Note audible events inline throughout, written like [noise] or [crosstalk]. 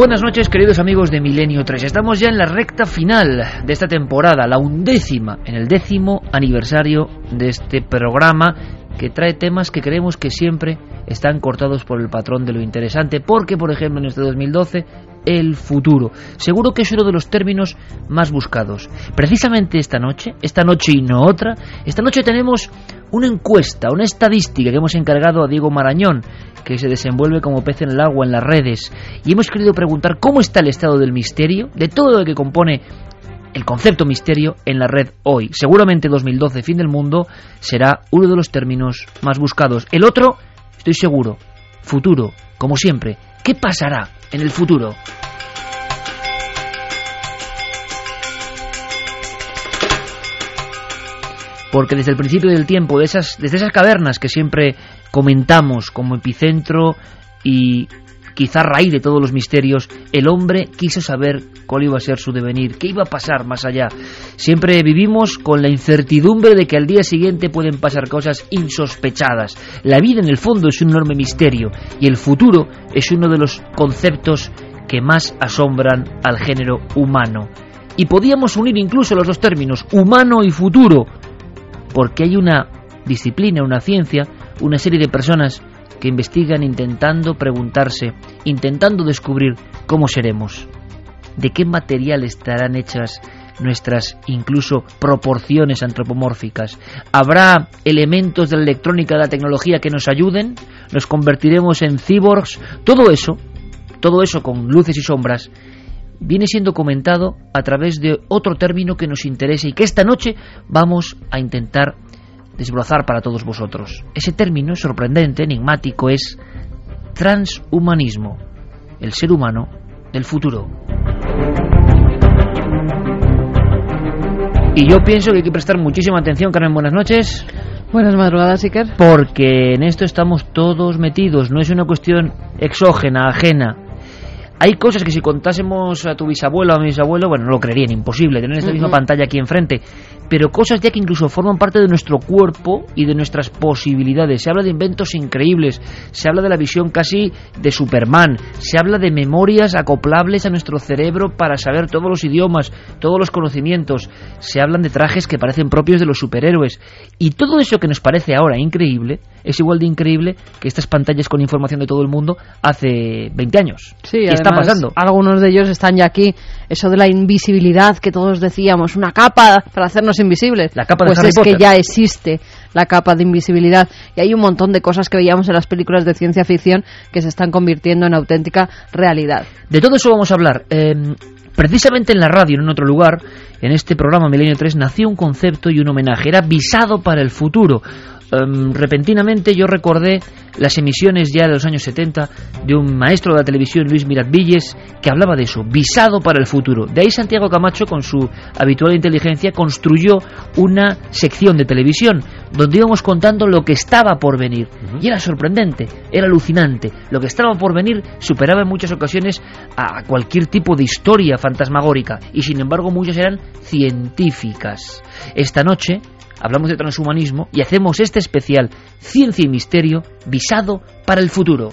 Buenas noches, queridos amigos de Milenio 3. Estamos ya en la recta final de esta temporada, la undécima, en el décimo aniversario de este programa que trae temas que creemos que siempre están cortados por el patrón de lo interesante, porque, por ejemplo, en este 2012, el futuro. Seguro que es uno de los términos más buscados. Precisamente esta noche, esta noche y no otra, esta noche tenemos una encuesta, una estadística que hemos encargado a Diego Marañón, que se desenvuelve como pez en el agua en las redes, y hemos querido preguntar cómo está el estado del misterio, de todo lo que compone el concepto misterio en la red hoy. Seguramente 2012, fin del mundo, será uno de los términos más buscados. El otro, estoy seguro, futuro, como siempre. ¿Qué pasará en el futuro? porque desde el principio del tiempo, de esas, desde esas cavernas que siempre comentamos como epicentro y quizá raíz de todos los misterios, el hombre quiso saber cuál iba a ser su devenir, qué iba a pasar más allá. Siempre vivimos con la incertidumbre de que al día siguiente pueden pasar cosas insospechadas. La vida en el fondo es un enorme misterio y el futuro es uno de los conceptos que más asombran al género humano. Y podíamos unir incluso los dos términos, humano y futuro, porque hay una disciplina, una ciencia, una serie de personas que investigan intentando preguntarse, intentando descubrir cómo seremos, de qué material estarán hechas nuestras incluso proporciones antropomórficas. ¿Habrá elementos de la electrónica, de la tecnología que nos ayuden? ¿Nos convertiremos en cyborgs? Todo eso, todo eso con luces y sombras, viene siendo comentado a través de otro término que nos interesa y que esta noche vamos a intentar desbrozar para todos vosotros. Ese término sorprendente, enigmático, es transhumanismo, el ser humano del futuro. Y yo pienso que hay que prestar muchísima atención, Carmen, buenas noches. Buenas madrugadas, Iker. Porque en esto estamos todos metidos, no es una cuestión exógena, ajena. Hay cosas que si contásemos a tu bisabuelo o a mi bisabuelo, bueno, no lo creerían, imposible, tener esta misma pantalla aquí enfrente pero cosas ya que incluso forman parte de nuestro cuerpo y de nuestras posibilidades. Se habla de inventos increíbles, se habla de la visión casi de Superman, se habla de memorias acoplables a nuestro cerebro para saber todos los idiomas, todos los conocimientos, se hablan de trajes que parecen propios de los superhéroes. Y todo eso que nos parece ahora increíble es igual de increíble que estas pantallas con información de todo el mundo hace 20 años. Sí, ¿Qué está pasando? Algunos de ellos están ya aquí. Eso de la invisibilidad que todos decíamos, una capa para hacernos invisibles. La capa de pues es que ya existe la capa de invisibilidad y hay un montón de cosas que veíamos en las películas de ciencia ficción que se están convirtiendo en auténtica realidad. De todo eso vamos a hablar. Em, precisamente en la radio, en otro lugar, en este programa Milenio 3, nació un concepto y un homenaje. Era visado para el futuro. Em, repentinamente yo recordé las emisiones ya de los años 70 de un maestro de la televisión, Luis Miratvilles, que hablaba de eso, visado para el futuro. De ahí Santiago Camacho, con su habitual inteligencia, construyó una sección de televisión donde íbamos contando lo que estaba por venir. Y era sorprendente, era alucinante. Lo que estaba por venir superaba en muchas ocasiones a cualquier tipo de historia fantasmagórica y sin embargo muchas eran científicas. Esta noche hablamos de transhumanismo y hacemos este especial Ciencia y Misterio visado para el futuro.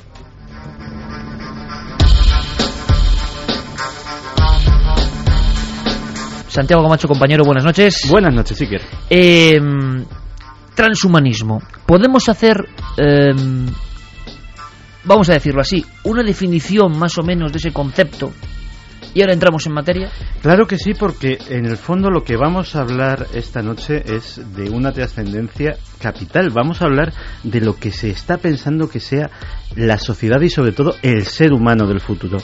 Santiago Camacho, compañero, buenas noches. Buenas noches, Iker. Eh, transhumanismo. Podemos hacer, em, vamos a decirlo así, una definición más o menos de ese concepto Y ahora entramos en materia. Claro que sí, porque en el fondo lo que vamos a hablar esta noche es de una trascendencia capital. Vamos a hablar de lo que se está pensando que sea la sociedad y sobre todo el ser humano del futuro.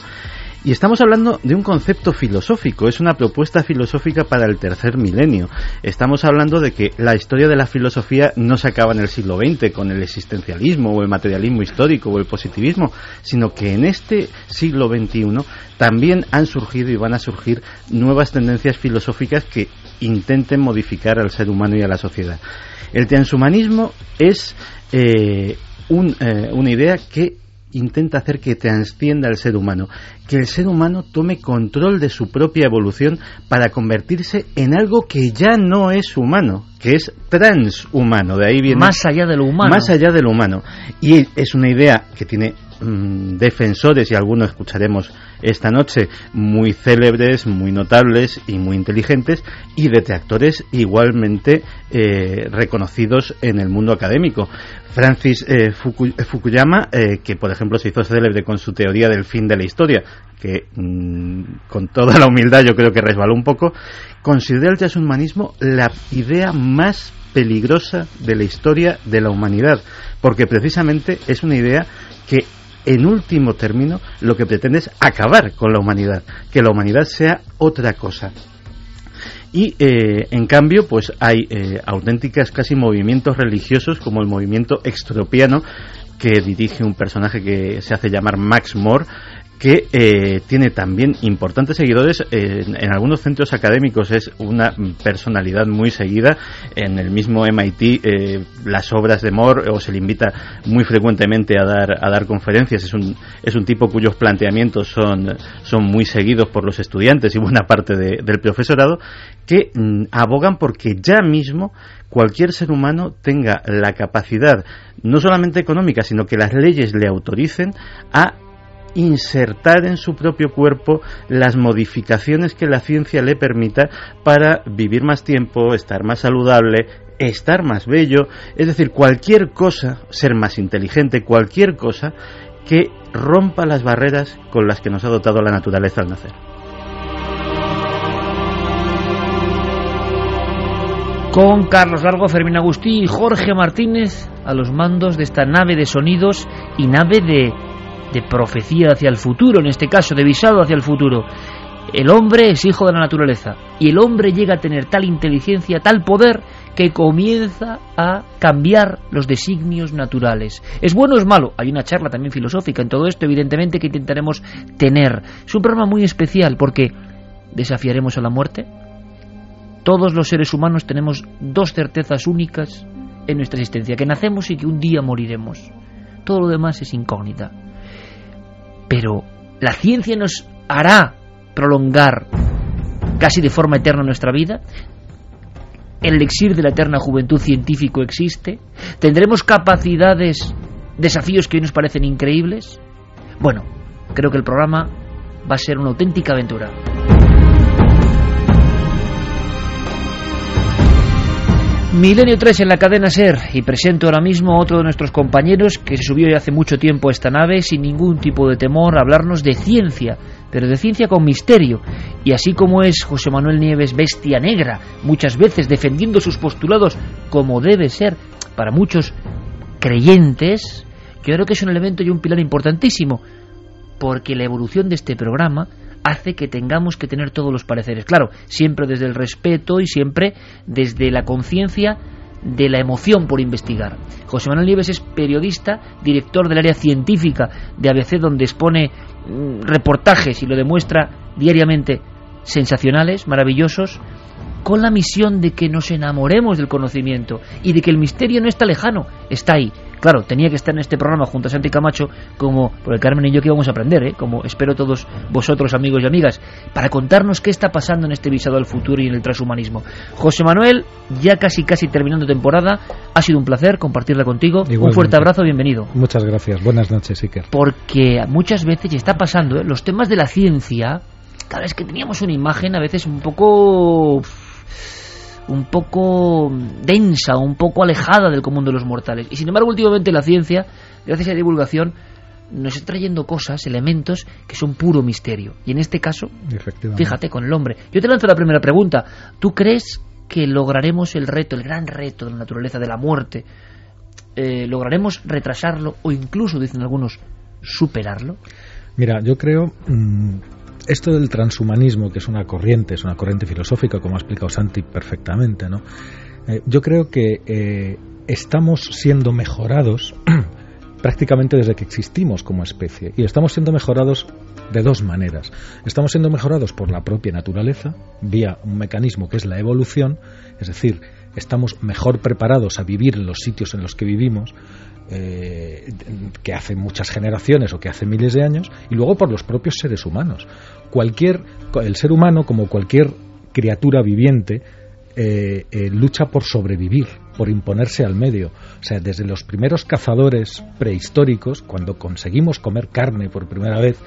Y estamos hablando de un concepto filosófico, es una propuesta filosófica para el tercer milenio. Estamos hablando de que la historia de la filosofía no se acaba en el siglo XX con el existencialismo o el materialismo histórico o el positivismo, sino que en este siglo XXI también han surgido y van a surgir nuevas tendencias filosóficas que intenten modificar al ser humano y a la sociedad. El transhumanismo es eh, eh, una idea que intenta hacer que transcienda al ser humano, que el ser humano tome control de su propia evolución para convertirse en algo que ya no es humano, que es transhumano, de ahí viene más allá de lo humano. Más allá de lo humano. Y es una idea que tiene mm, defensores y algunos escucharemos esta noche muy célebres, muy notables y muy inteligentes y detractores igualmente eh, reconocidos en el mundo académico. Francis eh, Fukuyama, eh, que por ejemplo se hizo célebre con su teoría del fin de la historia, que mm, con toda la humildad yo creo que resbaló un poco, considera el transhumanismo la idea más peligrosa de la historia de la humanidad, porque precisamente es una idea que en último término lo que pretende es acabar con la humanidad, que la humanidad sea otra cosa, y eh, en cambio, pues hay eh, auténticas casi movimientos religiosos como el movimiento extropiano que dirige un personaje que se hace llamar Max Moore, que eh, tiene también importantes seguidores en, algunos centros académicos. Es una personalidad muy seguida. En el mismo MIT eh, las obras de Moore o se le invita muy frecuentemente a dar a dar conferencias. Es un es un tipo cuyos planteamientos son son muy seguidos por los estudiantes y buena parte del profesorado que mm, abogan porque ya mismo cualquier ser humano tenga la capacidad no solamente económica sino que las leyes le autoricen a insertar en su propio cuerpo las modificaciones que la ciencia le permita para vivir más tiempo, estar más saludable, estar más bello, es decir, cualquier cosa, ser más inteligente, cualquier cosa que rompa las barreras con las que nos ha dotado la naturaleza al nacer. Con Carlos Largo, Fermín Agustí y Jorge Martínez a los mandos de esta nave de sonidos y nave de de profecía hacia el futuro, en este caso de visado hacia el futuro. El hombre es hijo de la naturaleza y el hombre llega a tener tal inteligencia, tal poder, que comienza a cambiar los designios naturales. ¿Es bueno o es malo? Hay una charla también filosófica en todo esto, evidentemente, que intentaremos tener. Es un programa muy especial porque desafiaremos a la muerte. Todos los seres humanos tenemos dos certezas únicas en nuestra existencia, que nacemos y que un día moriremos. Todo lo demás es incógnita. Pero la ciencia nos hará prolongar casi de forma eterna nuestra vida. El elixir de la eterna juventud científico existe. Tendremos capacidades, desafíos que hoy nos parecen increíbles. Bueno, creo que el programa va a ser una auténtica aventura. Milenio 3 en la cadena SER y presento ahora mismo a otro de nuestros compañeros que se subió ya hace mucho tiempo a esta nave sin ningún tipo de temor a hablarnos de ciencia, pero de ciencia con misterio. Y así como es José Manuel Nieves bestia negra, muchas veces defendiendo sus postulados como debe ser para muchos creyentes, yo creo que es un elemento y un pilar importantísimo, porque la evolución de este programa hace que tengamos que tener todos los pareceres. Claro, siempre desde el respeto y siempre desde la conciencia de la emoción por investigar. José Manuel Nieves es periodista, director del área científica de ABC, donde expone mm, reportajes y lo demuestra diariamente sensacionales, maravillosos, con la misión de que nos enamoremos del conocimiento y de que el misterio no está lejano, está ahí. Claro, tenía que estar en este programa junto a Santi Camacho, como, porque Carmen y yo que íbamos a aprender, ¿eh? como espero todos vosotros, amigos y amigas, para contarnos qué está pasando en este visado al futuro y en el transhumanismo. José Manuel, ya casi casi terminando temporada, ha sido un placer compartirla contigo. Un fuerte abrazo, bienvenido. Muchas gracias, buenas noches, Iker. Porque muchas veces, y está pasando, ¿eh? los temas de la ciencia, cada vez que teníamos una imagen a veces un poco un poco densa, un poco alejada del común de los mortales. Y sin embargo, últimamente la ciencia, gracias a la divulgación, nos está trayendo cosas, elementos que son puro misterio. Y en este caso, fíjate, con el hombre. Yo te lanzo la primera pregunta. ¿Tú crees que lograremos el reto, el gran reto de la naturaleza, de la muerte? Eh, ¿Lograremos retrasarlo o incluso, dicen algunos, superarlo? Mira, yo creo mm, esto del transhumanismo, que es una corriente, es una corriente filosófica, como ha explicado Santi perfectamente, ¿no? Eh, yo creo que eh, estamos siendo mejorados [clears throat] prácticamente desde que existimos como especie. Y estamos siendo mejorados de dos maneras. Estamos siendo mejorados por la propia naturaleza, vía un mecanismo que es la evolución, es decir, estamos mejor preparados a vivir en los sitios en los que vivimos, eh, que hace muchas generaciones o que hace miles de años, y luego por los propios seres humanos. Cualquier, el ser humano, como cualquier criatura viviente, eh, eh, lucha por sobrevivir, por imponerse al medio. O sea, desde los primeros cazadores prehistóricos, cuando conseguimos comer carne por primera vez,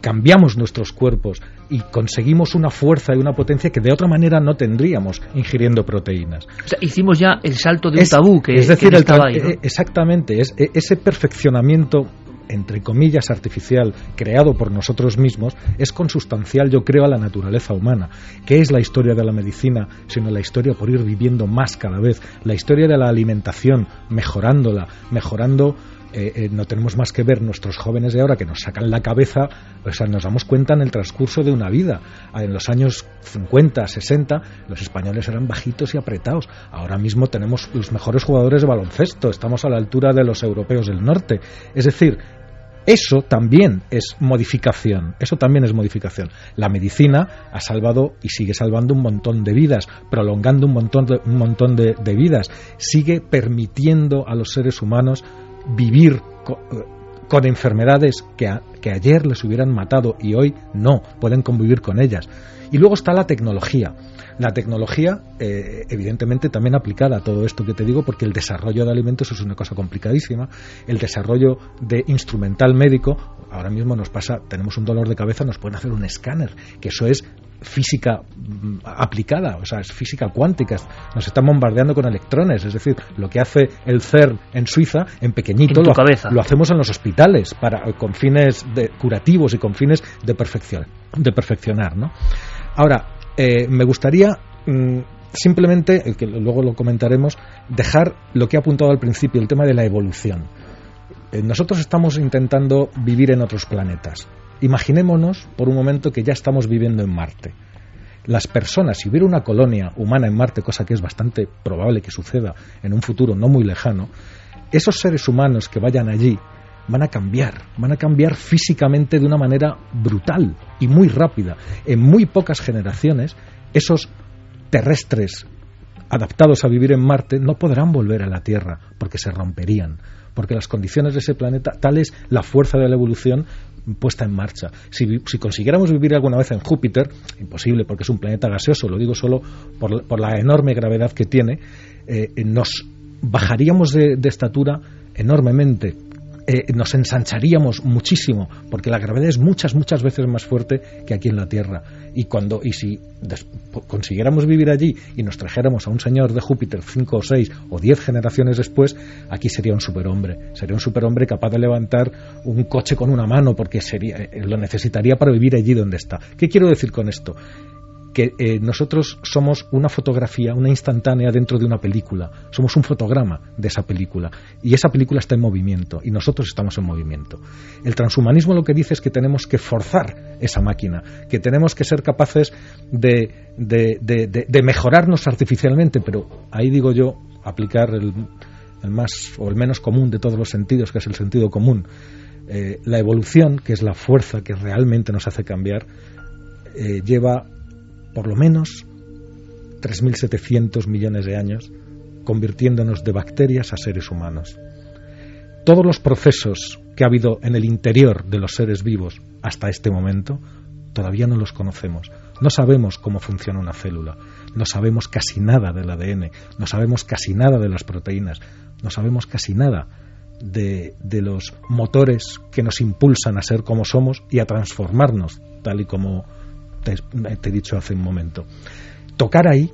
cambiamos nuestros cuerpos y conseguimos una fuerza y una potencia que de otra manera no tendríamos ingiriendo proteínas. O sea, hicimos ya el salto de un tabú que, es decir, estaba ahí, eh, exactamente, es, ese perfeccionamiento entre comillas, artificial, creado por nosotros mismos, es consustancial, yo creo, a la naturaleza humana. ¿Qué es la historia de la medicina, sino la historia por ir viviendo más cada vez? La historia de la alimentación, mejorándola, mejorando eh, eh, no tenemos más que ver nuestros jóvenes de ahora que nos sacan la cabeza, o sea, nos damos cuenta en el transcurso de una vida. En los años 50, 60, los españoles eran bajitos y apretados. Ahora mismo tenemos los mejores jugadores de baloncesto, estamos a la altura de los europeos del norte. Es decir, eso también es modificación, eso también es modificación. La medicina ha salvado y sigue salvando un montón de vidas, prolongando un montón de, un montón de, vidas, sigue permitiendo a los seres humanos vivir con, enfermedades que, que ayer les hubieran matado y hoy no, pueden convivir con ellas. Y luego está la tecnología. La tecnología, eh, evidentemente, también aplicada a todo esto que te digo, porque el desarrollo de alimentos es una cosa complicadísima. El desarrollo de instrumental médico, ahora mismo nos pasa, tenemos un dolor de cabeza, nos pueden hacer un escáner, que eso es física mm, aplicada, o sea, es física cuántica. Nos están bombardeando con electrones, es decir, lo que hace el CERN en Suiza, en pequeñito, lo, lo, hacemos en los hospitales para, con fines de, curativos y con fines de, perfección, de perfeccionar. ¿no? Ahora, eh, me gustaría mm, simplemente, que luego lo comentaremos, dejar lo que he apuntado al principio, el tema de la evolución. Eh, nosotros estamos intentando vivir en otros planetas. Imaginémonos por un momento que ya estamos viviendo en Marte. Las personas, si hubiera una colonia humana en Marte, cosa que es bastante probable que suceda en un futuro no muy lejano, esos seres humanos que vayan allí van a cambiar, van a cambiar físicamente de una manera brutal y muy rápida. En muy pocas generaciones, esos terrestres adaptados a vivir en Marte no podrán volver a la Tierra porque se romperían, porque las condiciones de ese planeta, tal es la fuerza de la evolución puesta en marcha. Si, consiguiéramos vivir alguna vez en Júpiter, imposible porque es un planeta gaseoso, lo digo solo por, la enorme gravedad que tiene, eh, nos bajaríamos de estatura enormemente eh, nos ensancharíamos muchísimo, porque la gravedad es muchas, muchas veces más fuerte que aquí en la Tierra. Y, cuando, y si consiguiéramos vivir allí y nos trajéramos a un señor de Júpiter cinco o seis o diez generaciones después, aquí sería un superhombre. Sería un superhombre capaz de levantar un coche con una mano, porque sería, eh, lo necesitaría para vivir allí donde está. ¿Qué quiero decir con esto? Que eh, nosotros somos una fotografía, una instantánea dentro de una película, somos un fotograma de esa película y esa película está en movimiento y nosotros estamos en movimiento. El transhumanismo lo que dice es que tenemos que forzar esa máquina, que tenemos que ser capaces de, de, mejorarnos artificialmente, pero ahí digo yo, aplicar el, más o el menos común de todos los sentidos, que es el sentido común. Eh, la evolución, que es la fuerza que realmente nos hace cambiar, eh, lleva por lo menos 3.700 millones de años, convirtiéndonos de bacterias a seres humanos. Todos los procesos que ha habido en el interior de los seres vivos hasta este momento, todavía no los conocemos. No sabemos cómo funciona una célula, no sabemos casi nada del ADN, no sabemos casi nada de las proteínas, no sabemos casi nada de, de los motores que nos impulsan a ser como somos y a transformarnos tal y como te, he dicho hace un momento. Tocar ahí,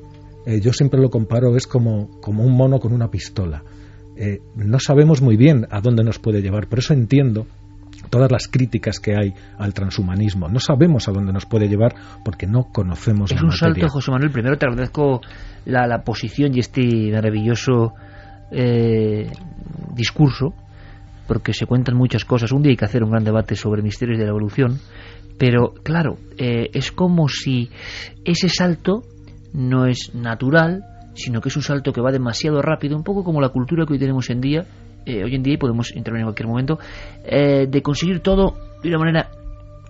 eh, yo siempre lo comparo, es como, como un mono con una pistola. Eh, no sabemos muy bien a dónde nos puede llevar, por eso entiendo todas las críticas que hay al transhumanismo. No sabemos a dónde nos puede llevar porque no conocemos es la un salto, José Manuel. Primero te agradezco la, la posición y este maravilloso eh, discurso, porque se cuentan muchas cosas. Un día hay que hacer un gran debate sobre misterios de la evolución, pero claro, eh, es como si ese salto no es natural, sino que es un salto que va demasiado rápido, un poco como la cultura que hoy tenemos en día, eh, hoy en día, y podemos intervenir en cualquier momento, eh, de conseguir todo de una manera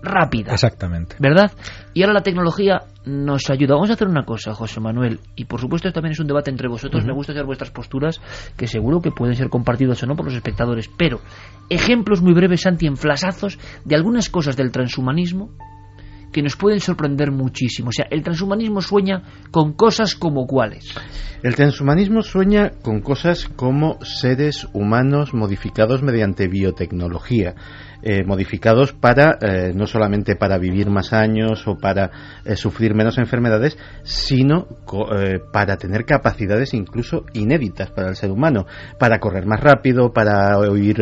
rápida. Exactamente. ¿Verdad? Y ahora la tecnología nos ayuda. Vamos a hacer una cosa, José Manuel, y por supuesto esto también es un debate entre vosotros. Me gusta saber vuestras posturas, que seguro que pueden ser compartidas o no por los espectadores, pero ejemplos muy breves, Santi, en flasazos de algunas cosas del transhumanismo que nos pueden sorprender muchísimo. O sea, el transhumanismo sueña con cosas como cuáles. El transhumanismo sueña con cosas como seres humanos modificados mediante biotecnología, eh, modificados para eh, no solamente para vivir más años o para eh, sufrir menos enfermedades, sino co- eh, para tener capacidades incluso inéditas para el ser humano, para correr más rápido, para oír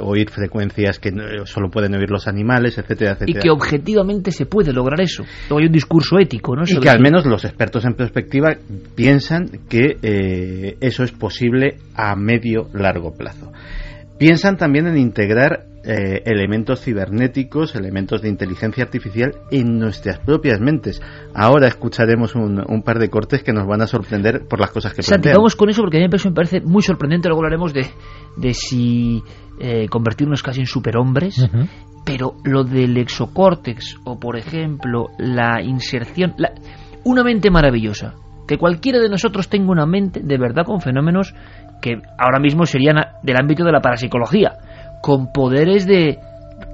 oír frecuencias que no- solo pueden oír los animales, etcétera, Y etcétera. que objetivamente se puede lograr eso. Luego hay un discurso ético, ¿no? Y que al menos los expertos en perspectiva piensan que eso es posible a medio largo plazo. Piensan también en integrar eh, elementos cibernéticos, elementos de inteligencia artificial en nuestras propias mentes. Ahora escucharemos un, un par de cortes que nos van a sorprender por las cosas que Santi, plantean. vamos con eso porque a mí me parece muy sorprendente. Luego hablaremos de, de si eh, convertirnos casi en superhombres. Ujú. Pero lo del exocórtex o, por ejemplo, la inserción. la- una mente maravillosa. Que cualquiera de nosotros tenga una mente de verdad con fenómenos que ahora mismo serían del ámbito de la parapsicología. Con poderes de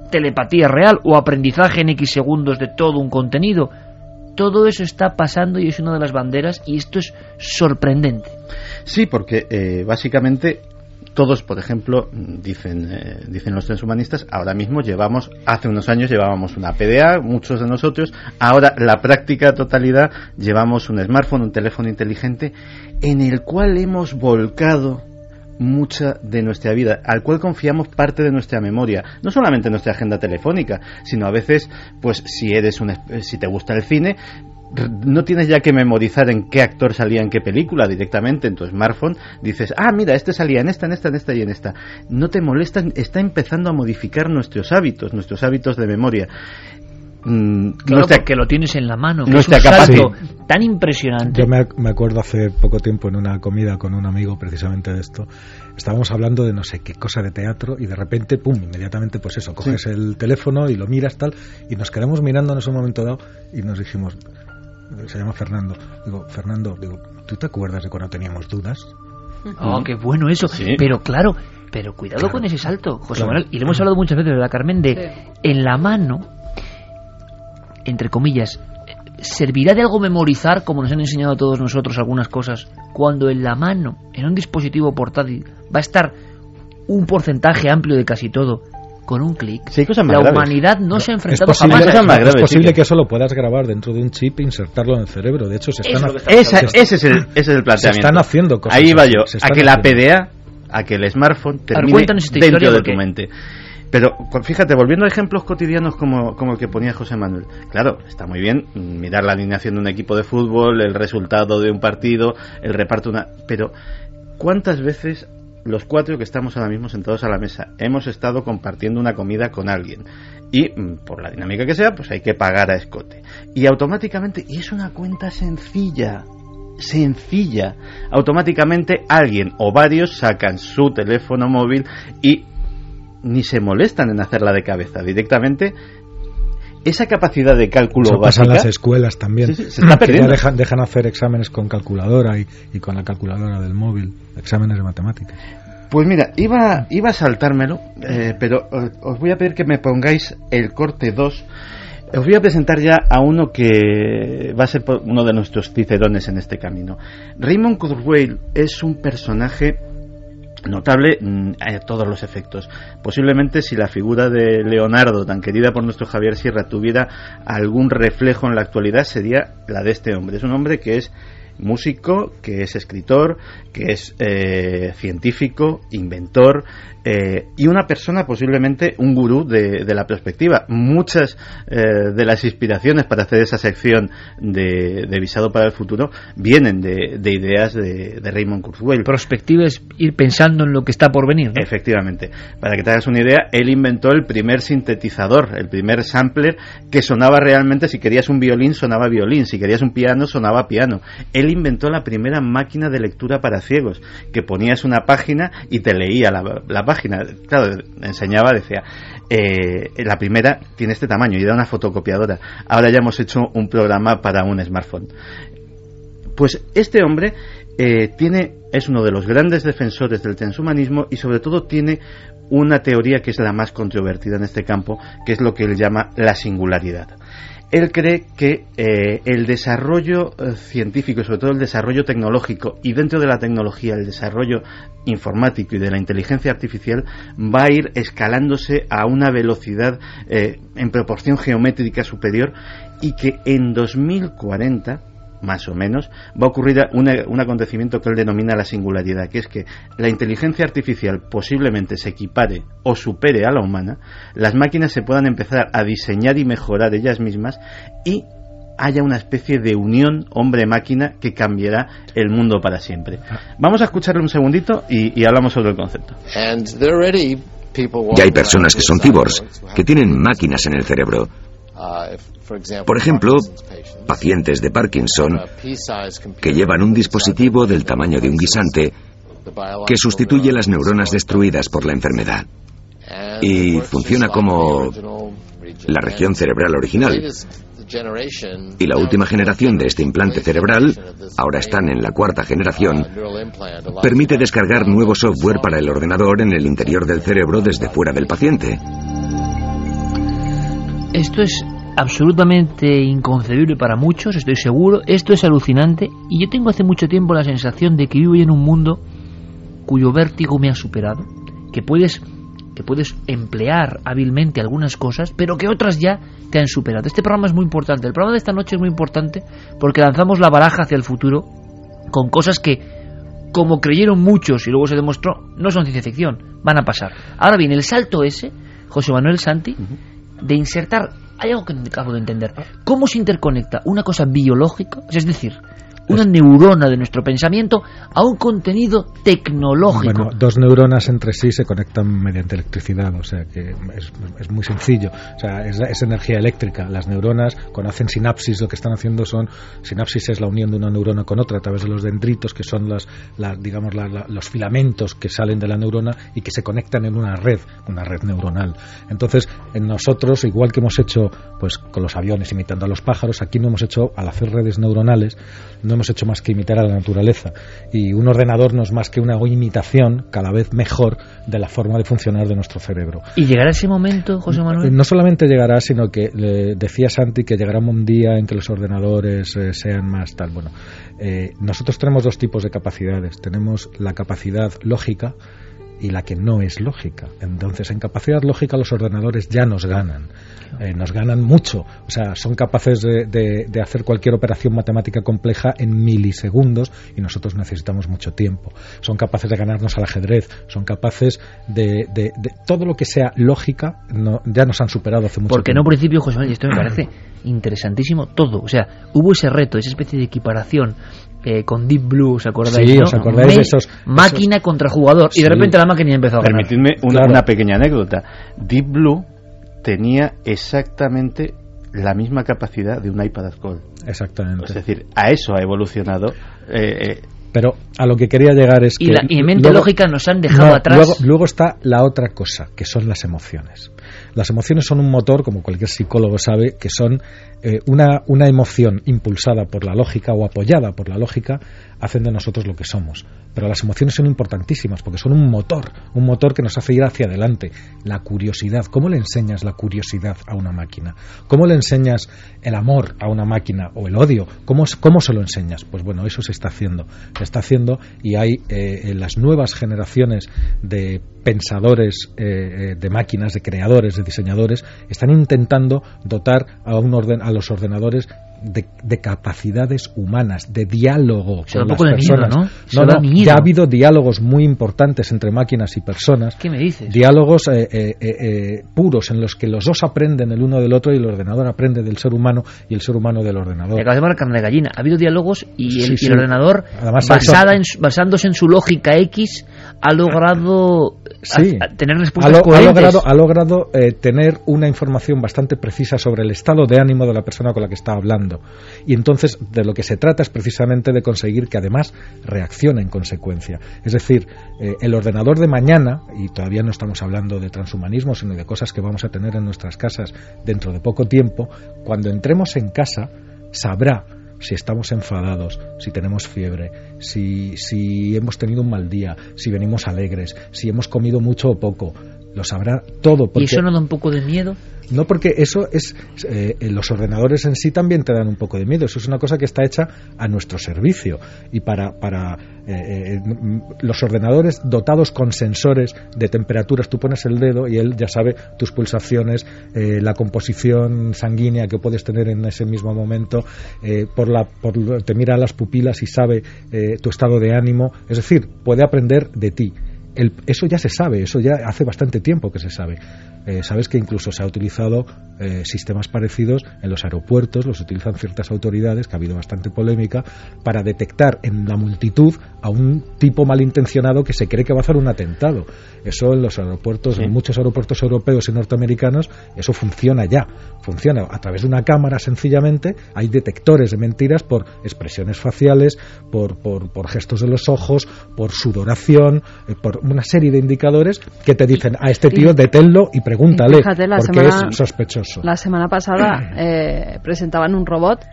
telepatía real o aprendizaje en X segundos de todo un contenido. Todo eso está pasando y es una de las banderas y esto es sorprendente. Sí, porque eh, básicamente todos, por ejemplo, dicen, eh, dicen los transhumanistas, ahora mismo llevamos, hace unos años llevábamos una PDA, muchos de nosotros, ahora la práctica totalidad llevamos un smartphone, un teléfono inteligente, en el cual hemos volcado mucha de nuestra vida, al cual confiamos parte de nuestra memoria, no solamente nuestra agenda telefónica, sino a veces, pues si eres un, si te gusta el cine, no tienes ya que memorizar en qué actor salía en qué película directamente en tu smartphone, dices, ah, mira, este salía en esta, en esta, en esta y en esta. No te molestan, está empezando a modificar nuestros hábitos, nuestros hábitos de memoria. Mm, Claro, nuestra- porque lo tienes en la mano. Que nuestra es un salto tan impresionante. Yo me, me acuerdo hace poco tiempo en una comida con un amigo precisamente de esto. Estábamos hablando de no sé qué cosa de teatro y de repente, pum, inmediatamente pues eso, coges el teléfono y lo miras tal y nos quedamos mirando en ese momento dado y nos dijimos, se llama Fernando, digo, Fernando, digo, ¿tú te acuerdas de cuando teníamos dudas? Oh, qué bueno eso. Sí. Pero claro, pero cuidado Claro. con ese salto, José Claro. Manuel. Y le hemos hablado muchas veces, ¿verdad, Carmen? De Sí. en la mano, entre comillas, ¿servirá de algo memorizar, como nos han enseñado a todos nosotros algunas cosas, cuando en la mano, en un dispositivo portátil, va a estar un porcentaje amplio de casi todo con un clic? Sí, hay cosas más La graves. humanidad no se ha Es enfrentado posible, jamás a graves, es posible que- eso lo puedas grabar dentro de un chip e insertarlo en el cerebro. De hecho, se están, es está Esa- se- ese, es el, ese es el planteamiento. están haciendo cosas Ahí va yo, se a que la haciendo. PDA, a que el smartphone termine dentro de tu mente. Pero cu- fíjate, volviendo a ejemplos cotidianos como, como el que ponía José Manuel. Claro, está muy bien mirar la alineación de un equipo de fútbol, el resultado de un partido, el reparto de una... Pero, ¿cuántas veces los cuatro que estamos ahora mismo sentados a la mesa hemos estado compartiendo una comida con alguien? Y, mm, por la dinámica que sea, pues hay que pagar a escote. Y automáticamente, y es una cuenta sencilla, sencilla. Automáticamente alguien o varios sacan su teléfono móvil y ni se molestan en hacerla de cabeza. Directamente, esa capacidad de cálculo Eso pasa en básica. las escuelas también. Sí, sí, se está Que ya perdiendo. dejan, dejan hacer exámenes con calculadora y, y con la calculadora del móvil, exámenes de matemáticas. Pues mira, iba, iba a saltármelo, eh, pero eh, os voy a pedir que me pongáis el corte 2. Os voy a presentar ya a uno que va a ser uno de nuestros cicerones en este camino. Raymond Kurzweil es un personaje notable mm, a todos los efectos. Posiblemente si la figura de Leonardo, tan querida por nuestro Javier Sierra, tuviera algún reflejo en la actualidad, sería la de este hombre. Es un hombre que es músico, que es escritor, que es eh, científico, inventor eh, y una persona posiblemente un gurú de, la perspectiva. Muchas eh, de las inspiraciones para hacer esa sección de, visado para el futuro vienen de, ideas de, Raymond Kurzweil. Perspectiva es ir pensando en lo que está por venir. Efectivamente. Para que te hagas una idea, él inventó el primer sintetizador, el primer sampler que sonaba realmente, si querías un violín, sonaba violín, si querías un piano, sonaba piano. Él inventó la primera máquina de lectura para ciegos, que ponías una página y te leía la, página. Claro, enseñaba, decía, eh, la primera tiene este tamaño y era una fotocopiadora. Ahora ya hemos hecho un programa para un smartphone. Pues este hombre eh, tiene, es uno de los grandes defensores del transhumanismo y sobre todo tiene una teoría que es la más controvertida en este campo, que es lo que él llama la singularidad él cree que eh, el desarrollo eh, científico y sobre todo el desarrollo tecnológico y dentro de la tecnología el desarrollo informático y de la inteligencia artificial va a ir escalándose a una velocidad eh, en proporción geométrica superior y que en 2040 más o menos, va a ocurrir un acontecimiento que él denomina la singularidad, que es que la inteligencia artificial posiblemente se equipare o supere a la humana, las máquinas se puedan empezar a diseñar y mejorar ellas mismas y haya una especie de unión hombre-máquina que cambiará el mundo para siempre. Vamos a escucharle un segundito y, hablamos sobre el concepto. Ya hay personas que son cyborgs, que tienen máquinas en el cerebro. Por ejemplo, pacientes de Parkinson que llevan un dispositivo del tamaño de un guisante que sustituye las neuronas destruidas por la enfermedad. Y funciona como la región cerebral original. Y la última generación de este implante cerebral, ahora están en la cuarta generación, permite descargar nuevo software para el ordenador en el interior del cerebro desde fuera del paciente. Esto es absolutamente inconcebible para muchos, estoy seguro. Esto es alucinante y yo tengo hace mucho tiempo la sensación de que vivo en un mundo cuyo vértigo me ha superado, que puedes que puedes emplear hábilmente algunas cosas, pero que otras ya te han superado. Este programa es muy importante. El programa de esta noche es muy importante porque lanzamos la baraja hacia el futuro con cosas que, como creyeron muchos y luego se demostró, no son ciencia ficción, van a pasar. Ahora bien, el salto ese, José Manuel Santi, de insertar. Hay algo que no acabo de entender. ¿Cómo se interconecta una cosa biológica, es decir, una neurona de nuestro pensamiento a un contenido tecnológico. Bueno, dos neuronas entre sí se conectan mediante electricidad, o sea que es, muy sencillo. O sea, es, energía eléctrica. Las neuronas, cuando hacen sinapsis, lo que están haciendo son. Sinapsis es la unión de una neurona con otra a través de los dendritos, que son las, digamos, los filamentos que salen de la neurona y que se conectan en una red, una red neuronal. Entonces, en nosotros, igual que hemos hecho pues con los aviones imitando a los pájaros, aquí no hemos hecho, al hacer redes neuronales, no hemos hecho más que imitar a la naturaleza. Y un ordenador no es más que una imitación cada vez mejor de la forma de funcionar de nuestro cerebro. ¿Y llegará ese momento, José Manuel? No solamente llegará, sino que decía Santi que llegará un día en que los ordenadores eh, sean más tal. Bueno, eh, nosotros tenemos dos tipos de capacidades. Tenemos la capacidad lógica, y la que no es lógica. Entonces, en capacidad lógica los ordenadores ya nos ganan, eh, nos ganan mucho. O sea, son capaces de, de, hacer cualquier operación matemática compleja en milisegundos y nosotros necesitamos mucho tiempo. Son capaces de ganarnos al ajedrez, son capaces de, de todo lo que sea lógica, no, ya nos han superado hace mucho tiempo. Porque un principio, José Manuel, esto me parece [clears throat] interesantísimo todo. O sea, hubo ese reto, esa especie de equiparación eh, con Deep Blue, ¿os acordáis? Sí, ¿os acordáis de esos, Máquina contra jugador. Y de repente la máquina empezó a ganar. Permitidme una, pequeña anécdota. Deep Blue tenía exactamente la misma capacidad de un iPad Gold. Exactamente. Es decir, a eso ha evolucionado. Eh, eh, pero a lo que quería llegar es y que. La, y mente lógica nos han dejado atrás. Luego, luego, está la otra cosa, que son las emociones. Las emociones son un motor, como cualquier psicólogo sabe, que son eh, una, una emoción impulsada por la lógica o apoyada por la lógica, hacen de nosotros lo que somos. Pero las emociones son importantísimas porque son un motor, un motor que nos hace ir hacia adelante. La curiosidad, ¿cómo le enseñas la curiosidad a una máquina? ¿Cómo le enseñas el amor a una máquina o el odio? ¿Cómo, cómo se lo enseñas? Pues bueno, eso se está haciendo. Se está haciendo y hay eh, las nuevas generaciones de pensadores eh, de máquinas, de creadores, de diseñadores, están intentando dotar a, un orden, a los ordenadores de, capacidades humanas, de diálogo con las personas. ¿no? ya ha habido diálogos muy importantes entre máquinas y personas. ¿Qué me dices? Diálogos eh, eh, eh, puros en los que los dos aprenden el uno del otro y el ordenador aprende del ser humano y el ser humano del ordenador. acabas de carne de gallina. Ha habido diálogos y el, ordenador, basada en, basándose en su lógica X, ha logrado tener respuestas ha, logrado, ha logrado tener una información bastante precisa sobre el estado de ánimo de la persona con la que está hablando. Y entonces de lo que se trata es precisamente de conseguir que además reaccione en consecuencia. Es decir, eh, el ordenador de mañana, y todavía no estamos hablando de transhumanismo, sino de cosas que vamos a tener en nuestras casas dentro de poco tiempo, cuando entremos en casa sabrá si estamos enfadados, si tenemos fiebre, si, si hemos tenido un mal día, si venimos alegres, si hemos comido mucho o poco, lo sabrá todo. ¿Y eso no da un poco de miedo? No, porque eso es. Eh, los ordenadores en sí también te dan un poco de miedo. Eso es una cosa que está hecha a nuestro servicio. Y para. para eh, eh, los ordenadores dotados con sensores de temperaturas, tú pones el dedo y él ya sabe tus pulsaciones, la composición sanguínea que puedes tener en ese mismo momento, por la, por, te mira las pupilas y sabe tu estado de ánimo. Es decir, puede aprender de ti. Eso ya se sabe, eso ya hace bastante tiempo que se sabe. Eh, sabes que incluso se ha utilizado eh, sistemas parecidos en los aeropuertos, los utilizan ciertas autoridades, que ha habido bastante polémica, para detectar en la multitud a un tipo malintencionado que se cree que va a hacer un atentado. Eso en los aeropuertos, en muchos aeropuertos europeos y norteamericanos, eso funciona ya. Funciona a través de una cámara sencillamente, hay detectores de mentiras por expresiones faciales, por, por, gestos de los ojos, por sudoración, eh, por una serie de indicadores que te dicen a este tío deténlo y pregúntale, porque es sospechoso. La semana pasada [clears throat] eh, presentaban un robot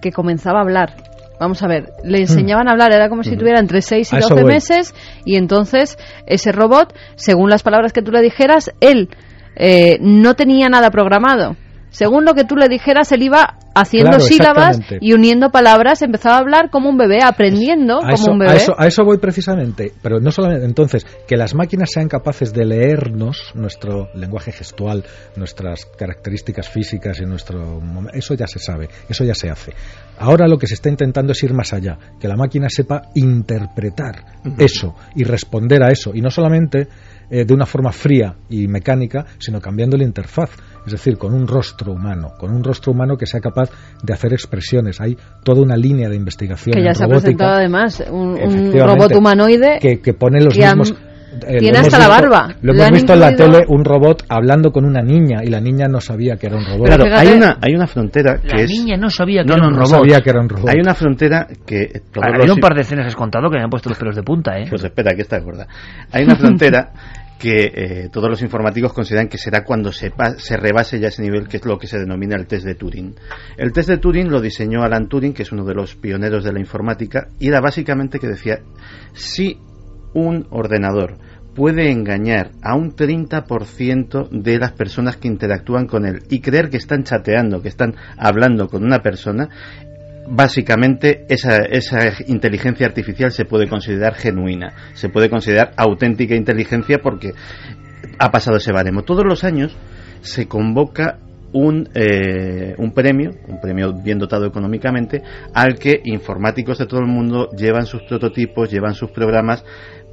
que comenzaba a hablar. Vamos a ver, le enseñaban a hablar, era como si tuviera entre 6 y 12 meses, y entonces ese robot, según las palabras que tú le dijeras, él eh, no tenía nada programado según lo que tú le dijeras, él iba haciendo sílabas y uniendo palabras, empezaba a hablar como un bebé, aprendiendo como un bebé. A eso, voy precisamente, pero no solamente entonces, que las máquinas sean capaces de leernos nuestro lenguaje gestual, nuestras características físicas y nuestro... Eso ya se sabe, eso ya se hace. Ahora lo que se está intentando es ir más allá, que la máquina sepa interpretar eso y responder a eso, y no solamente eh, de una forma fría y mecánica, sino cambiando la interfaz es decir, con un rostro humano, con un rostro humano que sea capaz de hacer expresiones. Hay toda una línea de investigación. Que ya se ha presentado además un, robot humanoide que, pone los mismos. Eh, tiene hasta la barba. Lo hemos visto en la tele un robot hablando con una niña y la niña no sabía que era un robot. Claro, hay una, hay una frontera que la niña no sabía que, era un robot. sabía que era un robot. Hay una frontera que... hay un par de escenas has contado que me han puesto los pelos de punta, ¿eh? Pues espera, que está gorda. Hay una frontera [laughs] que eh, todos los informáticos consideran que será cuando se, se rebase ya ese nivel, que es lo que se denomina el test de Turing. El test de Turing lo diseñó Alan Turing, que es uno de los pioneros de la informática, y era básicamente que decía, si un ordenador puede engañar a un 30% de las personas que interactúan con él y creer que están chateando, que están hablando con una persona, básicamente esa, esa, inteligencia artificial se puede considerar genuina, se puede considerar auténtica inteligencia porque ha pasado ese baremo. Todos los años se convoca un, eh, un premio, un premio bien dotado económicamente, al que informáticos de todo el mundo llevan sus prototipos, llevan sus programas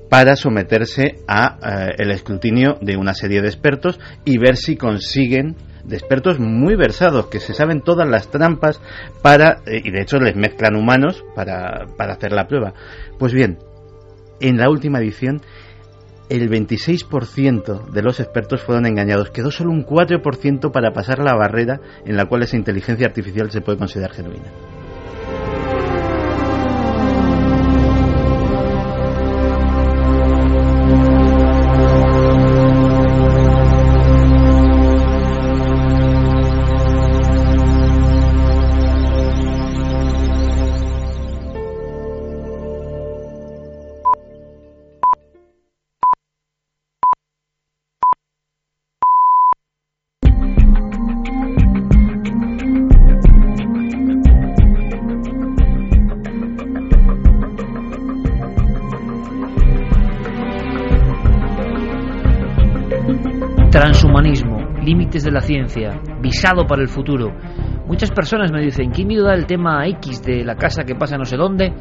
para someterse a eh, el escrutinio de una serie de expertos y ver si consiguen de expertos muy versados que se saben todas las trampas para, eh, y de hecho les mezclan humanos para, para hacer la prueba. Pues bien, en la última edición el 26% de los expertos fueron engañados. Quedó solo un 4% para pasar la barrera en la cual esa inteligencia artificial se puede considerar genuina. La ciencia, visado para el futuro. Muchas personas me dicen, ¿qué miedo da el tema X de la casa que pasa no sé dónde?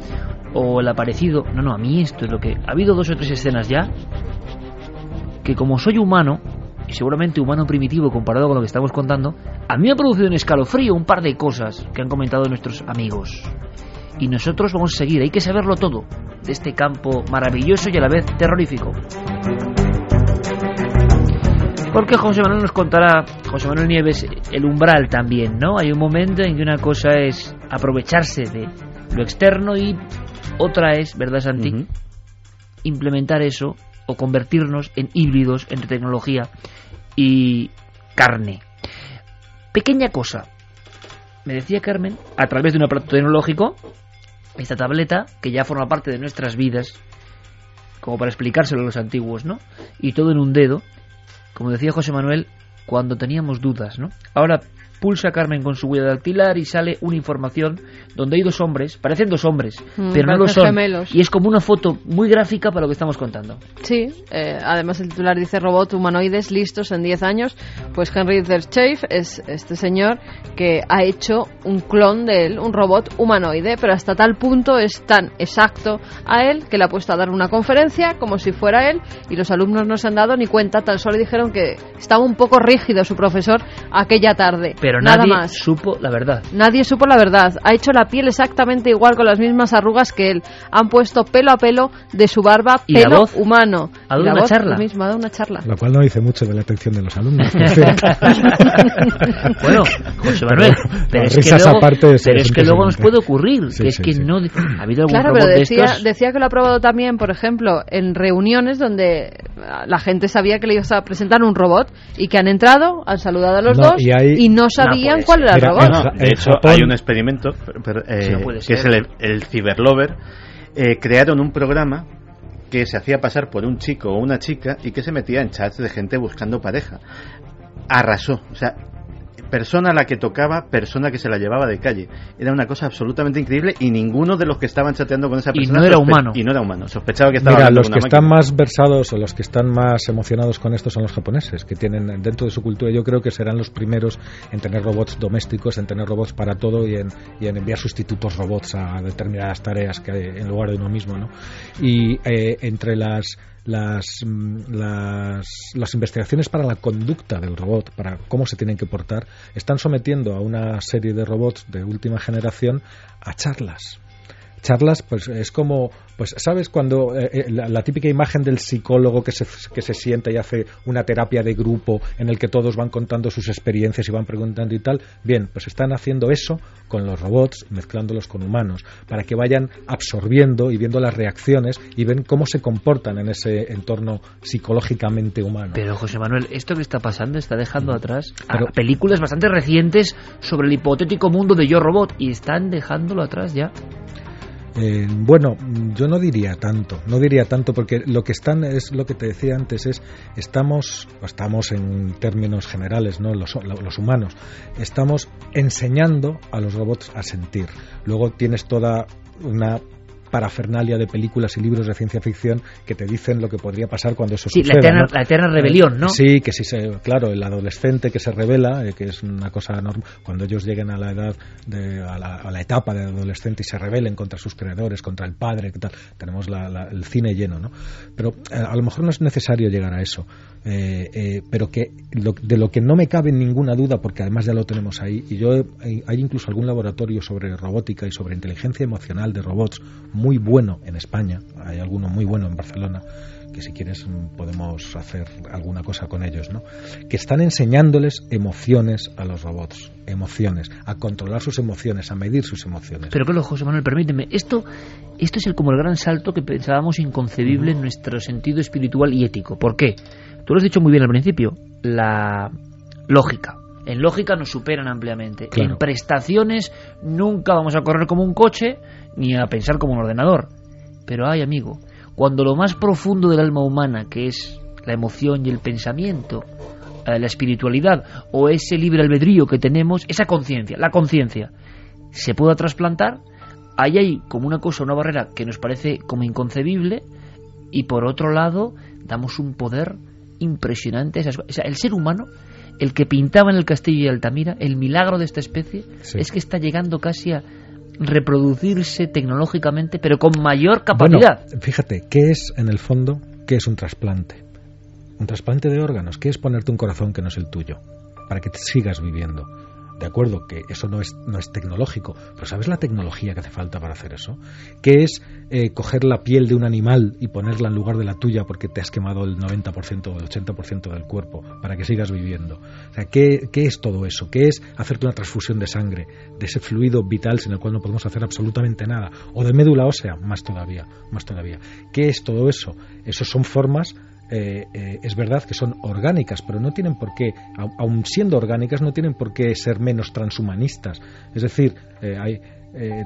O el aparecido. No, no, a mí esto es lo que... Ha habido dos o tres escenas ya que como soy humano, y seguramente humano primitivo comparado con lo que estamos contando, a mí me ha producido un escalofrío un par de cosas que han comentado nuestros amigos. Y nosotros vamos a seguir, hay que saberlo todo de este campo maravilloso y a la vez terrorífico. Porque José Manuel nos contará, José Manuel Nieves, el umbral también, ¿no? Hay un momento en que una cosa es aprovecharse de lo externo y otra es, ¿verdad, Santi? Implementar eso o convertirnos en híbridos entre tecnología y carne. Pequeña cosa. Me decía Carmen, a través de un aparato tecnológico, esta tableta, que ya forma parte de nuestras vidas, como para explicárselo a los antiguos, ¿no? Y todo en un dedo, como decía José Manuel, cuando teníamos dudas, ¿no? Ahora pulsa Carmen con su huella dactilar y sale una información donde hay dos hombres, parecen dos hombres, mm, pero no lo son. Gemelos. Y es como una foto muy gráfica para lo que estamos contando. Sí, eh, además el titular dice robot humanoides listos en 10 años. Pues Henry Zerchev es este señor que ha hecho un clon de él, un robot humanoide, pero hasta tal punto es tan exacto a él que le ha puesto a dar una conferencia como si fuera él y los alumnos no se han dado ni cuenta, tan solo dijeron que estaba un poco rígido su profesor aquella tarde. Pero Nada nadie más. supo la verdad. Nadie supo la verdad. Ha hecho la piel exactamente igual con las mismas arrugas que él. Han puesto pelo a pelo de su barba ¿Y la pelo voz? humano. ¿Ha dado Y la una voz, charla? lo mismo, ha dado una charla. Lo cual no dice mucho de la atención de los alumnos. [laughs] [laughs] bueno, José Manuel, pero, Pero, es que luego, aparte, es pero es que luego nos puede ocurrir, Sí, que es que sí. no ha habido algún Claro, pero de decía, estos. decía que lo ha probado también, por ejemplo, en reuniones donde la gente sabía que le iba a presentar un robot y que han entrado, han saludado a los No, dos y hay- no sabían puede cuál era el robot. No, de hecho, Japón- hay un experimento per- eh, Sí, que es el, el Cyberlover. Eh, crearon un programa que se hacía pasar por un chico o una chica y que se metía en chats de gente buscando pareja. Arrasó. O sea, persona a la que tocaba, persona que se la llevaba de calle. Era una cosa absolutamente increíble y ninguno de los que estaban chateando con esa Y persona no era humano. Y no era humano. Sospechaba que estaba Mira, los que una están máquina. más versados o los que están más emocionados con esto son los japoneses, que tienen dentro de su cultura, yo creo que serán los primeros en tener robots domésticos, en tener robots para todo y en, y en enviar sustitutos robots a determinadas tareas que hay en lugar de uno mismo, ¿no? Y eh, entre las las, mm, las, las investigaciones para la conducta del robot, para cómo se tienen que portar, están sometiendo a una serie de robots de última generación a charlas charlas pues es como pues sabes cuando eh, eh, la, la típica imagen del psicólogo que se, que se sienta y hace una terapia de grupo en el que todos van contando sus experiencias y van preguntando y tal bien pues están haciendo eso con los robots mezclándolos con humanos para que vayan absorbiendo y viendo las reacciones y ven cómo se comportan en ese entorno psicológicamente humano. Pero José Manuel, esto que está pasando está dejando atrás a Pero- películas bastante recientes sobre el hipotético mundo de Yo Robot y están dejándolo atrás ya. Eh, bueno, yo no diría tanto, no diría tanto porque lo que están es lo que te decía antes es estamos estamos en términos generales, no los, los humanos, estamos enseñando a los robots a sentir. Luego tienes toda una parafernalia de películas y libros de ciencia ficción que te dicen lo que podría pasar cuando eso Sí, la suceda. eterna, ¿no? la eterna rebelión, ¿no? Sí, que sí, se, claro, el adolescente que se revela, eh, que es una cosa normal, cuando ellos lleguen a la edad, de, a, la, a la etapa de adolescente y se rebelen contra sus creadores, contra el padre, ¿qué tal? tenemos la- la- el cine lleno, ¿no? Pero eh, a lo mejor no es necesario llegar a eso, eh, eh, pero que lo- de lo que no me cabe ninguna duda, porque además ya lo tenemos ahí, y yo hay, hay incluso algún laboratorio sobre robótica y sobre inteligencia emocional de robots muy bueno en España, hay alguno muy bueno en Barcelona, que si quieres mm, podemos hacer alguna cosa con ellos, ¿no? Que están enseñándoles emociones a los robots, emociones, a controlar sus emociones, a medir sus emociones. Pero claro, José Manuel, permíteme, esto, esto es el, como el gran salto que pensábamos inconcebible en nuestro sentido espiritual y ético. ¿Por qué? Tú lo has dicho muy bien al principio, la lógica. En lógica nos superan ampliamente. Claro. En prestaciones nunca vamos a correr como un coche ni a pensar como un ordenador. Pero ay, amigo, cuando lo más profundo del alma humana, que es la emoción y el pensamiento, eh, la espiritualidad o ese libre albedrío que tenemos, esa conciencia, la conciencia, se pueda trasplantar, ahí hay como una cosa, una barrera que nos parece como inconcebible y por otro lado damos un poder impresionante. esas- o sea, el ser humano el que pintaba en el castillo de Altamira, el milagro de esta especie es que está llegando casi a reproducirse tecnológicamente, pero con mayor capacidad. fíjate, ¿qué es en el fondo? ¿Qué es un trasplante? Un trasplante de órganos, ¿qué es ponerte un corazón que no es el tuyo? Para que te sigas viviendo. De acuerdo, que eso no es, no es tecnológico, pero ¿sabes la tecnología que hace falta para hacer eso? ¿Qué es eh, coger la piel de un animal y ponerla en lugar de la tuya porque te has quemado el 90% o el 80% del cuerpo para que sigas viviendo? O sea, ¿qué, ¿qué, es todo eso? ¿Qué es hacerte una transfusión de sangre, de ese fluido vital sin el cual no podemos hacer absolutamente nada? O de médula ósea, más todavía, más todavía. ¿Qué es todo eso? Esos son formas eh, eh, es verdad que son orgánicas, pero no tienen por qué, aun siendo orgánicas, no tienen por qué ser menos transhumanistas. Es decir, eh, hay,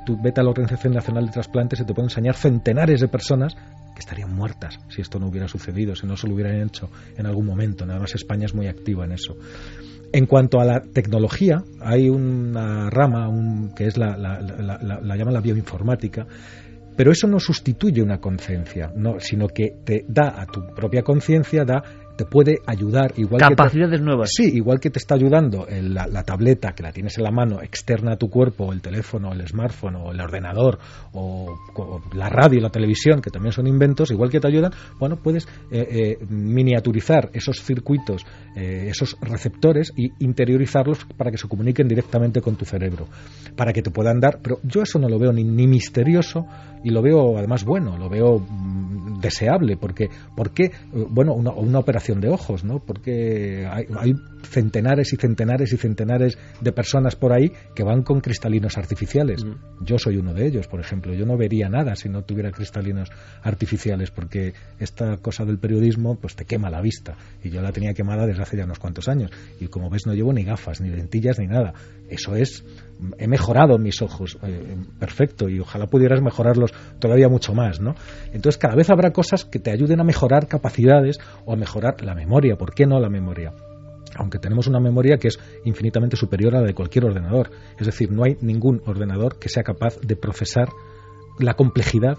tú vete a la Organización Nacional de Trasplantes y te pueden enseñar centenares de personas que estarían muertas si esto no hubiera sucedido, si no se lo hubieran hecho en algún momento. Nada más España es muy activa en eso. En cuanto a la tecnología, hay una rama que es la, la, la bioinformática, pero eso no sustituye una conciencia, no, sino que te da a tu propia conciencia, da te puede ayudar igual capacidades nuevas. Sí igual que te está ayudando la, tableta que la tienes en la mano externa a tu cuerpo el teléfono el smartphone o el ordenador o, la radio y la televisión que también son inventos igual que te ayudan bueno puedes eh, eh, miniaturizar esos circuitos eh, esos receptores y interiorizarlos para que se comuniquen directamente con tu cerebro para que te puedan dar pero yo eso no lo veo ni, ni misterioso y lo veo además bueno lo veo mm, deseable porque porque bueno una, una operación de ojos, ¿no? Porque hay, centenares y centenares y centenares de personas por ahí que van con cristalinos artificiales. Yo soy uno de ellos, por ejemplo. Yo no vería nada si no tuviera cristalinos artificiales, porque esta cosa del periodismo pues te quema la vista. Y yo la tenía quemada desde hace ya unos cuantos años. Y como ves, no llevo ni gafas, ni lentillas, ni nada. Eso es he mejorado mis ojos, eh, perfecto, y ojalá pudieras mejorarlos todavía mucho más, ¿no? Entonces cada vez habrá cosas que te ayuden a mejorar capacidades o a mejorar la memoria, ¿por qué no la memoria? Aunque tenemos una memoria que es infinitamente superior a la de cualquier ordenador. Es decir, no hay ningún ordenador que sea capaz de procesar la complejidad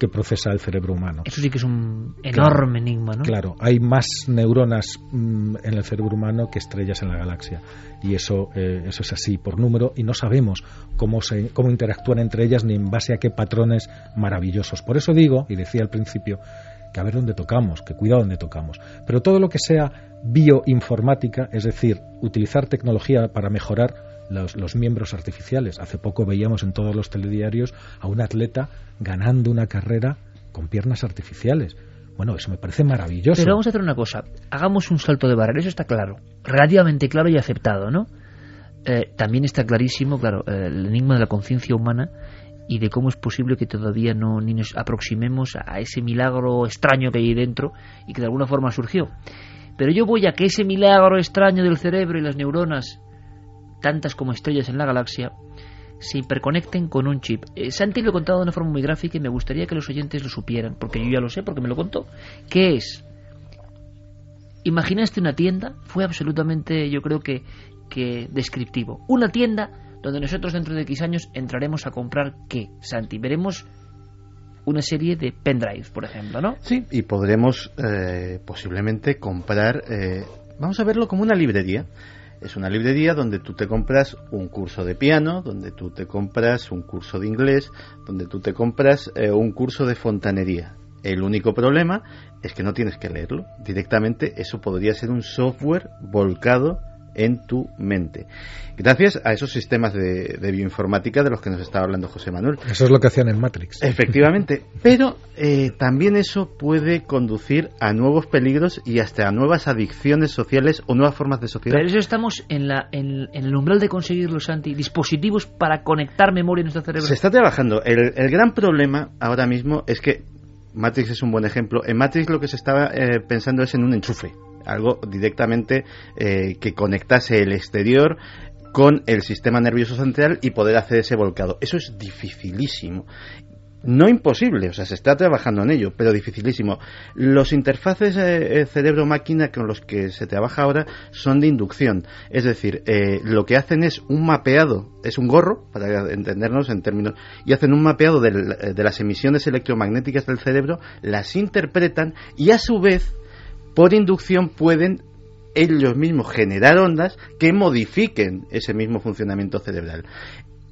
que procesa el cerebro humano. Eso sí que es un enorme enigma, ¿no? Claro, hay más neuronas mm, en el cerebro humano que estrellas en la galaxia. Y eso, eh, eso es así por número y no sabemos cómo, se, cómo interactúan entre ellas ni en base a qué patrones maravillosos. Por eso digo, y decía al principio, que a ver dónde tocamos, que cuidado dónde tocamos. Pero todo lo que sea bioinformática, es decir, utilizar tecnología para mejorar los, miembros artificiales. Hace poco veíamos en todos los telediarios a un atleta ganando una carrera con piernas artificiales. Bueno, eso me parece maravilloso. Pero vamos a hacer una cosa. Hagamos un salto de barrera. Eso está claro. Relativamente claro y aceptado, ¿no? Eh, también está clarísimo, claro, el enigma de la conciencia humana y de cómo es posible que todavía no ni nos aproximemos a ese milagro extraño que hay dentro y que de alguna forma surgió. Pero yo voy a que ese milagro extraño del cerebro y las neuronas tantas como estrellas en la galaxia, se hiperconecten con un chip. Eh, Santi lo he contado de una forma muy gráfica y me gustaría que los oyentes lo supieran, porque yo ya lo sé, porque me lo contó. ¿Qué es? Imaginaste una tienda, fue absolutamente, yo creo que, que descriptivo. Una tienda donde nosotros dentro de X años entraremos a comprar qué, Santi. Veremos una serie de pendrives, por ejemplo, ¿no? Sí, y podremos eh, posiblemente comprar, eh, vamos a verlo como una librería. Es una librería donde tú te compras un curso de piano, donde tú te compras un curso de inglés, donde tú te compras eh, un curso de fontanería. El único problema es que no tienes que leerlo. Directamente eso podría ser un software volcado en tu mente. Gracias a esos sistemas de, bioinformática de los que nos estaba hablando José Manuel. Eso es lo que hacían en Matrix. Efectivamente, [laughs] pero eh, también eso puede conducir a nuevos peligros y hasta a nuevas adicciones sociales o nuevas formas de sociedad. Pero eso estamos en, la, en, el umbral de conseguir los dispositivos para conectar memoria en nuestro cerebro. Se está trabajando. El, gran problema ahora mismo es que Matrix es un buen ejemplo. En Matrix lo que se estaba eh, pensando es en un enchufe algo directamente eh, que conectase el exterior con el sistema nervioso central y poder hacer ese volcado. Eso es dificilísimo. No imposible, o sea, se está trabajando en ello, pero dificilísimo. Los interfaces eh, cerebro-máquina con los que se trabaja ahora son de inducción. Es decir, eh, lo que hacen es un mapeado, es un gorro, para entendernos en términos, y hacen un mapeado de las emisiones electromagnéticas del cerebro, las interpretan y a su vez por inducción pueden ellos mismos generar ondas que modifiquen ese mismo funcionamiento cerebral.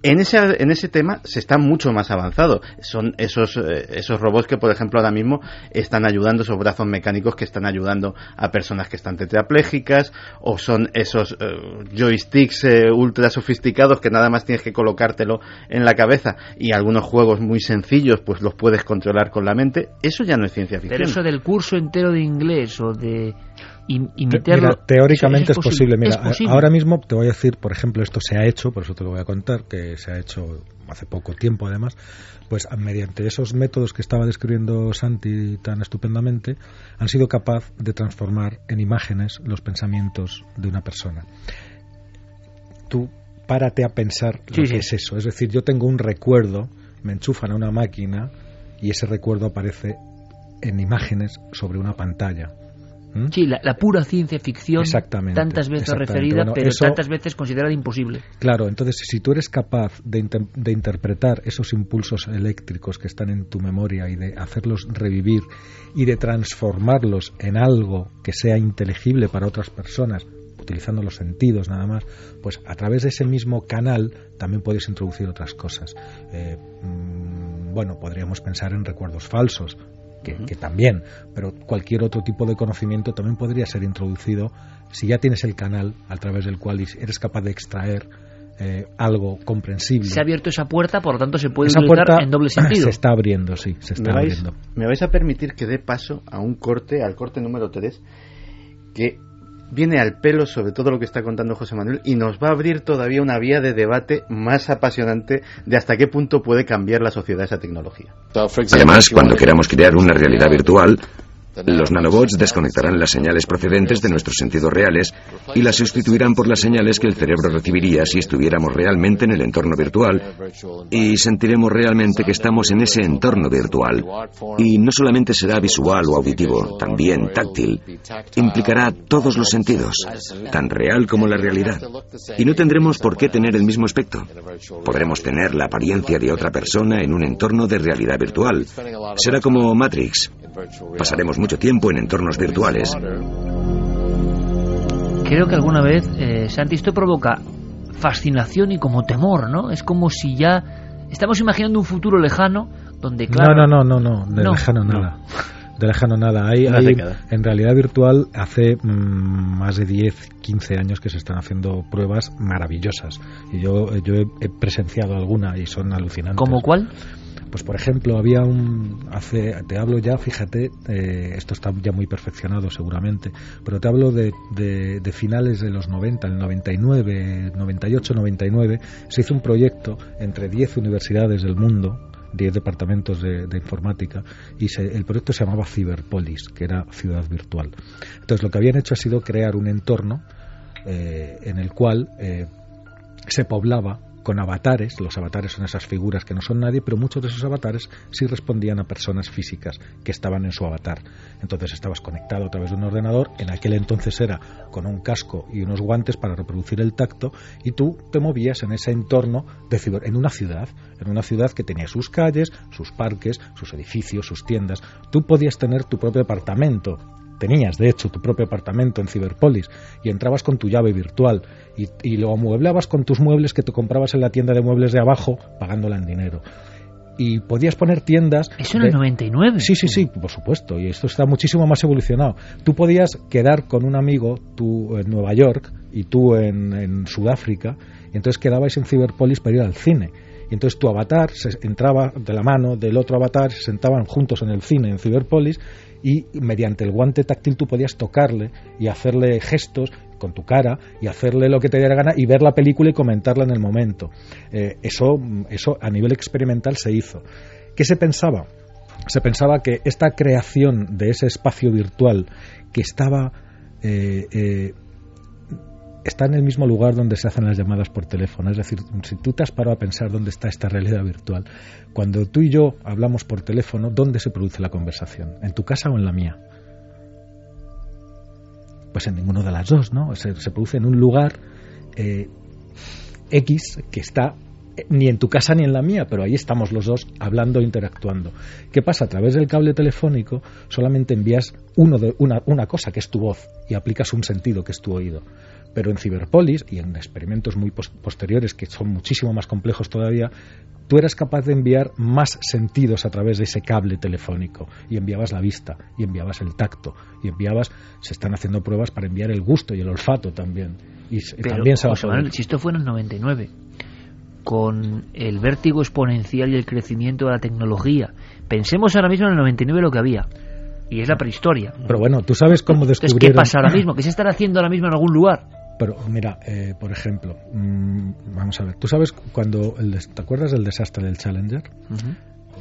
En ese, en ese tema se está mucho más avanzado. Son esos, eh, esos robots que, por ejemplo, ahora mismo están ayudando, esos brazos mecánicos que están ayudando a personas que están tetraplégicas, o son esos eh, joysticks eh, ultra sofisticados que nada más tienes que colocártelo en la cabeza y algunos juegos muy sencillos pues los puedes controlar con la mente. Eso ya no es ciencia ficción. Pero eso del curso entero de inglés o de teóricamente es, posible. Mira, ahora mismo te voy a decir, por ejemplo, esto se ha hecho, por eso te lo voy a contar, que se ha hecho hace poco tiempo además, pues mediante esos métodos que estaba describiendo Santi tan estupendamente, han sido capaz de transformar en imágenes los pensamientos de una persona. Tú párate a pensar lo que es eso. Es decir, yo tengo un recuerdo, me enchufan a una máquina y ese recuerdo aparece en imágenes sobre una pantalla ¿Mm? Sí, la, pura ciencia ficción, tantas veces referida, pero tantas veces considerada imposible. Claro, entonces si tú eres capaz de, de, interpretar esos impulsos eléctricos que están en tu memoria y de hacerlos revivir y de transformarlos en algo que sea inteligible para otras personas, utilizando los sentidos nada más, pues a través de ese mismo canal también puedes introducir otras cosas. Eh, mm, bueno, podríamos pensar en recuerdos falsos, que, también, pero cualquier otro tipo de conocimiento también podría ser introducido si ya tienes el canal a través del cual eres capaz de extraer eh, algo comprensible. Se ha abierto esa puerta, por lo tanto se puede utilizar en doble sentido. [clears throat] Se está abriendo, sí, se está ¿Me abriendo. ¿Me vais a permitir que dé paso a un corte, al corte número 3, que viene al pelo sobre todo lo que está contando José Manuel y nos va a abrir todavía una vía de debate más apasionante de hasta qué punto puede cambiar la sociedad esa tecnología. Además, cuando queramos crear una realidad virtual, los nanobots desconectarán las señales procedentes de nuestros sentidos reales y las sustituirán por las señales que el cerebro recibiría si estuviéramos realmente en el entorno virtual y sentiremos realmente que estamos en ese entorno virtual. Y no solamente será visual o auditivo, también táctil. Implicará todos los sentidos, tan real como la realidad. Y no tendremos por qué tener el mismo aspecto. Podremos tener la apariencia de otra persona en un entorno de realidad virtual. Será como Matrix. Pasaremos mucho tiempo en entornos virtuales. Creo que alguna vez, eh, Santi, esto provoca fascinación y como temor, ¿no? Es como si ya estamos imaginando un futuro lejano donde, claro... No, no, no, no, no de lejano nada. De lejano nada. Hay, en realidad virtual hace mm, más de 10, 15 años que se están haciendo pruebas maravillosas. Y yo, yo he, presenciado alguna y son alucinantes. ¿Como cuál? Pues por ejemplo, había un, hace, te hablo ya, fíjate, eh, esto está ya muy perfeccionado seguramente, pero te hablo de, de, finales de los 90, el 99, 98, 99, se hizo un proyecto entre 10 universidades del mundo, 10 departamentos de, informática y el proyecto se llamaba Cyberpolis, que era ciudad virtual. Entonces lo que habían hecho ha sido crear un entorno eh, en el cual eh, se poblaba con avatares, los avatares son esas figuras que no son nadie, pero muchos de esos avatares sí respondían a personas físicas que estaban en su avatar. Entonces estabas conectado a través de un ordenador, en aquel entonces era con un casco y unos guantes para reproducir el tacto, y tú te movías en ese entorno de en una ciudad, en una ciudad que tenía sus calles, sus parques, sus edificios, sus tiendas. Tú podías tener tu propio apartamento, tenías de hecho tu propio apartamento en Ciberpolis y entrabas con tu llave virtual y, lo amueblabas con tus muebles que te comprabas en la tienda de muebles de abajo pagándola en dinero y podías poner tiendas. Eso en el 99. Sí, sí, sí, por supuesto. Y esto está muchísimo más evolucionado. Tú podías quedar con un amigo, tú en Nueva York y tú en, en Sudáfrica, y entonces quedabais en Ciberpolis para ir al cine. Y entonces tu avatar se entraba de la mano del otro avatar, se sentaban juntos en el cine en Ciberpolis y mediante el guante táctil tú podías tocarle y hacerle gestos con tu cara y hacerle lo que te diera gana y ver la película y comentarla en el momento. Eh, eso, eso a nivel experimental se hizo. ¿Qué se pensaba? Se pensaba que esta creación de ese espacio virtual que estaba eh, eh, está en el mismo lugar donde se hacen las llamadas por teléfono. Es decir, si tú te has parado a pensar dónde está esta realidad virtual, cuando tú y yo hablamos por teléfono, ¿dónde se produce la conversación? ¿En tu casa o en la mía? Pues en ninguno de las dos, ¿no? Se, produce en un lugar eh, X que está ni en tu casa ni en la mía, pero ahí estamos los dos hablando interactuando. ¿Qué pasa? A través del cable telefónico solamente envías uno de, una, una cosa, que es tu voz, y aplicas un sentido, que es tu oído. Pero en Ciberpolis y en experimentos muy posteriores, que son muchísimo más complejos todavía, tú eras capaz de enviar más sentidos a través de ese cable telefónico y enviabas la vista y enviabas el tacto y enviabas se están haciendo pruebas para enviar el gusto y el olfato también y también se va a si esto fue en el 99 con el vértigo exponencial y el crecimiento de la tecnología pensemos ahora mismo en el 99 lo que había y es la prehistoria. Pero bueno, tú sabes cómo descubrieron... ¿Qué pasa ahora mismo? [laughs] ¿Qué se estará haciendo ahora mismo en algún lugar? Pero mira, eh, por ejemplo, mm, vamos a ver, ¿tú sabes cuando, el, te acuerdas del desastre del Challenger?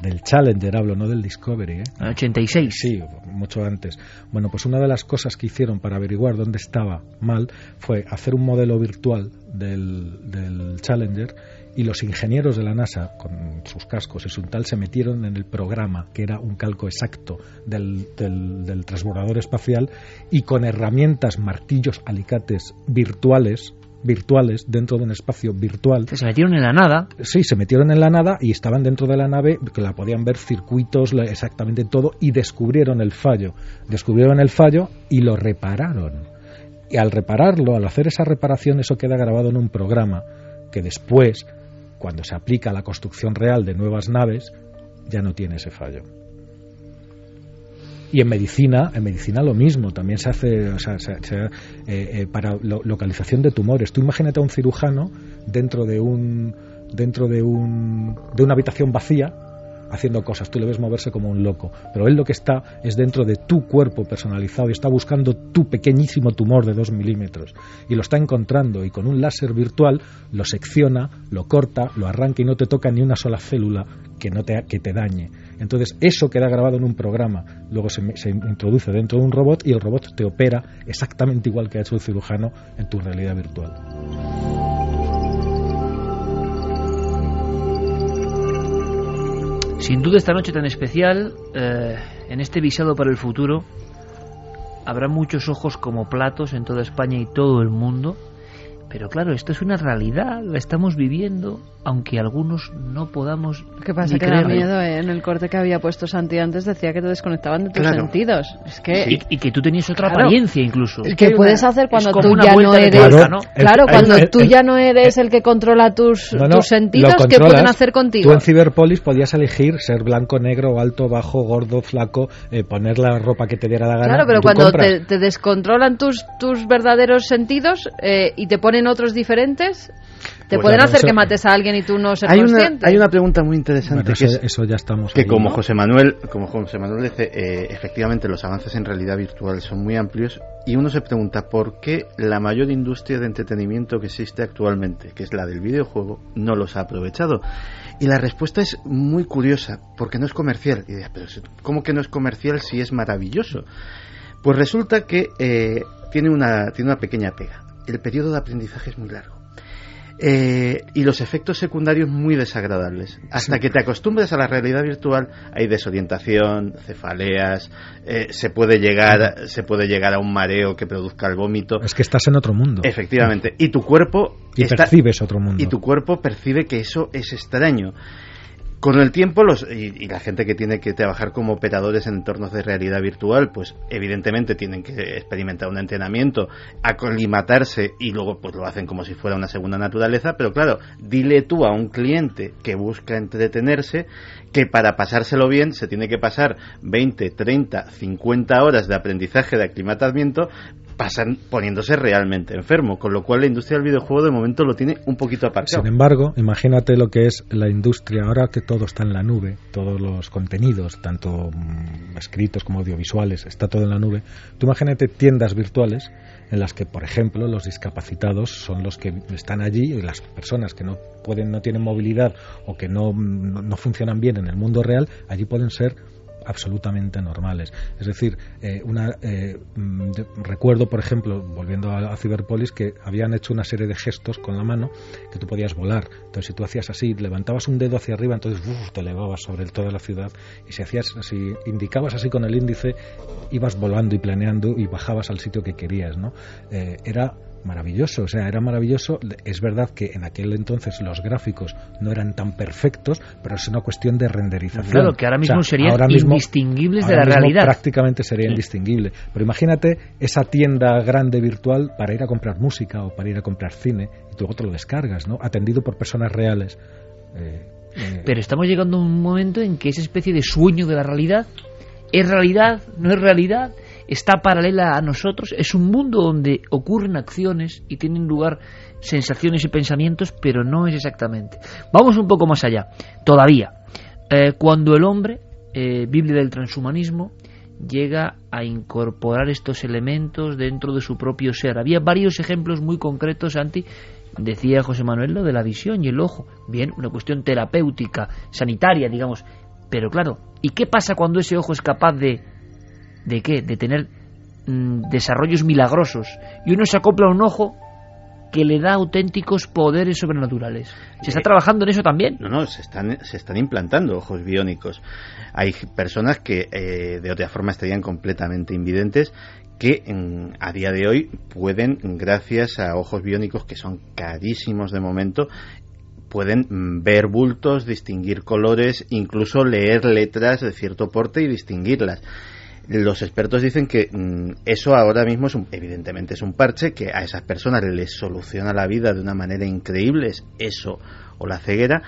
Del Challenger hablo, no del Discovery, ¿eh? 86. Sí, mucho antes. Bueno, pues una de las cosas que hicieron para averiguar dónde estaba mal fue hacer un modelo virtual del, del Challenger y los ingenieros de la NASA, con sus cascos y su tal, se metieron en el programa, que era un calco exacto del, del, transbordador espacial, y con herramientas, martillos, alicates virtuales, virtuales dentro de un espacio virtual. Se metieron en la nada. Sí, se metieron en la nada y estaban dentro de la nave, que la podían ver circuitos, exactamente todo, y descubrieron el fallo. Descubrieron el fallo y lo repararon. Y al repararlo, al hacer esa reparación, eso queda grabado en un programa que después cuando se aplica a la construcción real de nuevas naves, ya no tiene ese fallo. Y en medicina, en medicina lo mismo, también se hace o sea, eh, eh, para localización de tumores. Tú imagínate a un cirujano dentro de un dentro de un de una habitación vacía haciendo cosas, tú le ves moverse como un loco, pero él lo que está es dentro de tu cuerpo personalizado y está buscando tu pequeñísimo tumor de dos milímetros y lo está encontrando y con un láser virtual lo secciona, lo corta, lo arranca y no te toca ni una sola célula que, no te, que te dañe. Entonces eso queda grabado en un programa, luego se, introduce dentro de un robot y el robot te opera exactamente igual que ha hecho el cirujano en tu realidad virtual. Sin duda esta noche tan especial, eh, en este visado para el futuro, habrá muchos ojos como platos en toda España y todo el mundo. Pero claro, esto es una realidad, la estamos viviendo, aunque algunos no podamos. ¿Qué pasa? que da miedo, ¿eh? En el corte que había puesto Santi antes decía que te desconectaban de tus sentidos. Es que... y, que tú tenías otra apariencia incluso. ¿Qué puedes hacer cuando tú ya no eres. Claro, cuando tú ya no eres el que controla tus, tus sentidos, ¿qué pueden hacer contigo? Tú en Ciberpolis podías elegir ser blanco, negro, alto, bajo, gordo, flaco, eh, poner la ropa que te diera la gana. Claro, pero cuando te, descontrolan tus, tus verdaderos sentidos eh, y te ponen en otros diferentes? ¿Te pues pueden hacer que mates a alguien y tú no seas hay consciente? Una, hay una pregunta muy interesante que eso, ya estamos que como José Manuel como José Manuel dice eh, efectivamente los avances en realidad virtual son muy amplios y uno se pregunta por qué la mayor industria de entretenimiento que existe actualmente que es la del videojuego no los ha aprovechado. Y la respuesta es muy curiosa porque no es comercial. Y pero cómo que no es comercial si es maravilloso pues resulta que eh, tiene una tiene una pequeña pega. El periodo de aprendizaje es muy largo. Eh, y los efectos secundarios muy desagradables. Hasta que te acostumbres a la realidad virtual hay desorientación, cefaleas, eh, se puede llegar se puede llegar a un mareo que produzca el vómito. Es que estás en otro mundo. Efectivamente. Y tu cuerpo y percibes otro mundo. Y tu cuerpo percibe que eso es extraño. Con el tiempo, los, y, la gente que tiene que trabajar como operadores en entornos de realidad virtual, pues evidentemente tienen que experimentar un entrenamiento, aclimatarse y luego pues lo hacen como si fuera una segunda naturaleza, pero claro, dile tú a un cliente que busca entretenerse que para pasárselo bien se tiene que pasar 20, 30, 50 horas de aprendizaje de aclimatamiento pasan poniéndose realmente enfermo, con lo cual la industria del videojuego de momento lo tiene un poquito aparcado. Sin embargo, imagínate lo que es la industria ahora que todo está en la nube, todos los contenidos, tanto mm, escritos como audiovisuales, está todo en la nube. Tú imagínate tiendas virtuales en las que, por ejemplo, los discapacitados son los que están allí y las personas que no pueden, no tienen movilidad o que no, no funcionan bien en el mundo real, allí pueden ser absolutamente normales. Es decir, eh, una, eh, mm, recuerdo, por ejemplo, volviendo a, Ciberpolis, que habían hecho una serie de gestos con la mano que tú podías volar. Entonces, si tú hacías así, levantabas un dedo hacia arriba, entonces te elevabas sobre toda la ciudad. Y si hacías así, indicabas así con el índice, ibas volando y planeando y bajabas al sitio que querías. ¿no? Eh, era maravilloso, o sea, era maravilloso. Es verdad que en aquel entonces los gráficos no eran tan perfectos, pero es una cuestión de renderización. Claro, que ahora mismo serían indistinguibles de la realidad. Prácticamente sería indistinguible. Pero imagínate esa tienda grande virtual para ir a comprar música o para ir a comprar cine y luego te lo descargas, ¿no? Atendido por personas reales. Eh, eh. Pero estamos llegando a un momento en que esa especie de sueño de la realidad es realidad, no es realidad está paralela a nosotros, es un mundo donde ocurren acciones y tienen lugar sensaciones y pensamientos, pero no es exactamente. Vamos un poco más allá, todavía. Eh, cuando el hombre, eh, Biblia del transhumanismo, llega a incorporar estos elementos dentro de su propio ser. Había varios ejemplos muy concretos, Santi, decía José Manuel, lo de la visión y el ojo. Bien, una cuestión terapéutica, sanitaria, digamos. Pero claro, ¿y qué pasa cuando ese ojo es capaz de ¿De qué? De tener mm, desarrollos milagrosos. Y uno se acopla a un ojo que le da auténticos poderes sobrenaturales. ¿Se está eh, trabajando en eso también? No, no, se están, se están implantando ojos biónicos. Hay personas que eh, de otra forma estarían completamente invidentes que a día de hoy pueden, gracias a ojos biónicos que son carísimos de momento, pueden mm, ver bultos, distinguir colores, incluso leer letras de cierto porte y distinguirlas. Los expertos dicen que mm, eso ahora mismo es evidentemente es un parche que a esas personas les soluciona la vida de una manera increíble, es eso o la ceguera,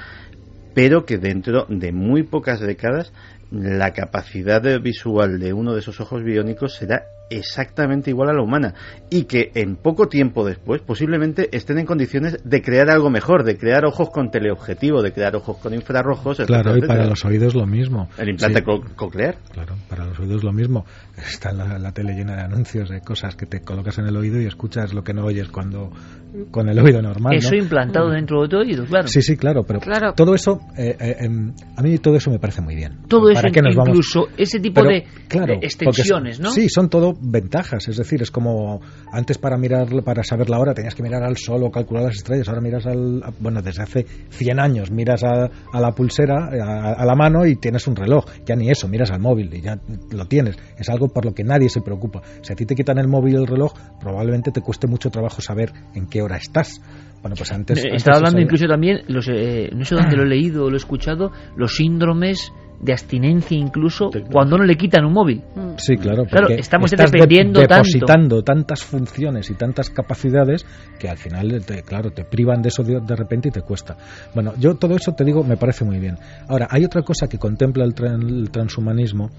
pero que dentro de muy pocas décadas la capacidad visual de uno de esos ojos biónicos será exactamente igual a la humana y que en poco tiempo después posiblemente estén en condiciones de crear algo mejor, de crear ojos con teleobjetivo, de crear ojos con infrarrojos. Claro, y para los oídos lo mismo. El implante coclear. Claro, para los oídos lo mismo. Está la, la, tele llena de anuncios de cosas que te colocas en el oído y escuchas lo que no oyes cuando con el oído normal. Eso implantado dentro de tu oído, claro. Sí, sí, claro, pero todo eso, eh, eh, em, a mí todo eso me parece muy bien. Todo eso, incluso ese tipo de, extensiones, ¿no? Sí, son todo ventajas, es decir, es como antes para mirar, para saber la hora tenías que mirar al sol o calcular las estrellas, ahora miras al, bueno, desde hace 100 años miras a, la pulsera, a, la mano y tienes un reloj, ya ni eso, miras al móvil y ya lo tienes, es algo por lo que nadie se preocupa. Si a ti te quitan el móvil y el reloj, probablemente te cueste mucho trabajo saber en qué hora estás. Bueno, pues antes. Eh, estaba hablando incluso también, los, eh, no sé dónde lo he [clears throat] leído o lo he escuchado, los síndromes de abstinencia incluso cuando no le quitan un móvil. Mm. Sí, claro. Claro, estamos dependiendo depositando tantas funciones y tantas capacidades que al final, te, claro, te privan de eso de, repente y te cuesta. Bueno, yo todo eso te digo, me parece muy bien. Ahora, hay otra cosa que contempla el, transhumanismo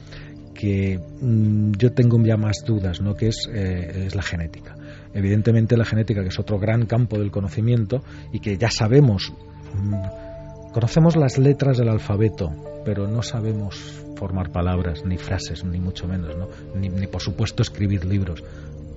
que mm, yo tengo ya más dudas, ¿no? Que es, eh, es la genética. Evidentemente la genética, que es otro gran campo del conocimiento y que ya sabemos, mm, conocemos las letras del alfabeto, pero no sabemos formar palabras, ni frases, ni mucho menos, ¿no? ni, ni por supuesto escribir libros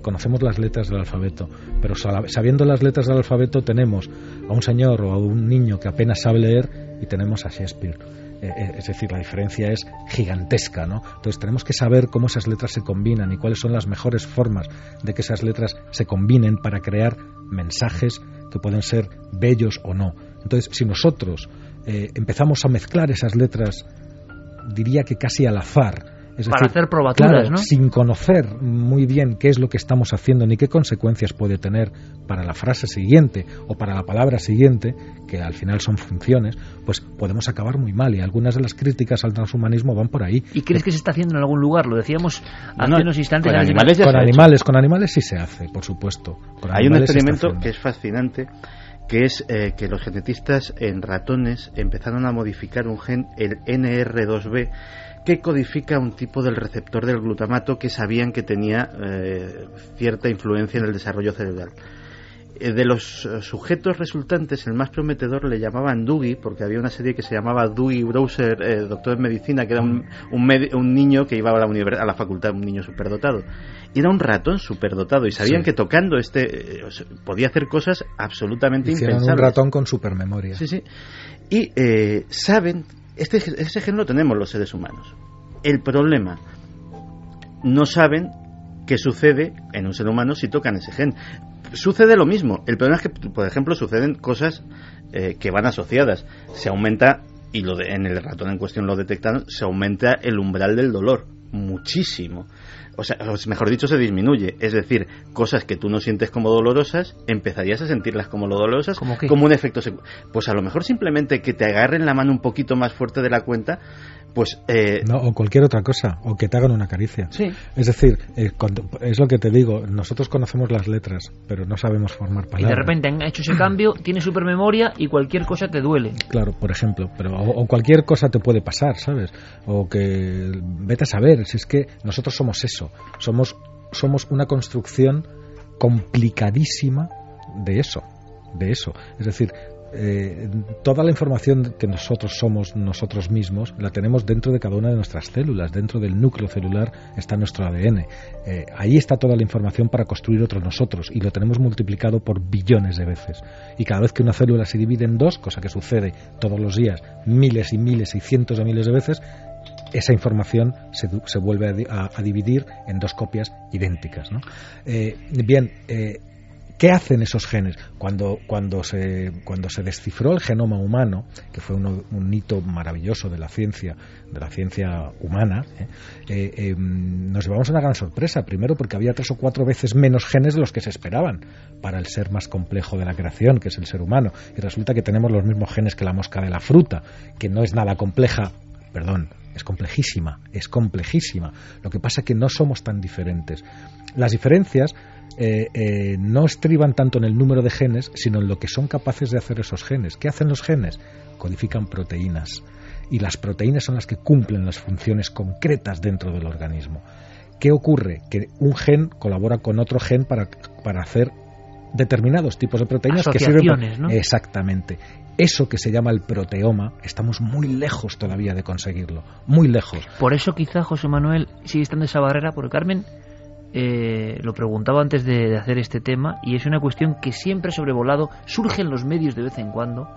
conocemos las letras del alfabeto, pero sabiendo las letras del alfabeto tenemos a un señor o a un niño que apenas sabe leer y tenemos a Shakespeare. Eh, eh, es decir, la diferencia es gigantesca, ¿no? Entonces tenemos que saber cómo esas letras se combinan y cuáles son las mejores formas de que esas letras se combinen para crear mensajes que pueden ser bellos o no. Entonces, si nosotros eh, empezamos a mezclar esas letras, diría que casi al azar, para hacer probaturas, ¿no? Sin conocer muy bien qué es lo que estamos haciendo ni qué consecuencias puede tener para la frase siguiente o para la palabra siguiente, que al final son funciones, pues podemos acabar muy mal. Y algunas de las críticas al transhumanismo van por ahí. ¿Y crees que se está haciendo en algún lugar? Lo decíamos hace unos instantes. Con animales, con animales, con animales sí se hace, por supuesto. Hay un experimento que es fascinante que es eh, que los genetistas en ratones empezaron a modificar un gen, el NR2B, que codifica un tipo del receptor del glutamato que sabían que tenía eh, cierta influencia en el desarrollo cerebral. Eh, de los eh, sujetos resultantes, el más prometedor le llamaban Dewey, porque había una serie que se llamaba Dewey Browser, doctor en medicina, que era un, un, niño que iba a la, a la facultad, un niño superdotado. Y era un ratón superdotado, y sabían que tocando este podía hacer cosas absolutamente Hicieron impensables. un ratón con supermemoria. Sí, sí. Y saben este, ese gen lo tenemos los seres humanos. El problema, no saben qué sucede en un ser humano si tocan ese gen. Sucede lo mismo. El problema es que, por ejemplo, suceden cosas eh, que van asociadas. Se aumenta, y lo de, en el ratón en cuestión lo detectaron, se aumenta el umbral del dolor. Muchísimo. O sea, mejor dicho, se disminuye. Es decir, cosas que tú no sientes como dolorosas, empezarías a sentirlas como dolorosas, como un efecto. Pues a lo mejor simplemente que te agarren la mano un poquito más fuerte de la cuenta, pues eh, no o cualquier otra cosa o que te hagan una caricia. Sí. es decir eh, es lo que te digo nosotros conocemos las letras pero no sabemos formar palabras y de repente han hecho ese cambio [clears throat] tienes supermemoria y cualquier cosa te duele. Claro por ejemplo pero o, cualquier cosa te puede pasar sabes o que vete a saber si es que nosotros somos eso somos somos una construcción complicadísima de eso de eso. Es decir eh, toda la información que nosotros somos nosotros mismos la tenemos dentro de cada una de nuestras células, dentro del núcleo celular está nuestro ADN. Eh, ahí está toda la información para construir otro nosotros y lo tenemos multiplicado por billones de veces. Y cada vez que una célula se divide en dos, cosa que sucede todos los días, miles y miles y cientos de miles de veces, esa información se, vuelve a, dividir en dos copias idénticas. Eh, bien, ¿Qué hacen esos genes? Cuando, cuando, se, cuando se descifró el genoma humano, que fue un hito maravilloso de la ciencia, de la ciencia humana, ¿eh? Eh, em, nos llevamos una gran sorpresa. Primero porque había tres o cuatro veces menos genes de los que se esperaban para el ser más complejo de la creación, que es el ser humano. Y resulta que tenemos los mismos genes que la mosca de la fruta, que no es nada compleja, perdón, es complejísima, es complejísima. Lo que pasa es que no somos tan diferentes. Las diferencias eh, eh, no estriban tanto en el número de genes, sino en lo que son capaces de hacer esos genes. ¿Qué hacen los genes? Codifican proteínas. Y las proteínas son las que cumplen las funciones concretas dentro del organismo. ¿Qué ocurre? Que un gen colabora con otro gen para, para hacer determinados tipos de proteínas que sirven ¿no? exactamente eso que se llama el proteoma estamos muy lejos todavía de conseguirlo muy lejos por eso quizá José Manuel sigue estando esa barrera porque Carmen eh, lo preguntaba antes de, hacer este tema y es una cuestión que siempre ha sobrevolado, surge en los medios de vez en cuando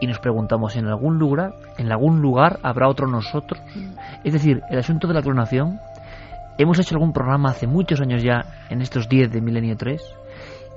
y nos preguntamos en algún lugar, en algún lugar habrá otro nosotros. Es decir, el asunto de la clonación, hemos hecho algún programa hace muchos años ya, en estos 10 de Milenio 3,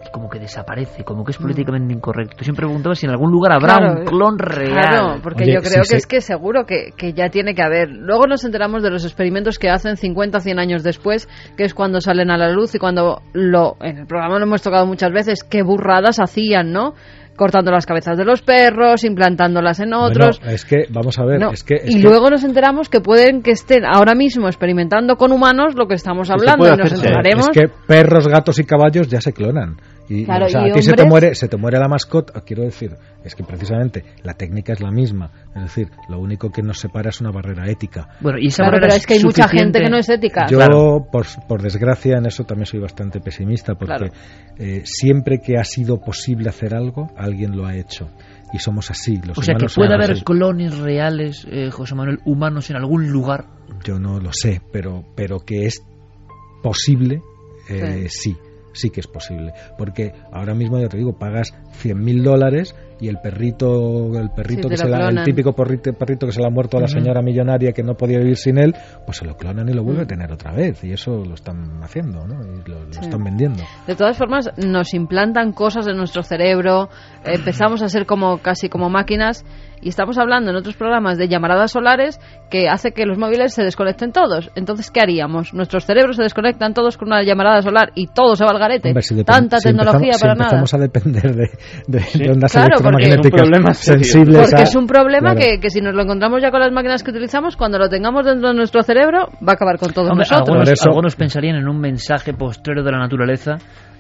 como que desaparece, como que es mm. políticamente incorrecto. Siempre preguntaba si en algún lugar habrá un clon real. Claro, porque yo creo que es que seguro que, que, ya tiene que haber. Luego nos enteramos de los experimentos que hacen 50 o 100 años después, que es cuando salen a la luz y cuando lo en el programa lo hemos tocado muchas veces, qué burradas hacían, ¿no? cortando las cabezas de los perros, implantándolas en otros. es que, vamos a ver, es que... y luego nos enteramos que pueden que estén ahora mismo experimentando con humanos lo que estamos hablando y nos enteraremos... Es que perros, gatos y caballos ya se clonan. Y, o sea, se te, muere, se te muere la mascota, quiero decir, es que precisamente la técnica es la misma, es decir, lo único que nos separa es una barrera ética. Bueno, y esa pero es que hay mucha gente que no es ética. Yo, por, por, desgracia, en eso también soy bastante pesimista, porque eh, siempre que ha sido posible hacer algo, alguien lo ha hecho y somos así. Los o sea, que puede haber clones reales, eh, José Manuel, humanos en algún lugar. Yo no lo sé, pero, pero que es posible, eh, sí sí que es posible. Porque ahora mismo, ya te digo, pagas 100.000 dólares y el perrito, el perrito que se la, el típico perrito, perrito que se le ha muerto a la señora millonaria que no podía vivir sin él, pues se lo clonan y lo vuelve a tener otra vez. Y eso lo están haciendo, ¿no? Y lo, están vendiendo. De todas formas, nos implantan cosas en nuestro cerebro, empezamos a ser como casi como máquinas y estamos hablando en otros programas de llamaradas solares que hace que los móviles se desconecten todos. Entonces, ¿qué haríamos? Nuestros cerebros se desconectan todos con una llamarada solar y todo se va al garete. Tanta tecnología para nada. Empezamos a depender de, de, ondas electromagnéticas sensibles. Porque es un problema que, que, si nos lo encontramos ya con las máquinas que utilizamos, cuando lo tengamos dentro de nuestro cerebro, va a acabar con todos nosotros. Algunos, algunos pensarían en un mensaje postrero de la naturaleza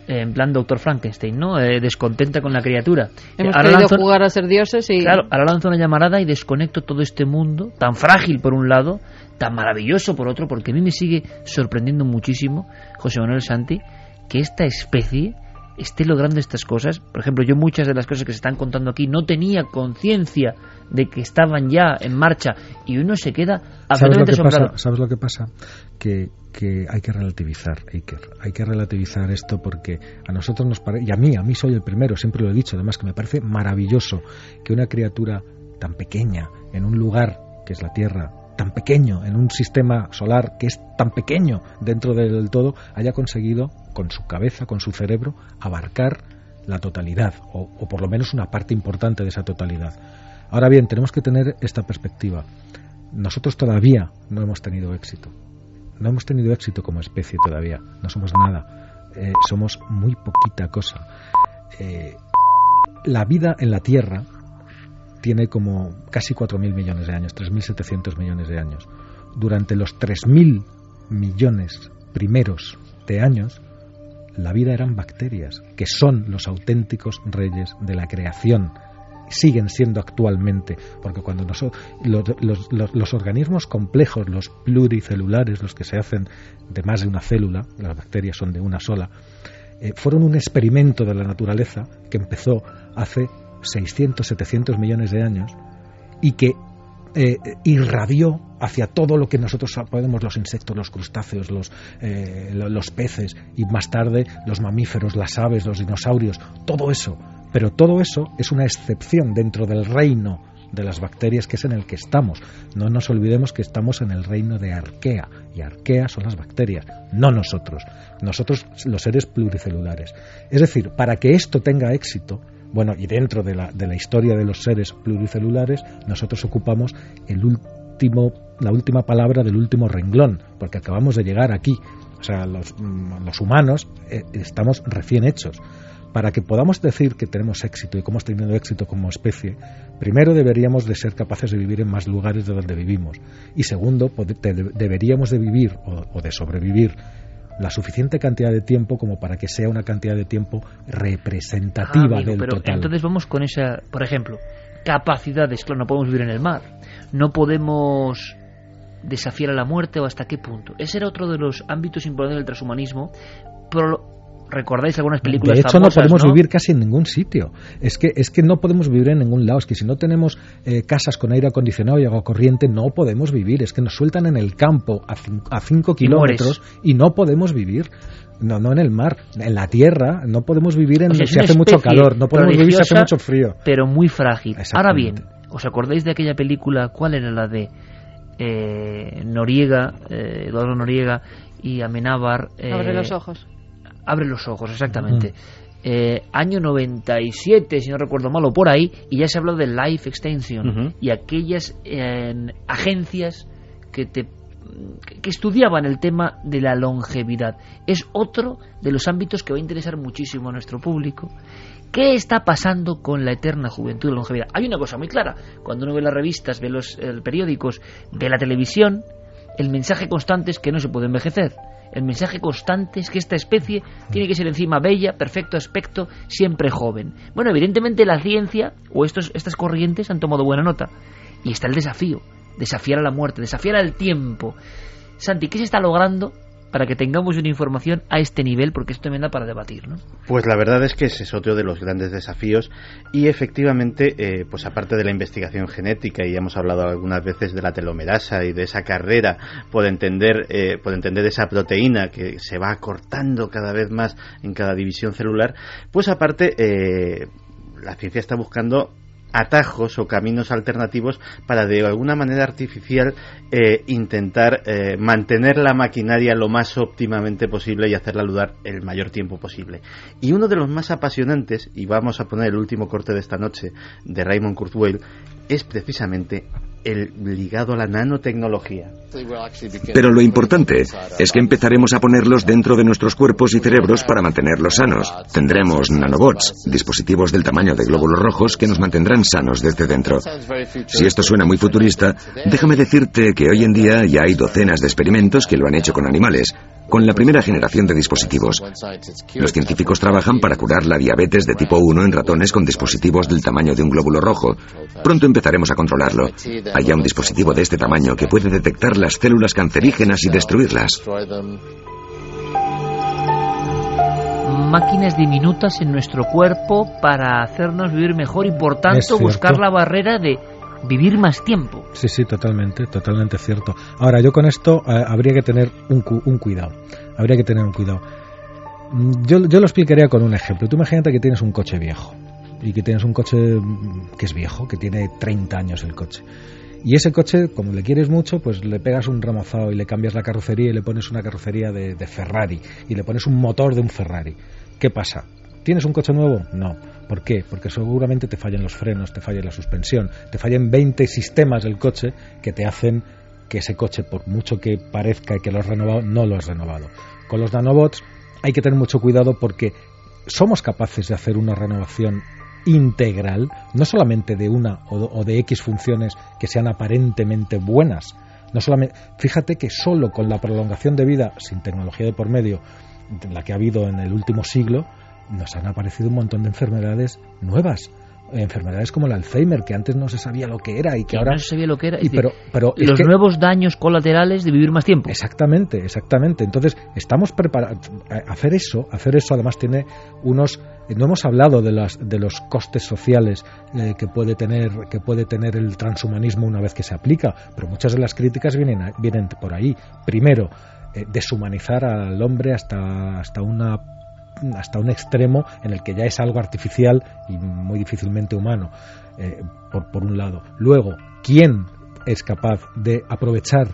en plan Doctor Frankenstein, ¿no? Eh, descontenta con la criatura. Hemos querido jugar a ser dioses y... Claro, ahora lanzo una llamarada y desconecto todo este mundo, tan frágil por un lado, tan maravilloso por otro, porque a mí me sigue sorprendiendo muchísimo, José Manuel Santi, que esta especie esté logrando estas cosas. Por ejemplo, yo muchas de las cosas que se están contando aquí no tenía conciencia de que estaban ya en marcha y uno se queda absolutamente ¿Sabes ¿Sabes lo que pasa? Que, que hay que relativizar, Iker. Hay que relativizar esto porque a nosotros nos parece, y a mí, a mí soy el primero, siempre lo he dicho, además que me parece maravilloso que una criatura tan pequeña en un lugar que es la Tierra, tan pequeño, en un sistema solar que es tan pequeño dentro del todo, haya conseguido con su cabeza, con su cerebro, abarcar la totalidad, o, por lo menos una parte importante de esa totalidad. Ahora bien, tenemos que tener esta perspectiva. Nosotros todavía no hemos tenido éxito no hemos tenido éxito como especie todavía, no somos nada, eh, somos muy poquita cosa. Eh, la vida en la Tierra tiene como casi 4.000 millones de años, 3.700 millones de años. Durante los 3.000 millones primeros de años, la vida eran bacterias, que son los auténticos reyes de la creación. Siguen siendo actualmente, porque cuando los, los, organismos complejos, los pluricelulares, los que se hacen de más de una célula, las bacterias son de una sola, eh, fueron un experimento de la naturaleza que empezó hace 600, 700 millones de años y que eh, irradió hacia todo lo que nosotros podemos, los insectos, los crustáceos, los, eh, los peces y más tarde los mamíferos, las aves, los dinosaurios, todo eso. Pero todo eso es una excepción dentro del reino de las bacterias que es en el que estamos. No nos olvidemos que estamos en el reino de Arquea y Arquea son las bacterias, no nosotros. Nosotros los seres pluricelulares. Es decir, para que esto tenga éxito, bueno, y dentro de la, de la historia de los seres pluricelulares, nosotros ocupamos el último, la última palabra del último renglón, porque acabamos de llegar aquí. O sea, los, mm, los humanos eh, estamos recién hechos. Para que podamos decir que tenemos éxito y que hemos tenido éxito como especie, primero deberíamos de ser capaces de vivir en más lugares de donde vivimos. Y segundo, deberíamos de vivir o de sobrevivir la suficiente cantidad de tiempo como para que sea una cantidad de tiempo representativa ah, del pero Entonces vamos con esa, por ejemplo, capacidades, claro, no podemos vivir en el mar, no podemos desafiar a la muerte o hasta qué punto. Ese era otro de los ámbitos importantes del transhumanismo, pero recordáis algunas películas de hecho no podemos vivir casi en ningún sitio es que es que no podemos vivir en ningún lado es que si no tenemos eh, casas con aire acondicionado y agua corriente no podemos vivir es que nos sueltan en el campo a 5 kilómetros y, no podemos vivir no, no en el mar, en la tierra, no podemos vivir en si hace mucho calor, no podemos vivir si hace mucho frío. Pero muy frágil. Ahora bien, ¿os acordáis de aquella película? ¿Cuál era la de eh, Noriega, eh, Eduardo Noriega y Amenábar? Abre los ojos. Abre los ojos, exactamente. Eh, año 97, si no recuerdo mal, o por ahí, y ya se habló de Life Extension y aquellas eh, agencias que te que estudiaban el tema de la longevidad. Es otro de los ámbitos que va a interesar muchísimo a nuestro público. ¿Qué está pasando con la eterna juventud y la longevidad? Hay una cosa muy clara. Cuando uno ve las revistas, ve los eh, periódicos, ve la televisión, el mensaje constante es que no se puede envejecer. El mensaje constante es que esta especie tiene que ser encima bella, perfecto aspecto, siempre joven. Bueno, evidentemente la ciencia o estos, estas corrientes han tomado buena nota. Y está el desafío, desafiar a la muerte, desafiar al tiempo. Santi, ¿qué se está logrando para que tengamos una información a este nivel, porque esto me da para debatir, ¿no? Pues la verdad es que ese es otro de los grandes desafíos y efectivamente, eh, pues aparte de la investigación genética y hemos hablado algunas veces de la telomerasa y de esa carrera por entender, eh, por entender esa proteína que se va acortando cada vez más en cada división celular, pues aparte eh, la ciencia está buscando atajos o caminos alternativos para de alguna manera artificial eh, intentar eh, mantener la maquinaria lo más óptimamente posible y hacerla dudar el mayor tiempo posible. Y uno de los más apasionantes, y vamos a poner el último corte de esta noche de Raymond Kurzweil, es precisamente el ligado a la nanotecnología. Pero lo importante es que empezaremos a ponerlos dentro de nuestros cuerpos y cerebros para mantenerlos sanos. Tendremos nanobots, dispositivos del tamaño de glóbulos rojos que nos mantendrán sanos desde dentro. Si esto suena muy futurista, déjame decirte que hoy en día ya hay docenas de experimentos que lo han hecho con animales, con la primera generación de dispositivos. Los científicos trabajan para curar la diabetes de tipo 1 en ratones con dispositivos del tamaño de un glóbulo rojo. Pronto empezaremos a controlarlo. Hay ya un dispositivo de este tamaño que puede detectar las células cancerígenas y destruirlas. Máquinas diminutas en nuestro cuerpo para hacernos vivir mejor y por tanto buscar la barrera de vivir más tiempo. Sí, sí, totalmente, totalmente cierto. Ahora, yo con esto eh, habría que tener un, un, cuidado. Habría que tener un cuidado. Mm, yo, yo lo explicaría con un ejemplo. Tú imagínate que tienes un coche viejo y que tienes un coche mm, que es viejo, que tiene 30 años el coche. Y ese coche, como le quieres mucho, pues le pegas un ramozado y le cambias la carrocería y le pones una carrocería de, de Ferrari y le pones un motor de un Ferrari. ¿Qué pasa? ¿Tienes un coche nuevo? No. ¿Por qué? Porque seguramente te fallan los frenos, te falla la suspensión, te fallan 20 sistemas del coche que te hacen que ese coche, por mucho que parezca que lo has renovado, no lo has renovado. Con los nanobots hay que tener mucho cuidado porque somos capaces de hacer una renovación integral, no solamente de una o de X funciones que sean aparentemente buenas. No solamente, fíjate que solo con la prolongación de vida, sin tecnología de por medio, la que ha habido en el último siglo, nos han aparecido un montón de enfermedades nuevas enfermedades como el Alzheimer, que antes no se sabía lo que era y que ahora... No se sabía lo que era. Y pero, pero los nuevos daños colaterales de vivir más tiempo. Exactamente, exactamente. Entonces, estamos preparados... Hacer eso, hacer eso además tiene unos... No hemos hablado de, las, de los costes sociales eh, que, puede tener, que puede tener el transhumanismo una vez que se aplica, pero muchas de las críticas vienen, vienen por ahí. Primero, eh, deshumanizar al hombre hasta, hasta una hasta un extremo en el que ya es algo artificial y muy difícilmente humano, eh, por, por un lado. Luego, ¿quién es capaz de aprovechar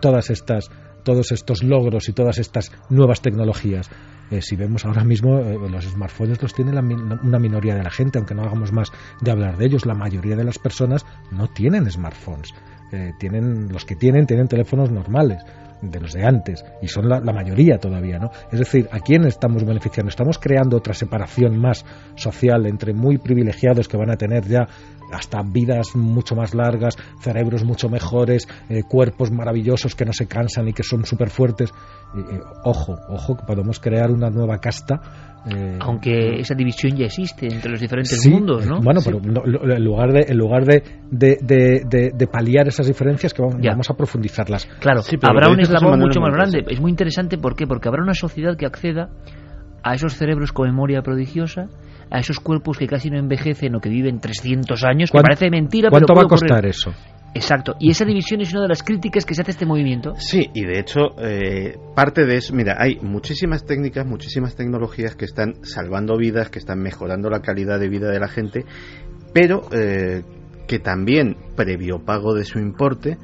todas estas todos estos logros y todas estas nuevas tecnologías. Eh, si vemos ahora mismo, eh, los smartphones los tiene una minoría de la gente, aunque no hagamos más de hablar de ellos. La mayoría de las personas no tienen smartphones. tienen los que tienen tienen teléfonos normales de los de antes, y son la, mayoría todavía, ¿no? Es decir, ¿a quién estamos beneficiando? Estamos creando otra separación más social entre muy privilegiados que van a tener ya hasta vidas mucho más largas, cerebros mucho mejores, eh, cuerpos maravillosos que no se cansan y que son súper fuertes. ojo, ojo, que podemos crear una nueva casta. Eh, Aunque esa división ya existe entre los diferentes mundos, ¿no? Bueno, pero en lugar de, en lugar de, de, de, paliar esas diferencias, que vamos, vamos a profundizarlas. Claro, habrá un eslabón mucho más grande. Es muy interesante, ¿por qué? Porque habrá una sociedad que acceda a esos cerebros con memoria prodigiosa a esos cuerpos que casi no envejecen o que viven 300 años, que parece mentira, ¿Cuánto va a costar eso? Exacto, y esa división es una de las críticas que se hace a este movimiento. Sí, y de hecho, eh, parte de eso, mira, hay muchísimas técnicas, muchísimas tecnologías que están salvando vidas, que están mejorando la calidad de vida de la gente, pero eh, que también, previo pago de su importe,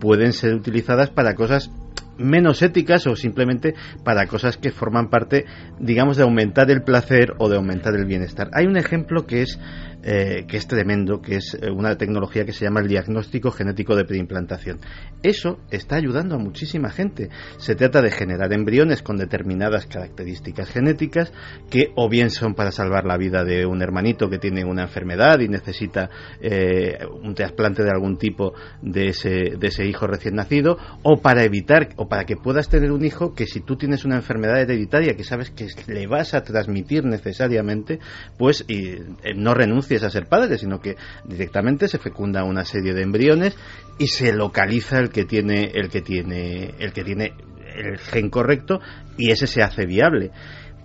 pueden ser utilizadas para cosas menos éticas o simplemente para cosas que forman parte, digamos, de aumentar el placer o de aumentar el bienestar. Hay un ejemplo que es eh, que es tremendo, que es eh, una tecnología que se llama el diagnóstico genético de preimplantación. Eso está ayudando a muchísima gente. Se trata de generar embriones con determinadas características genéticas que o bien son para salvar la vida de un hermanito que tiene una enfermedad y necesita eh, un trasplante de algún tipo de ese, de ese hijo recién nacido, o para evitar o para que puedas tener un hijo que si tú tienes una enfermedad hereditaria que sabes que le vas a transmitir necesariamente, pues y, no renuncies a ser padre, sino que directamente se fecunda una serie de embriones y se localiza el que tiene el que tiene el que tiene el gen correcto y ese se hace viable.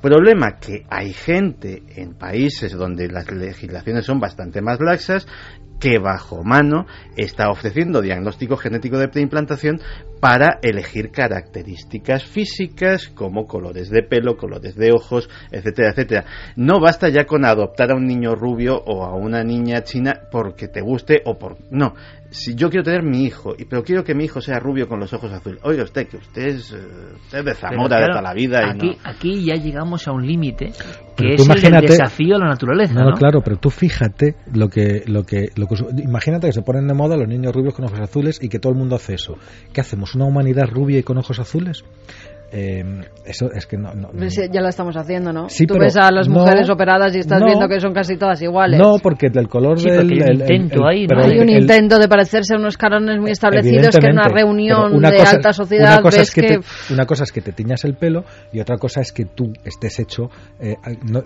Problema que hay gente en países donde las legislaciones son bastante más laxas que bajo mano está ofreciendo diagnóstico genético de preimplantación para elegir características físicas como colores de pelo, colores de ojos, etcétera, etcétera. No basta ya con adoptar a un niño rubio o a una niña china porque te guste o por no, si yo quiero tener mi hijo, pero quiero que mi hijo sea rubio con los ojos azules. Oiga usted, que usted es, eh, de Zamora de toda la vida. Aquí, aquí ya llegamos a un límite que es el desafío a la naturaleza. No, claro, pero tú fíjate lo que, lo que, lo que. Imagínate que se ponen de moda los niños rubios con ojos azules y que todo el mundo hace eso. ¿Qué hacemos? ¿Una humanidad rubia y con ojos azules? Eh, eso es que no, ya lo estamos haciendo, ¿no? Tú ves a las mujeres operadas y estás viendo que son casi todas iguales. No, porque del color del. Hay un intento ahí, Hay un intento de parecerse a unos carones muy establecidos que en una reunión de alta sociedad una cosa ves es que, una cosa es que te tiñas el pelo y otra cosa es que tú estés hecho eh,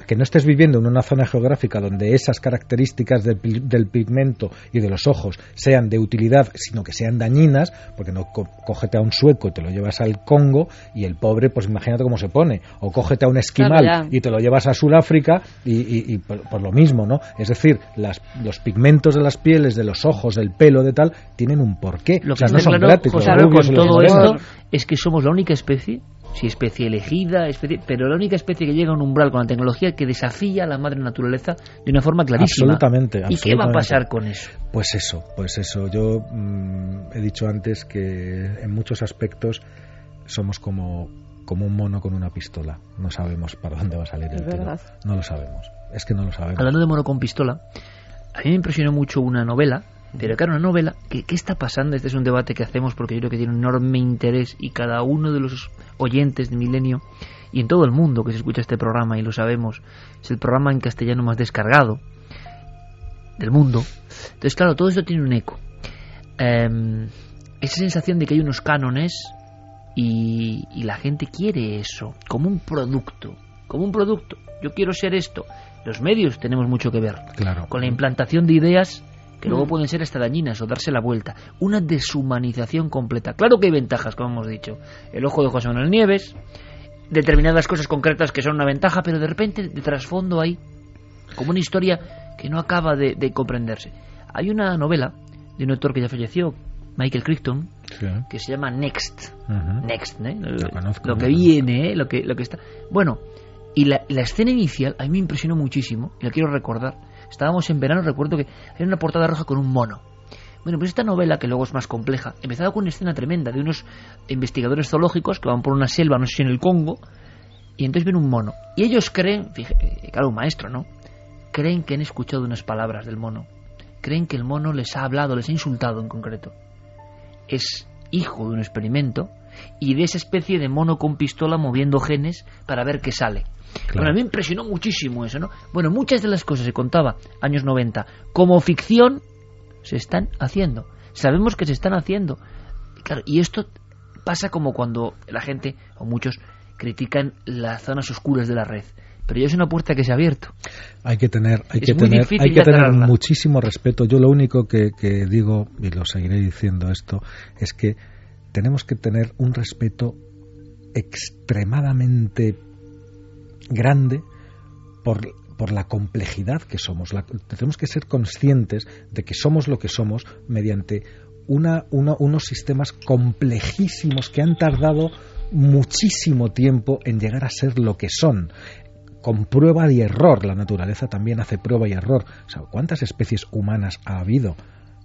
que no estés viviendo en una zona geográfica donde esas características del, del, pigmento y de los ojos sean de utilidad, sino que sean dañinas, porque no cógete a un sueco y te lo llevas al Congo y el pobre, pues imagínate cómo se pone. O cógete a un esquimal y te lo llevas a Sudáfrica y, por, lo mismo, ¿no? Es decir, las, los pigmentos de las pieles, de los ojos, del pelo, de tal, tienen un porqué. Lo que no son gratis. con todo esto es que somos la única especie si especie elegida, especie, pero la única especie que llega a un umbral con la tecnología que desafía a la madre naturaleza de una forma clarísima. Absolutamente. ¿Y qué va a pasar con eso? Pues eso, pues eso. Yo mm, he dicho antes que en muchos aspectos somos como, como un mono con una pistola. No sabemos para dónde va a salir el tiro. No lo sabemos. Es que no lo sabemos. Hablando de mono con pistola, a mí me impresionó mucho una novela Pero claro, una novela, ¿qué, ¿qué está pasando? Este es un debate que hacemos porque yo creo que tiene un enorme interés y cada uno de los oyentes de Milenio y en todo el mundo que se escucha este programa, y lo sabemos, es el programa en castellano más descargado del mundo. Entonces, claro, todo esto tiene un eco. Em, esa sensación de que hay unos cánones y, y, la gente quiere eso, como un producto, como un producto. Yo quiero ser esto. Los medios tenemos mucho que ver claro. con la implantación de ideas que luego mm. pueden ser hasta dañinas o darse la vuelta. Una deshumanización completa. Claro que hay ventajas, como hemos dicho. El ojo de José Manuel Nieves, determinadas cosas concretas que son una ventaja, pero de repente de trasfondo hay como una historia que no acaba de, comprenderse. Hay una novela de un autor que ya falleció, Michael Crichton, que se llama Next. Next, ¿eh? lo, que viene, ¿eh? lo, que, lo que está. Bueno, y la, la, escena inicial a mí me impresionó muchísimo, y la quiero recordar. Estábamos en verano, recuerdo que hay una portada roja con un mono. Bueno, pues esta novela, que luego es más compleja, empezaba con una escena tremenda de unos investigadores zoológicos que van por una selva, no sé si en el Congo, y entonces ven un mono. Y ellos creen, fíjate, claro, un maestro, ¿no? Creen que han escuchado unas palabras del mono. Creen que el mono les ha hablado, les ha insultado en concreto. Es hijo de un experimento y de esa especie de mono con pistola moviendo genes para ver qué sale. Bueno, a mí me impresionó muchísimo eso, ¿no? Bueno, muchas de las cosas se contaba, años 90, como ficción, se están haciendo. Sabemos que se están haciendo. Claro, y esto pasa como cuando la gente, o muchos, critican las zonas oscuras de la red. Pero ya es una puerta que se ha abierto. Hay que tener, hay que tener, hay que tener muchísimo respeto. Yo lo único que, que digo, y lo seguiré diciendo esto, es que tenemos que tener un respeto extremadamente grande por, por la complejidad que somos. tenemos que ser conscientes de que somos lo que somos mediante una, unos sistemas complejísimos que han tardado muchísimo tiempo en llegar a ser lo que son con prueba y error. La naturaleza también hace prueba y error. ¿Cuántas especies humanas ha habido?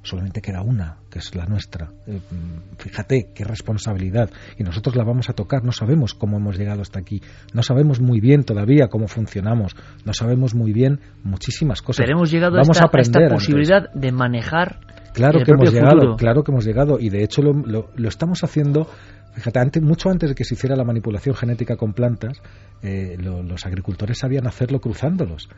solamente queda una, que es la nuestra. Eh, fíjate qué responsabilidad. Y nosotros la vamos a tocar, no sabemos cómo hemos llegado hasta aquí, no sabemos muy bien todavía cómo funcionamos, no sabemos muy bien muchísimas cosas. Pero hemos llegado a, esta, aprender, posibilidad de manejar. Claro que hemos llegado, claro que hemos llegado, y de hecho lo, lo, estamos haciendo. Fíjate, antes, mucho antes de que se hiciera la manipulación genética con plantas, eh, los agricultores sabían hacerlo cruzándolos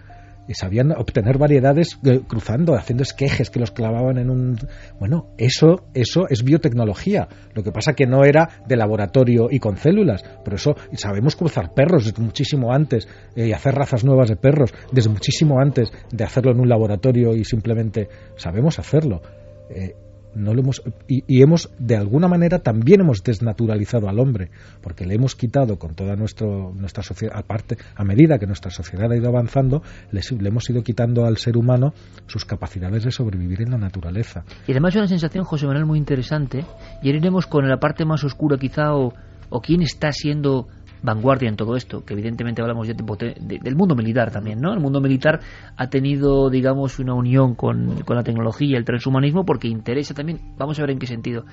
y sabían obtener variedades eh, cruzando, haciendo esquejes que los clavaban en un... Bueno, eso, eso es biotecnología. Lo que pasa que no era de laboratorio y con células, pero eso sabemos cruzar perros desde muchísimo antes eh, y hacer razas nuevas de perros desde muchísimo antes de hacerlo en un laboratorio y simplemente sabemos hacerlo. Eh, no lo hemos y, hemos de alguna manera también hemos desnaturalizado al hombre porque le hemos quitado con toda nuestro, nuestra sociedad aparte a medida que nuestra sociedad ha ido avanzando le, hemos ido quitando al ser humano sus capacidades de sobrevivir en la naturaleza. Y además una sensación José Manuel muy interesante y iremos con la parte más oscura quizá o, o quién está siendo vanguardia en todo esto, que evidentemente hablamos ya del mundo militar también, ¿no? El mundo militar ha tenido, digamos, una unión con, la tecnología, el transhumanismo, porque interesa también, vamos a ver en qué sentido,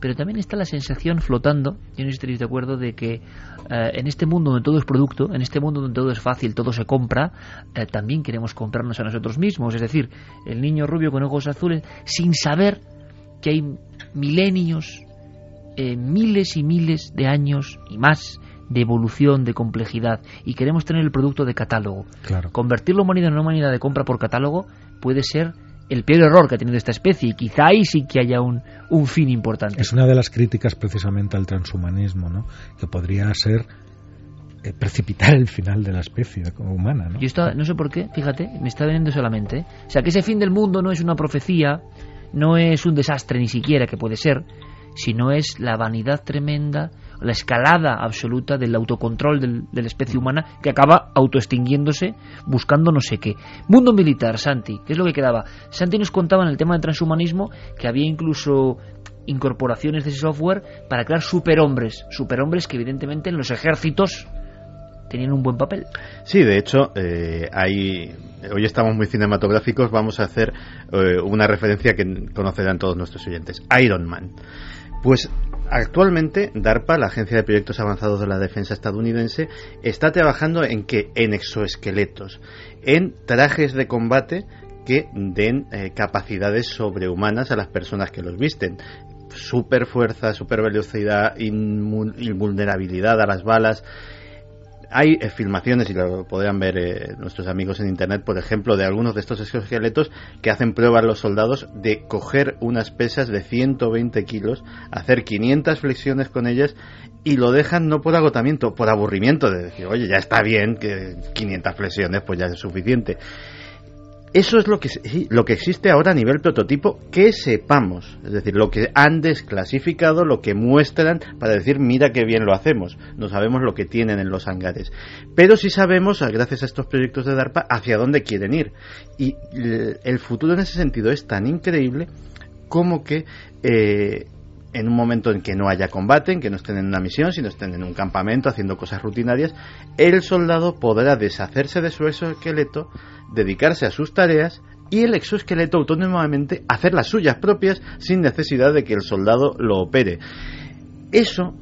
pero también está la sensación flotando, yo no estoy de acuerdo, de que eh, en este mundo donde todo es producto, en este mundo donde todo es fácil, todo se compra, eh, también queremos comprarnos a nosotros mismos, es decir, el niño rubio con ojos azules, sin saber que hay milenios, eh, miles y miles de años y más de evolución, de complejidad, y queremos tener el producto de catálogo. Convertir la humanidad en una humanidad de compra por catálogo puede ser el peor error que ha tenido esta especie y quizá ahí sí que haya un, un fin importante. Es una de las críticas precisamente al transhumanismo, ¿no? que podría ser eh, precipitar el final de la especie humana. ¿no? Yo no sé por qué, fíjate, me está veniendo solamente. O sea, que ese fin del mundo no es una profecía, no es un desastre ni siquiera, que puede ser, sino es la vanidad tremenda la escalada absoluta del autocontrol de la especie humana que acaba autoextinguiéndose buscando no sé qué. Mundo militar, Santi, ¿qué es lo que quedaba? Santi nos contaba en el tema del transhumanismo que había incluso incorporaciones de ese software para crear superhombres, superhombres que evidentemente en los ejércitos tenían un buen papel. Sí, de hecho, eh, hay, hoy estamos muy cinematográficos, vamos a hacer eh, una referencia que conocerán todos nuestros oyentes, Iron Man. Pues actualmente DARPA, la Agencia de Proyectos Avanzados de la Defensa estadounidense, está trabajando en que en exoesqueletos, en trajes de combate que den eh, capacidades sobrehumanas a las personas que los visten. Super fuerza, super velocidad, invulnerabilidad a las balas hay eh, filmaciones, y lo podrán ver eh, nuestros amigos en internet, por ejemplo, de algunos de estos exoesqueletos que hacen pruebas los soldados de coger unas pesas de 120 kilos, hacer 500 flexiones con ellas y lo dejan no por agotamiento, por aburrimiento, de decir, oye, ya está bien, que 500 flexiones pues ya es suficiente. Eso es lo que, lo que existe ahora a nivel prototipo que sepamos. Es decir, lo que han desclasificado, lo que muestran para decir, mira qué bien lo hacemos. No sabemos lo que tienen en los hangares. Pero sí sabemos, gracias a estos proyectos de DARPA, hacia dónde quieren ir. Y el futuro en ese sentido es tan increíble como que eh, en un momento en que no haya combate, en que no estén en una misión, sino estén en un campamento haciendo cosas rutinarias, el soldado podrá deshacerse de su exoesqueleto, dedicarse a sus tareas y el exoesqueleto autónomamente hacer las suyas propias sin necesidad de que el soldado lo opere. Eso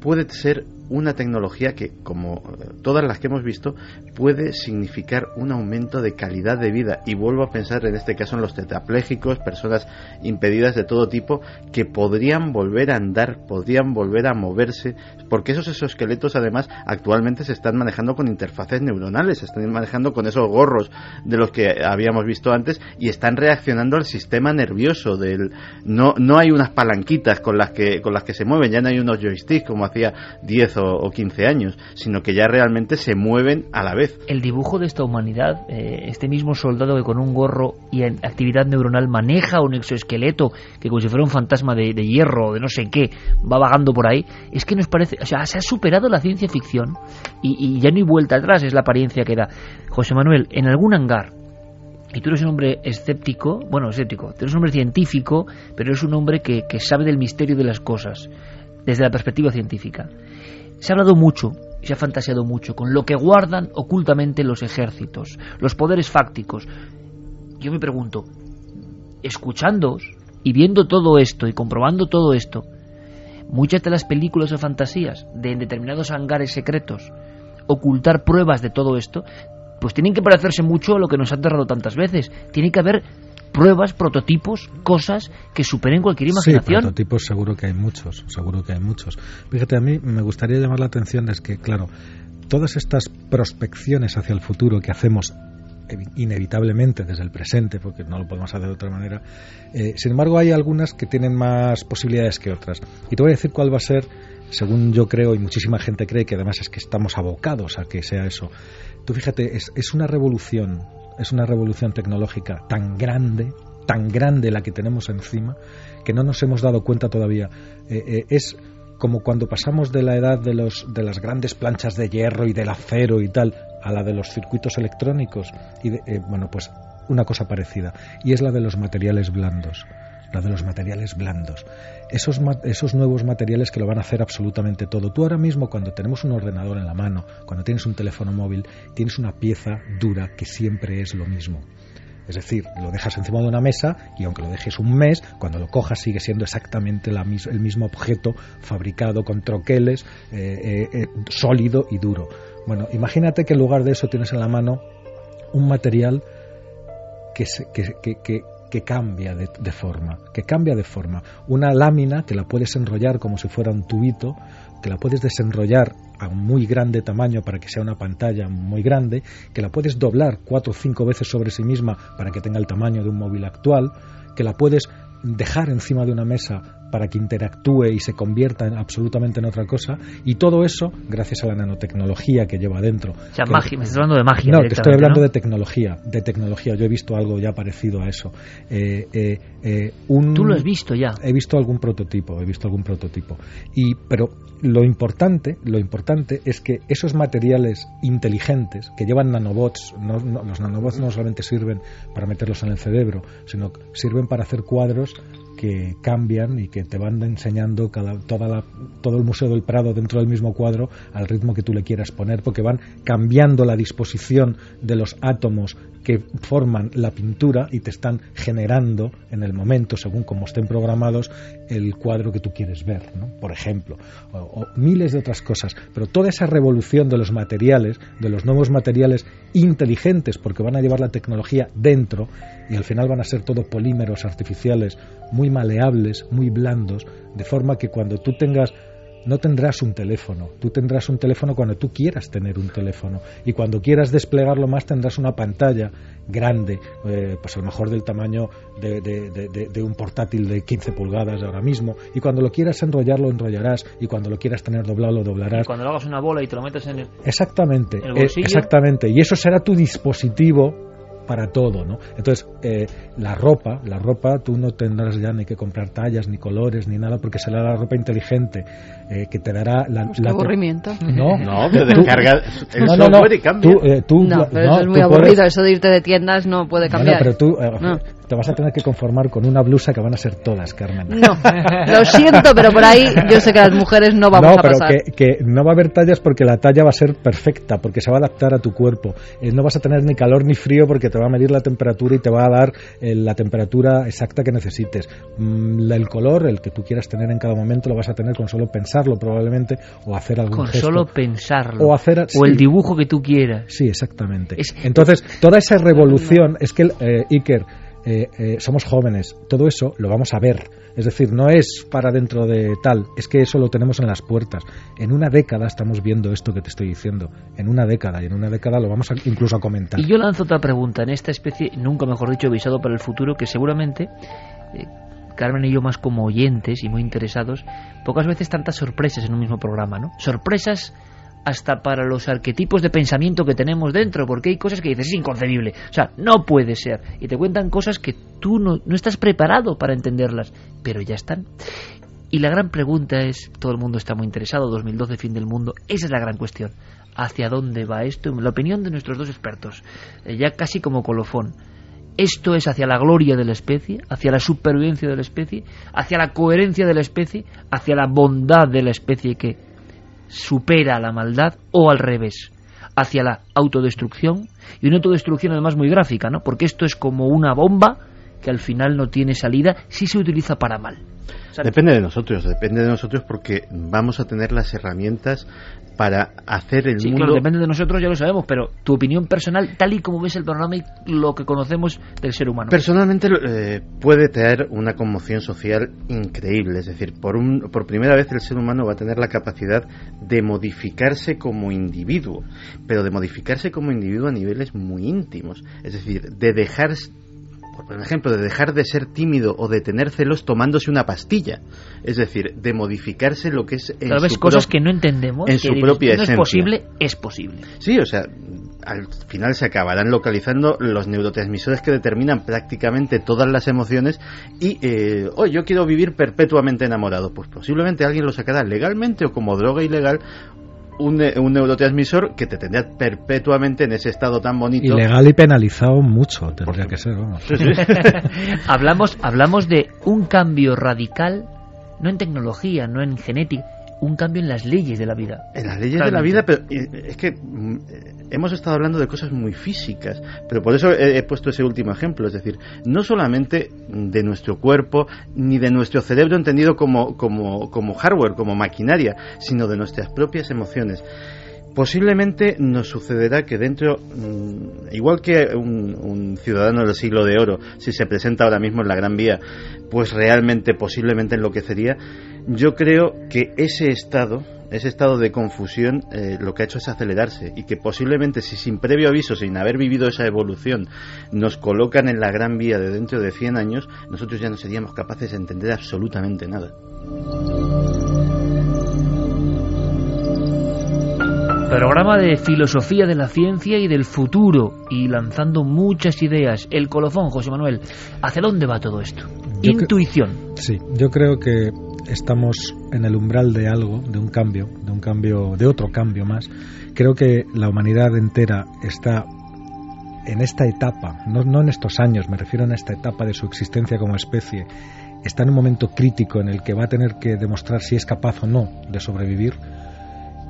puede ser una tecnología que, como todas las que hemos visto, puede significar un aumento de calidad de vida. Y vuelvo a pensar en este caso en los tetrapléjicos, personas impedidas de todo tipo, que podrían volver a andar, podrían volver a moverse, porque esos exoesqueletos además actualmente se están manejando con interfaces neuronales, se están manejando con esos gorros de los que habíamos visto antes y están reaccionando al sistema nervioso del no no hay unas palanquitas con las que con las que se mueven, ya no hay unos joysticks como hacía 10 o, 15 años, sino que ya realmente se mueven a la vez. El dibujo de esta humanidad, eh, este mismo soldado que con un gorro y en actividad neuronal maneja un exoesqueleto que como si fuera un fantasma de, hierro o de no sé qué, va vagando por ahí, es que nos parece, o sea, se ha superado la ciencia ficción y, ya no hay vuelta atrás, es la apariencia que da. José Manuel, en algún hangar, y tú eres un hombre escéptico, bueno, escéptico, tú eres un hombre científico, pero eres un hombre que sabe del misterio de las cosas desde la perspectiva científica. Se ha hablado mucho y se ha fantaseado mucho con lo que guardan ocultamente los ejércitos, los poderes fácticos. Yo me pregunto, escuchándoos y viendo todo esto y comprobando todo esto, muchas de las películas o fantasías de determinados hangares secretos ocultar pruebas de todo esto, pues tienen que parecerse mucho a lo que nos ha aterrado tantas veces. Tiene que haber pruebas, prototipos, cosas que superen cualquier imaginación. Sí, prototipos seguro que hay muchos, seguro que hay muchos. Fíjate, a mí me gustaría llamar la atención es que, claro, todas estas prospecciones hacia el futuro que hacemos inevitablemente desde el presente, porque no lo podemos hacer de otra manera. Eh, sin embargo, hay algunas que tienen más posibilidades que otras. Y te voy a decir cuál va a ser, según yo creo, y muchísima gente cree que además es que estamos abocados a que sea eso. Tú fíjate, es, es una revolución es una revolución tecnológica tan grande, tan grande la que tenemos encima, que no nos hemos dado cuenta todavía. Eh, eh, es como cuando pasamos de la edad de, los, de las grandes planchas de hierro y del acero y tal a la de los circuitos electrónicos. Y eh, bueno, pues una cosa parecida. Y es la de los materiales blandos la de los materiales blandos. Esos, esos nuevos materiales que lo van a hacer absolutamente todo. Tú ahora mismo cuando tenemos un ordenador en la mano, cuando tienes un teléfono móvil, tienes una pieza dura que siempre es lo mismo. Es decir, lo dejas encima de una mesa y aunque lo dejes un mes, cuando lo cojas sigue siendo exactamente el mismo objeto fabricado con troqueles, eh, eh, eh, sólido y duro. Bueno, imagínate que en lugar de eso tienes en la mano un material que, que, que cambia de, forma, que cambia de forma. Una lámina que la puedes enrollar como si fuera un tubito, que la puedes desenrollar a muy grande tamaño para que sea una pantalla muy grande, que la puedes doblar cuatro o cinco veces sobre sí misma para que tenga el tamaño de un móvil actual, que la puedes dejar encima de una mesa para que interactúe y se convierta en, absolutamente en otra cosa y todo eso gracias a la nanotecnología que lleva dentro. O sea, magia, me estás hablando de magia. No, te estoy hablando de tecnología, de tecnología. Yo he visto algo ya parecido a eso. Eh, eh, eh, Tú lo has visto ya. He visto algún prototipo, he visto algún prototipo. Y pero lo importante, lo importante es que esos materiales inteligentes que llevan nanobots, los nanobots no solamente sirven para meterlos en el cerebro, sino sirven para hacer cuadros que cambian y que te van enseñando cada, toda todo el Museo del Prado dentro del mismo cuadro al ritmo que tú le quieras poner, porque van cambiando la disposición de los átomos que forman la pintura y te están generando en el momento, según como estén programados, el cuadro que tú quieres ver, ¿no? por ejemplo, o, miles de otras cosas. Pero toda esa revolución de los materiales, de los nuevos materiales inteligentes, porque van a llevar la tecnología dentro y al final van a ser todo polímeros artificiales muy maleables, muy blandos, de forma que cuando tú tengas no tendrás un teléfono. Tú tendrás un teléfono cuando tú quieras tener un teléfono. Y cuando quieras desplegarlo más tendrás una pantalla grande, eh, pues a lo mejor del tamaño de, un portátil de 15 pulgadas ahora mismo. Y cuando lo quieras enrollar, lo enrollarás. Y cuando lo quieras tener doblado, lo doblarás. Y cuando lo hagas una bola y te lo metes en el. Exactamente. El bolsillo. exactamente. Y eso será tu dispositivo para todo, ¿no? Entonces, eh, la ropa, la ropa, tú no tendrás ya ni que comprar tallas, ni colores, ni nada, porque será la ropa inteligente eh, que te dará la... Pues aburrimiento. No, [laughs] no, pero descarga el no, no, y cambia. Eh, no, pero eso es muy aburrido, eso de irte de tiendas no puede cambiar. pero tú te vas a tener que conformar con una blusa que van a ser todas, Carmen. No, lo siento, pero por ahí yo sé que las mujeres no vamos a pasar. No, pero que, no va a haber tallas porque la talla va a ser perfecta, porque se va a adaptar a tu cuerpo. Eh, no vas a tener ni calor ni frío porque te va a medir la temperatura y te va a dar eh, la temperatura exacta que necesites. Mm, el color, el que tú quieras tener en cada momento, lo vas a tener con solo pensarlo probablemente o hacer algún Con solo pensarlo. O, hacer, o el dibujo que tú quieras. Sí, exactamente. Entonces, toda esa revolución, es que eh, Iker, eh, eh, somos jóvenes, todo eso lo vamos a ver. Es decir, no es para dentro de tal, es que eso lo tenemos en las puertas. En una década estamos viendo esto que te estoy diciendo. En una década, y en una década lo vamos a, incluso a comentar. Y yo lanzo otra pregunta en esta especie, nunca mejor dicho, visado para el futuro, que seguramente. Eh, Carmen y yo más como oyentes y muy interesados, pocas veces tantas sorpresas en un mismo programa, ¿no? Sorpresas hasta para los arquetipos de pensamiento que tenemos dentro, porque hay cosas que dices, es inconcebible, o sea, no puede ser, y te cuentan cosas que tú no, no estás preparado para entenderlas, pero ya están. Y la gran pregunta es, todo el mundo está muy interesado, 2012, fin del mundo, esa es la gran cuestión. ¿Hacia dónde va esto? La opinión de nuestros dos expertos, eh, ya casi como colofón. ¿Esto es hacia la gloria de la especie, hacia la supervivencia de la especie, hacia la coherencia de la especie, hacia la bondad de la especie que supera la maldad o al revés, hacia la autodestrucción y una autodestrucción además muy gráfica, ¿no? Porque esto es como una bomba que al final no tiene salida si se utiliza para mal. Depende de nosotros, depende de nosotros porque vamos a tener las herramientas para hacer el sí, mundo. Claro, depende de nosotros, ya lo sabemos, pero tu opinión personal, tal y como ves el programa y lo que conocemos del ser humano. Personalmente eh, puede traer una conmoción social increíble, es decir, por, un, por primera vez el ser humano va a tener la capacidad de modificarse como individuo, pero de modificarse como individuo a niveles muy íntimos, es decir, de dejar por ejemplo, de dejar de ser tímido o de tener celos tomándose una pastilla. Es decir, de modificarse lo que es. En Tal vez cosas que no entendemos. En su propia no es posible, es posible. Sí, o sea, al final se acabarán localizando los neurotransmisores que determinan prácticamente todas las emociones y, eh, oh, yo quiero vivir perpetuamente enamorado. Pues posiblemente alguien lo sacará legalmente o como droga ilegal un, neurotransmisor que te tendría perpetuamente en ese estado tan bonito. Ilegal y penalizado mucho, tendría que ser. [laughs] hablamos, hablamos de un cambio radical, no en tecnología, no en genética, un cambio en las leyes de la vida. En las leyes de la vida, pero es que mm, hemos estado hablando de cosas muy físicas, pero por eso he, puesto ese último ejemplo, es decir, no solamente de nuestro cuerpo ni de nuestro cerebro entendido como, como, como hardware, como maquinaria, sino de nuestras propias emociones. Posiblemente nos sucederá que dentro, mm, igual que un, un, ciudadano del siglo de oro, si se presenta ahora mismo en la Gran Vía, pues realmente posiblemente enloquecería, yo creo que ese estado, ese estado de confusión, eh, lo que ha hecho es acelerarse y que posiblemente si sin previo aviso, sin haber vivido esa evolución, nos colocan en la gran vía de dentro de 100 años, nosotros ya no seríamos capaces de entender absolutamente nada. Programa de filosofía de la ciencia y del futuro y lanzando muchas ideas. El colofón, José Manuel. ¿Hacia dónde va todo esto? Intuición. Sí, yo creo que estamos en el umbral de algo, de un cambio, de un cambio, de otro cambio más. Creo que la humanidad entera está en esta etapa, no, no en estos años, me refiero a esta etapa de su existencia como especie, está en un momento crítico en el que va a tener que demostrar si es capaz o no de sobrevivir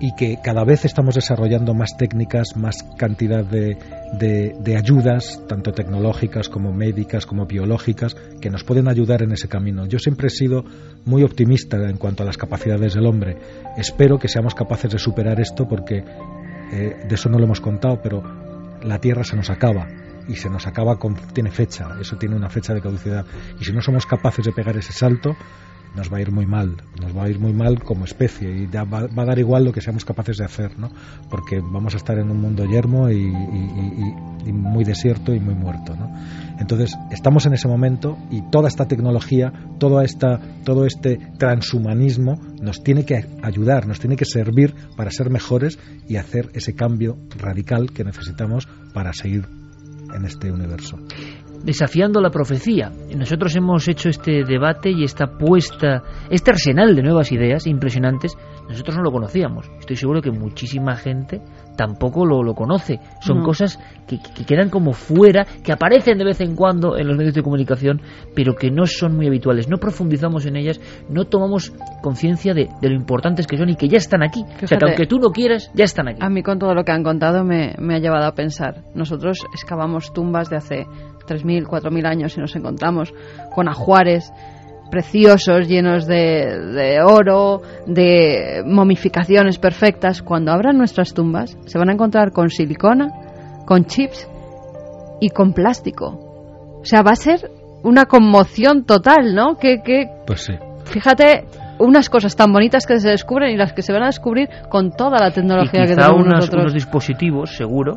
y que cada vez estamos desarrollando más técnicas, más cantidad de, de, ayudas, tanto tecnológicas como médicas, como biológicas, que nos pueden ayudar en ese camino. Yo siempre he sido muy optimista en cuanto a las capacidades del hombre. Espero que seamos capaces de superar esto porque eh, de eso no lo hemos contado, pero la Tierra se nos acaba y se nos acaba con tiene fecha, eso tiene una fecha de caducidad y si no somos capaces de pegar ese salto nos va a ir muy mal, nos va a ir muy mal como especie y ya va, a dar igual lo que seamos capaces de hacer, ¿no? Porque vamos a estar en un mundo yermo y, muy desierto y muy muerto, ¿no? Entonces estamos en ese momento y toda esta tecnología, toda esta, todo este transhumanismo nos tiene que ayudar, nos tiene que servir para ser mejores y hacer ese cambio radical que necesitamos para seguir en este universo desafiando la profecía. Nosotros hemos hecho este debate y esta puesta, este arsenal de nuevas ideas impresionantes, nosotros no lo conocíamos. Estoy seguro que muchísima gente tampoco lo, lo conoce. Son cosas que, quedan como fuera, que aparecen de vez en cuando en los medios de comunicación, pero que no son muy habituales. No profundizamos en ellas, no tomamos conciencia de, lo importantes que son y que ya están aquí. o sea, que aunque tú no quieras, ya están aquí. A mí con todo lo que han contado me, me ha llevado a pensar. Nosotros excavamos tumbas de hace 3.000, 4.000 años y nos encontramos con ajuares preciosos, llenos de, oro, de momificaciones perfectas, cuando abran nuestras tumbas se van a encontrar con silicona, con chips y con plástico. O sea, va a ser una conmoción total, ¿no? Que, que pues sí. Fíjate unas cosas tan bonitas que se descubren y las que se van a descubrir con toda la tecnología que tenemos nosotros. unos dispositivos, seguro,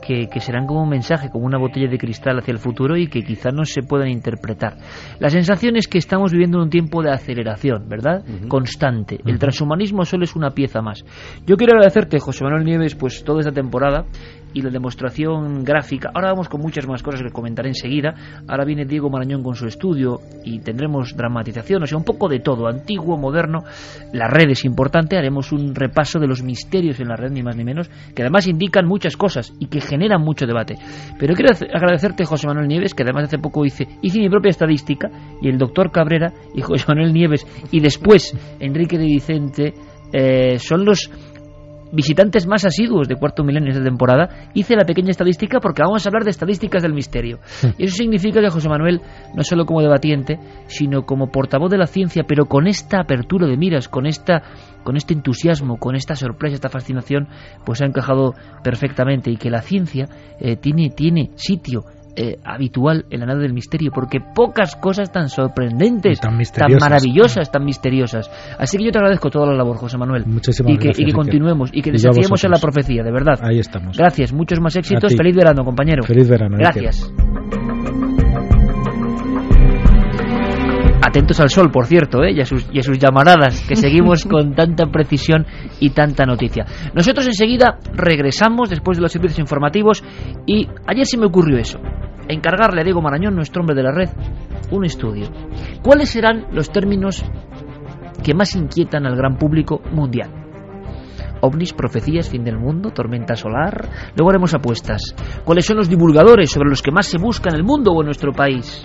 que, serán como un mensaje, como una botella de cristal hacia el futuro y que quizá no se puedan interpretar. La sensación es que estamos viviendo un tiempo de aceleración, ¿verdad? Constante. El transhumanismo solo es una pieza más. Yo quiero agradecerte, José Manuel Nieves, pues toda esta temporada y la demostración gráfica. Ahora vamos con muchas más cosas que comentaré enseguida. Ahora viene Diego Marañón con su estudio y tendremos dramatización, o sea, un poco de todo, antiguo, moderno. La red es importante, haremos un repaso de los misterios en la red, ni más ni menos, que además indican muchas cosas y que generan mucho debate. Pero quiero agradecerte, José Manuel Nieves, que además hace poco hice, hice mi propia estadística, y el doctor Cabrera y [laughs] José Manuel Nieves, y después Enrique de Vicente, eh, son los visitantes más asiduos de cuarto milenio esta temporada, hice la pequeña estadística porque vamos a hablar de estadísticas del misterio. Y eso significa que José Manuel, no solo como debatiente, sino como portavoz de la ciencia, pero con esta apertura de miras, con esta con este entusiasmo, con esta sorpresa, esta fascinación, pues ha encajado perfectamente y que la ciencia eh, tiene, tiene sitio eh, habitual en la nada del misterio, porque pocas cosas tan sorprendentes, tan, maravillosas, tan misteriosas. Así que yo te agradezco toda la labor, José Manuel. Muchísimas y que, y que continuemos y que desafiemos en la profecía, de verdad. Ahí estamos. Gracias, muchos más éxitos. Feliz verano, compañero. Feliz verano. Gracias. Atentos al sol, por cierto, ¿eh? y, a sus, y a sus llamaradas, que seguimos [laughs] con tanta precisión y tanta noticia. Nosotros enseguida regresamos después de los servicios informativos y ayer se me ocurrió eso encargarle a Diego Marañón, nuestro hombre de la red, un estudio. ¿Cuáles serán los términos que más inquietan al gran público mundial? Ovnis, profecías, fin del mundo, tormenta solar. Luego haremos apuestas. ¿Cuáles son los divulgadores sobre los que más se busca en el mundo o en nuestro país?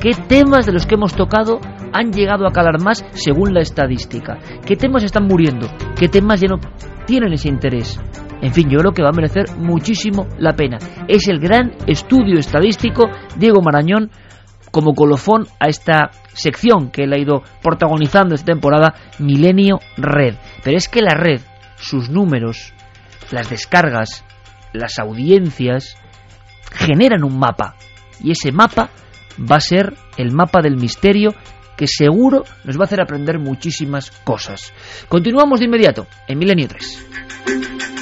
¿Qué temas de los que hemos tocado han llegado a calar más según la estadística? ¿Qué temas están muriendo? ¿Qué temas ya no tienen ese interés? En fin, yo creo que va a merecer muchísimo la pena. Es el gran estudio estadístico Diego Marañón como colofón a esta sección que él ha ido protagonizando esta temporada, Milenio Red. Pero es que la red, sus números, las descargas, las audiencias, generan un mapa. Y ese mapa va a ser el mapa del misterio que seguro nos va a hacer aprender muchísimas cosas. Continuamos de inmediato en Milenio 3.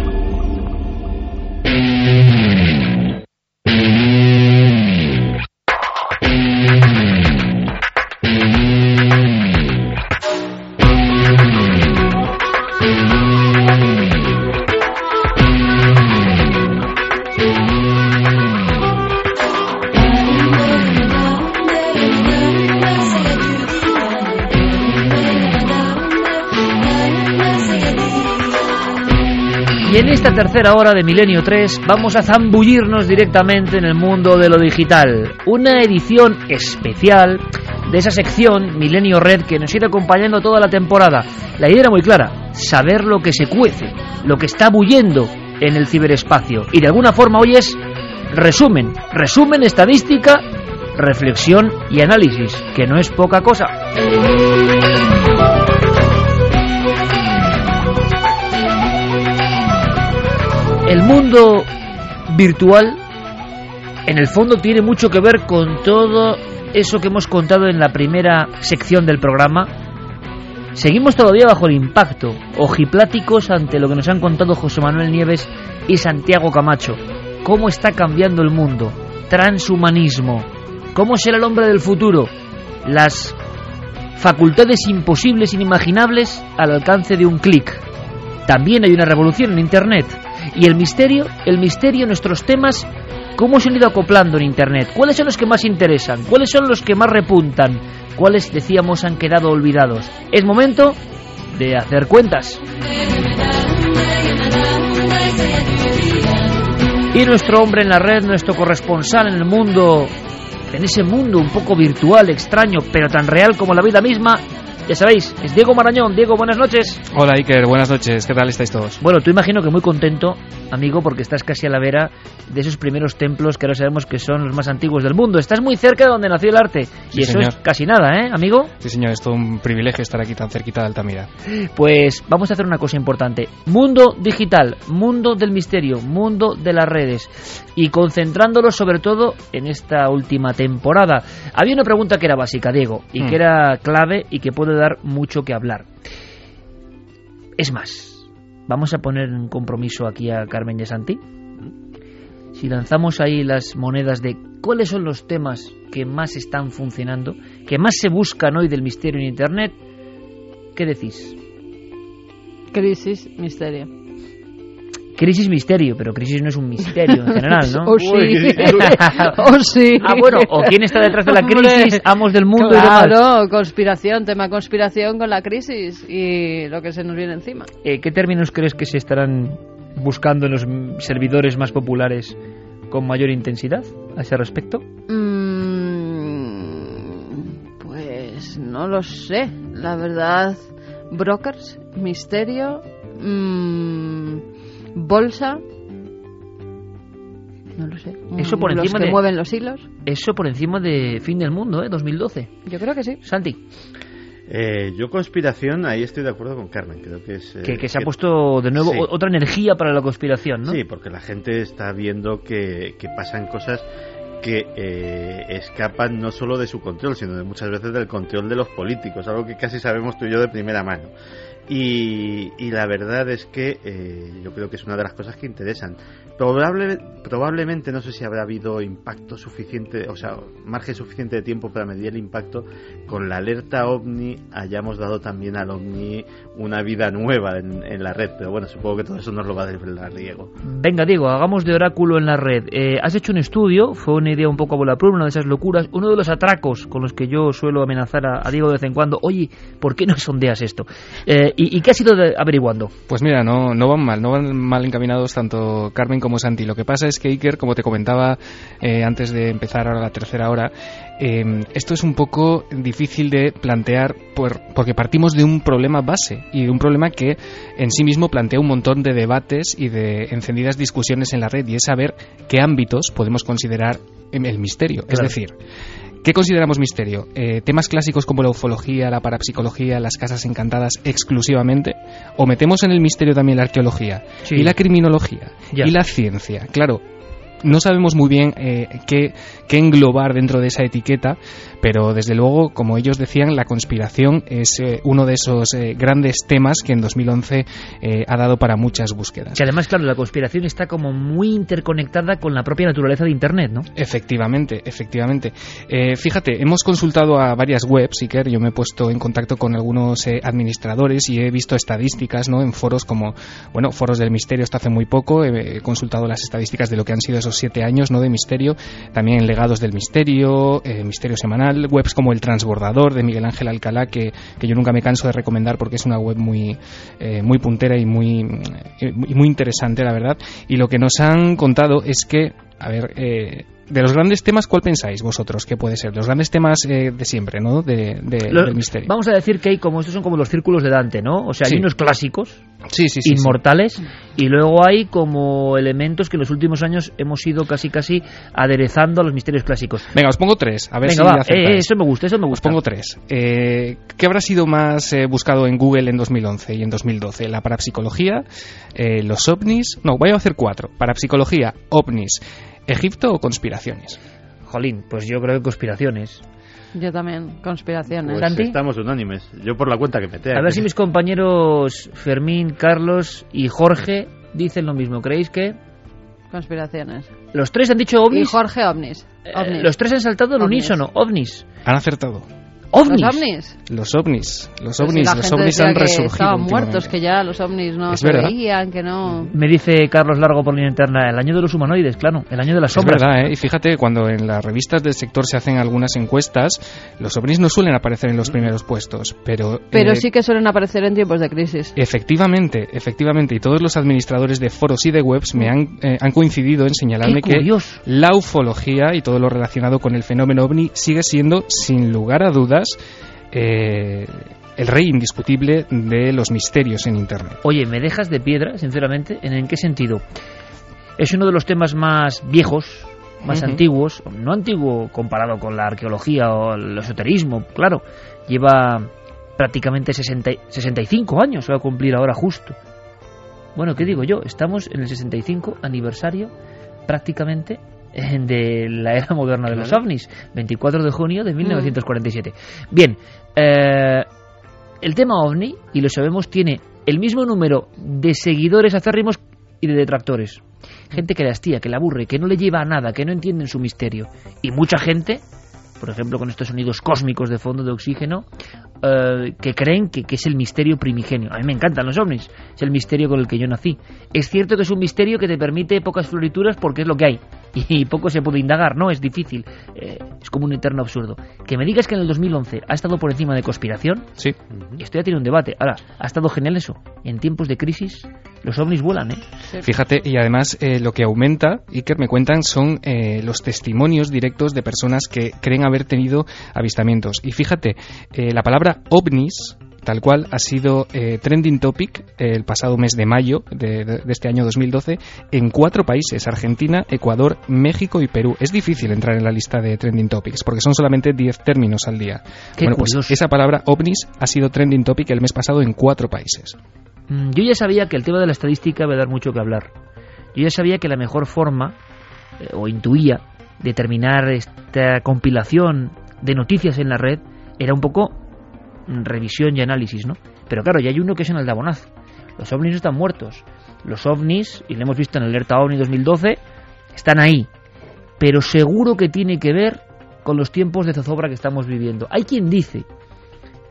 Esta tercera hora de Milenio 3 vamos a zambullirnos directamente en el mundo de lo digital. Una edición especial de esa sección Milenio Red que nos irá acompañando toda la temporada. La idea era muy clara, saber lo que se cuece, lo que está bullendo en el ciberespacio. Y de alguna forma hoy es resumen, resumen, estadística, reflexión y análisis, que no es poca cosa. El mundo virtual en el fondo tiene mucho que ver con todo eso que hemos contado en la primera sección del programa. Seguimos todavía bajo el impacto, ojipláticos ante lo que nos han contado José Manuel Nieves y Santiago Camacho. ¿Cómo está cambiando el mundo? Transhumanismo. ¿Cómo será el hombre del futuro? Las facultades imposibles, inimaginables al alcance de un clic. También hay una revolución en Internet y el misterio, el misterio, nuestros temas, cómo se han ido acoplando en Internet, cuáles son los que más interesan, cuáles son los que más repuntan, cuáles, decíamos, han quedado olvidados. Es momento de hacer cuentas. Y nuestro hombre en la red, nuestro corresponsal en el mundo, en ese mundo un poco virtual, extraño, pero tan real como la vida misma, ya sabéis, es Diego Marañón. Diego, buenas noches. Hola Iker, buenas noches. ¿Qué tal estáis todos? Bueno, tú imagino que muy contento, amigo, porque estás casi a la vera de esos primeros templos que ahora sabemos que son los más antiguos del mundo. Estás muy cerca de donde nació el arte. y eso es casi nada, ¿eh, amigo? Sí, señor, es todo un privilegio estar aquí tan cerquita de Altamira. Pues vamos a hacer una cosa importante. Mundo digital, mundo del misterio, mundo de las redes. Y concentrándolo sobre todo en esta última temporada. Había una pregunta que era básica, Diego, y que mm. era clave y que puede dar mucho que hablar. Es más, vamos a poner en compromiso aquí a Carmen Yesanti. Si lanzamos ahí las monedas de cuáles son los temas que más están funcionando, que más se buscan hoy del misterio en Internet, ¿qué decís? Crisis, misterio. Crisis misterio, pero crisis no es un misterio en general, ¿no? [laughs] o sí. [laughs] o sí. Ah, bueno, o quién está detrás de la crisis, amos del mundo y demás. Claro, conspiración, tema conspiración con la crisis y lo que se nos viene encima. Eh, ¿Qué términos crees que se estarán buscando en los servidores más populares con mayor intensidad a ese respecto? Mm, pues no lo sé, la verdad. Brokers, misterio. Mmm, bolsa. No lo sé. Eso por encima de, mueven los hilos. Eso por encima de fin del mundo, ¿eh? 2012. Yo creo que sí. Santi. Eh, yo conspiración, ahí estoy de acuerdo con Carmen. Creo que es que, se ha puesto de nuevo otra energía para la conspiración, ¿no? Sí, porque la gente está viendo que, pasan cosas que eh, escapan no solo de su control, sino de muchas veces del control de los políticos, algo que casi sabemos tú y yo de primera mano. Y, la verdad es que eh, yo creo que es una de las cosas que interesan. Probable, probablemente no sé si habrá habido impacto suficiente, o sea, margen suficiente de tiempo para medir el impacto. Con la alerta OVNI hayamos dado también al OVNI una vida nueva en, la red. Pero bueno, supongo que todo eso nos lo va a desvelar Diego. Venga, Diego, hagamos de oráculo en la red. Eh, has hecho un estudio, fue una idea un poco a volar una de esas locuras, uno de los atracos con los que yo suelo amenazar a, Diego de vez en cuando. Oye, ¿por qué no sondeas esto? Eh, ¿y, qué has ido averiguando? Pues mira, no, no van mal, no van mal encaminados tanto Carmen como Santi. Lo que pasa es que Iker, como te comentaba eh, antes de empezar ahora la tercera hora, eh, esto es un poco difícil de plantear porque partimos de un problema base y de un problema que en sí mismo plantea un montón de debates y de encendidas discusiones en la red y es saber qué ámbitos podemos considerar el misterio. Es decir, ¿Qué consideramos misterio? Eh, ¿Temas clásicos como la ufología, la parapsicología, las casas encantadas exclusivamente? ¿O metemos en el misterio también la arqueología y la criminología y la ciencia? Claro, no sabemos muy bien eh, qué, qué englobar dentro de esa etiqueta, pero desde luego, como ellos decían, la conspiración es eh, uno de esos eh, grandes temas que en 2011 eh, ha dado para muchas búsquedas. Y además, claro, la conspiración está como muy interconectada con la propia naturaleza de Internet, ¿no? Efectivamente, efectivamente. fíjate, hemos consultado a varias webs, Iker, yo me he puesto en contacto con algunos administradores y he visto estadísticas ¿no? en foros como, bueno, foros del misterio hasta hace muy poco, he, consultado las estadísticas de lo que han sido esos siete años ¿no? de misterio, también en legados del misterio, misterio semanal, webs como El Transbordador de Miguel Ángel Alcalá, que, yo nunca me canso de recomendar porque es una web muy, eh, muy puntera y muy, eh, muy interesante, la verdad. Y lo que nos han contado es que, a ver, eh, de los grandes temas, ¿cuál pensáis vosotros que puede ser? Los grandes temas eh, de siempre, ¿no? De, del misterio. Vamos a decir que hay como estos son como los círculos de Dante, ¿no? O sea, hay unos clásicos, sí, sí, inmortales, y luego hay como elementos que en los últimos años hemos ido casi casi aderezando a los misterios clásicos. Venga, os pongo tres, a ver Venga, si va. Eh, eso me gusta, eso me gusta. Os pongo tres. Eh, ¿Qué habrá sido más buscado en Google en 2011 y en 2012? La parapsicología, los ovnis... No, voy a hacer cuatro. Parapsicología, ovnis, ¿Egipto o conspiraciones? Jolín, pues yo creo que conspiraciones. Yo también, conspiraciones. Pues estamos unánimes. Yo por la cuenta que me tengo. A ver si mis compañeros Fermín, Carlos y Jorge dicen lo mismo. ¿Creéis que...? Conspiraciones. Los tres han dicho ovnis. Y Jorge ovnis. Eh, los tres han saltado al unísono. Ovnis. Han acertado. ¿Ovnis? Los ovnis. Los ovnis. Los ovnis, los ovnis han resurgido. Que estaban muertos, que ya los ovnis no se veían, que no. Me dice Carlos Largo por línea interna, el año de los humanoides, claro, el año de las sombras. Es verdad, ¿eh? Y fíjate, cuando en las revistas del sector se hacen algunas encuestas, los ovnis no suelen aparecer en los primeros puestos, pero. Pero eh, sí que suelen aparecer en tiempos de crisis. Efectivamente, efectivamente. Y todos los administradores de foros y de webs me han, eh, han coincidido en señalarme que la ufología y todo lo relacionado con el fenómeno ovni sigue siendo, sin lugar a dudas, eh, el rey indiscutible de los misterios en Internet. Oye, me dejas de piedra, sinceramente, ¿en, qué sentido? Es uno de los temas más viejos, más antiguos, no antiguo comparado con la arqueología o el esoterismo, claro, lleva prácticamente 60, 65 años, va a cumplir ahora justo. Bueno, ¿qué digo yo? Estamos en el 65 aniversario prácticamente [laughs] de la era moderna de los ovnis, 24 de junio de 1947. Bien, eh, el tema ovni, y lo sabemos, tiene el mismo número de seguidores acérrimos y de detractores. Gente que la hastía, que la aburre, que no le lleva a nada, que no entienden su misterio. Y mucha gente por ejemplo con estos sonidos cósmicos de fondo de oxígeno, eh, que creen que, es el misterio primigenio. A mí me encantan los ovnis, es el misterio con el que yo nací. Es cierto que es un misterio que te permite pocas florituras porque es lo que hay [laughs] y poco se puede indagar, ¿no? Es difícil, eh, es como un eterno absurdo. Que me digas que en el 2011 ha estado por encima de conspiración, sí. esto ya tiene un debate. Ahora, ha estado genial eso. En tiempos de crisis, los ovnis vuelan, ¿eh? Fíjate, y además eh, lo que aumenta, Iker, me cuentan, son los testimonios directos de personas que creen haber tenido avistamientos. Y fíjate, la palabra ovnis tal cual ha sido eh, trending topic el pasado mes de mayo de, este año 2012 en cuatro países, Argentina, Ecuador, México y Perú. Es difícil entrar en la lista de trending topics porque son solamente 10 términos al día. bueno, pues esa palabra ovnis ha sido trending topic el mes pasado en cuatro países. Mm, yo ya sabía que el tema de la estadística iba a dar mucho que hablar. Yo ya sabía que la mejor forma, eh, o intuía, de terminar esta compilación de noticias en la red era un poco revisión y análisis, ¿no? Pero claro, ya hay uno que es en el Dabonazo. Los ovnis no están muertos. Los ovnis, y lo hemos visto en el Alerta OVNI 2012, están ahí. Pero seguro que tiene que ver con los tiempos de zozobra que estamos viviendo. Hay quien dice,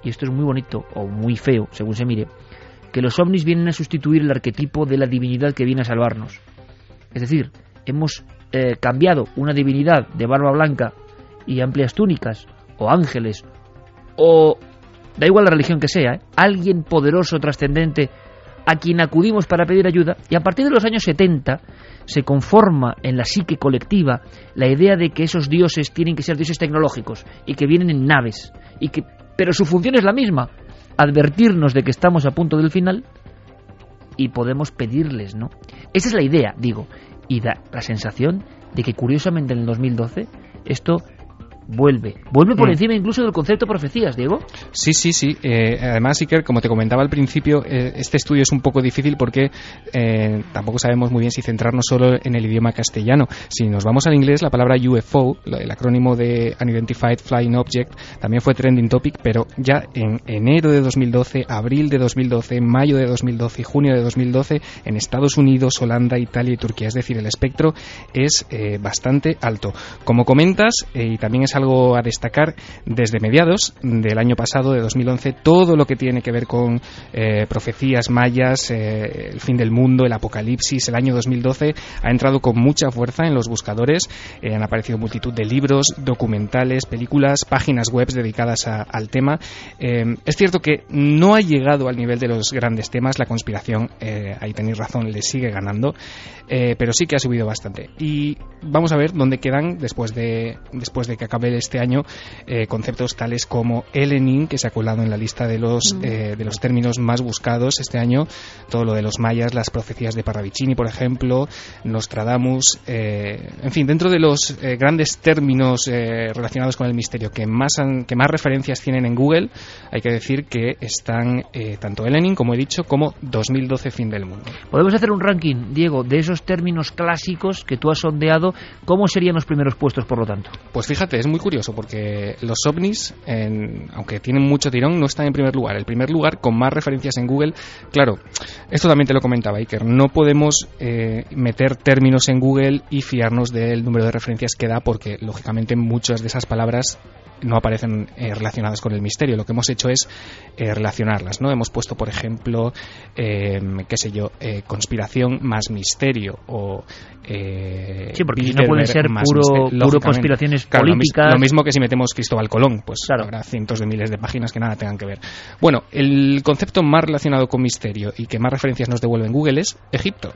y esto es muy bonito o muy feo, según se mire, que los ovnis vienen a sustituir el arquetipo de la divinidad que viene a salvarnos. Es decir, hemos eh, cambiado una divinidad de barba blanca y amplias túnicas, o ángeles, o da igual la religión que sea, ¿eh? alguien poderoso, trascendente, a quien acudimos para pedir ayuda, y a partir de los años 70 se conforma en la psique colectiva la idea de que esos dioses tienen que ser dioses tecnológicos y que vienen en naves, y que, pero su función es la misma, advertirnos de que estamos a punto del final y podemos pedirles, ¿no? Esa es la idea, digo, y da la sensación de que curiosamente en el 2012 esto vuelve. Vuelve por mm. encima incluso del concepto profecías, Diego. Sí, sí, sí. Eh, además, Iker, como te comentaba al principio, eh, este estudio es un poco difícil porque eh, tampoco sabemos muy bien si centrarnos solo en el idioma castellano. Si nos vamos al inglés, la palabra UFO, el acrónimo de Unidentified Flying Object, también fue trending topic, pero ya en enero de 2012, abril de 2012, mayo de 2012 y junio de 2012, en Estados Unidos, Holanda, Italia y Turquía. Es decir, el espectro es bastante alto. Como comentas, y también es algo a destacar, desde mediados del año pasado, de 2011, todo lo que tiene que ver con eh, profecías mayas, eh, el fin del mundo, el apocalipsis, el año 2012, ha entrado con mucha fuerza en los buscadores. Eh, han aparecido multitud de libros, documentales, películas, páginas web dedicadas al tema. es cierto que no ha llegado al nivel de los grandes temas, la conspiración, ahí tenéis razón, le sigue ganando, pero sí que ha subido bastante. Y vamos a ver dónde quedan después de, después de que acabe este año eh, conceptos tales como Elenin, que se ha colado en la lista de los, mm. eh, de los términos más buscados este año, todo lo de los mayas, las profecías de Parravicini, por ejemplo, Nostradamus, eh, en fin, dentro de los grandes términos relacionados con el misterio que más, que más referencias tienen en Google, hay que decir que están tanto Elenin, como he dicho, como 2012 fin del mundo. Podemos hacer un ranking, Diego, de esos términos clásicos que tú has sondeado, ¿cómo serían los primeros puestos, por lo tanto? Pues fíjate, es muy curioso porque los ovnis, aunque tienen mucho tirón, no están en primer lugar. El primer lugar, con más referencias en Google, claro, esto también te lo comentaba Iker, no podemos eh, meter términos en Google y fiarnos del número de referencias que da porque, lógicamente, muchas de esas palabras no aparecen eh, relacionadas con el misterio. Lo que hemos hecho es eh, relacionarlas, ¿no? Hemos puesto, por ejemplo, em, qué sé yo, eh, conspiración más misterio o sí, porque si no pueden ser puro, conspiraciones políticas. Lo, mismo que si metemos Cristóbal Colón, pues habrá cientos de miles de páginas que nada tengan que ver. Bueno, el concepto más relacionado con misterio y que más referencias nos devuelve en Google es Egipto.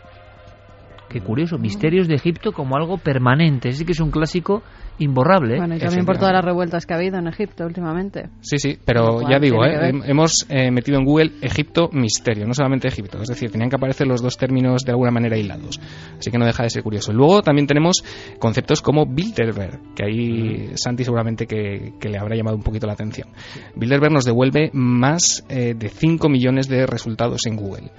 Qué curioso, misterios de Egipto como algo permanente. Sí que es un clásico imborrable. ¿eh? Bueno, y también por todas las revueltas que ha habido en Egipto últimamente. Sí, sí, pero ya digo, ¿eh? hemos eh, metido en Google Egipto misterio, no solamente Egipto. Es decir, tenían que aparecer los dos términos de alguna manera hilados. Así que no deja de ser curioso. Luego también tenemos conceptos como Bilderberg, que ahí Santi seguramente que, le habrá llamado un poquito la atención. Bilderberg nos devuelve más de 5 millones de resultados en Google.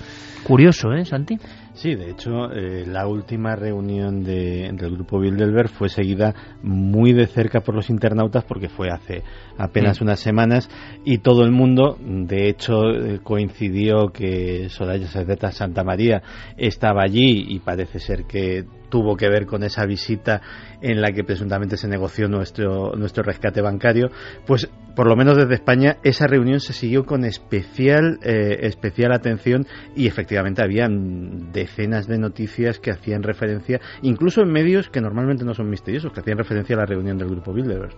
Curioso, ¿eh, Santi? Sí, de hecho, eh, la última reunión de, del grupo Bilderberg fue seguida muy de cerca por los internautas porque fue hace apenas unas semanas y todo el mundo, de hecho, eh, coincidió que Soraya Sardeta Santa María estaba allí y parece ser que tuvo que ver con esa visita en la que presuntamente se negoció nuestro, nuestro rescate bancario, pues por lo menos desde España esa reunión se siguió con especial, eh, especial atención y efectivamente habían decenas de noticias que hacían referencia, incluso en medios que normalmente no son misteriosos, que hacían referencia a la reunión del grupo Bilderberg.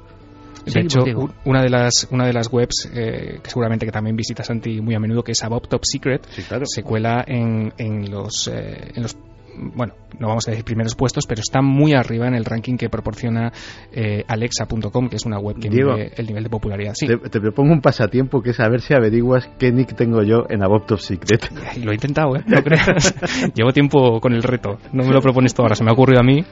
De hecho, una de las una de las webs eh, que seguramente que también visitas Santi muy a menudo, que es About Top Secret, se cuela en, en los eh, en los bueno, no vamos a decir primeros puestos, pero está muy arriba en el ranking que proporciona eh, Alexa.com, que es una web que mide el nivel de popularidad. Sí. Te, propongo un pasatiempo que es a ver si averiguas qué nick tengo yo en About Top Secret. [laughs] lo he intentado, ¿eh? No creas. [laughs] Llevo tiempo con el reto. No me lo propones tú ahora, se me ha ocurrido a mí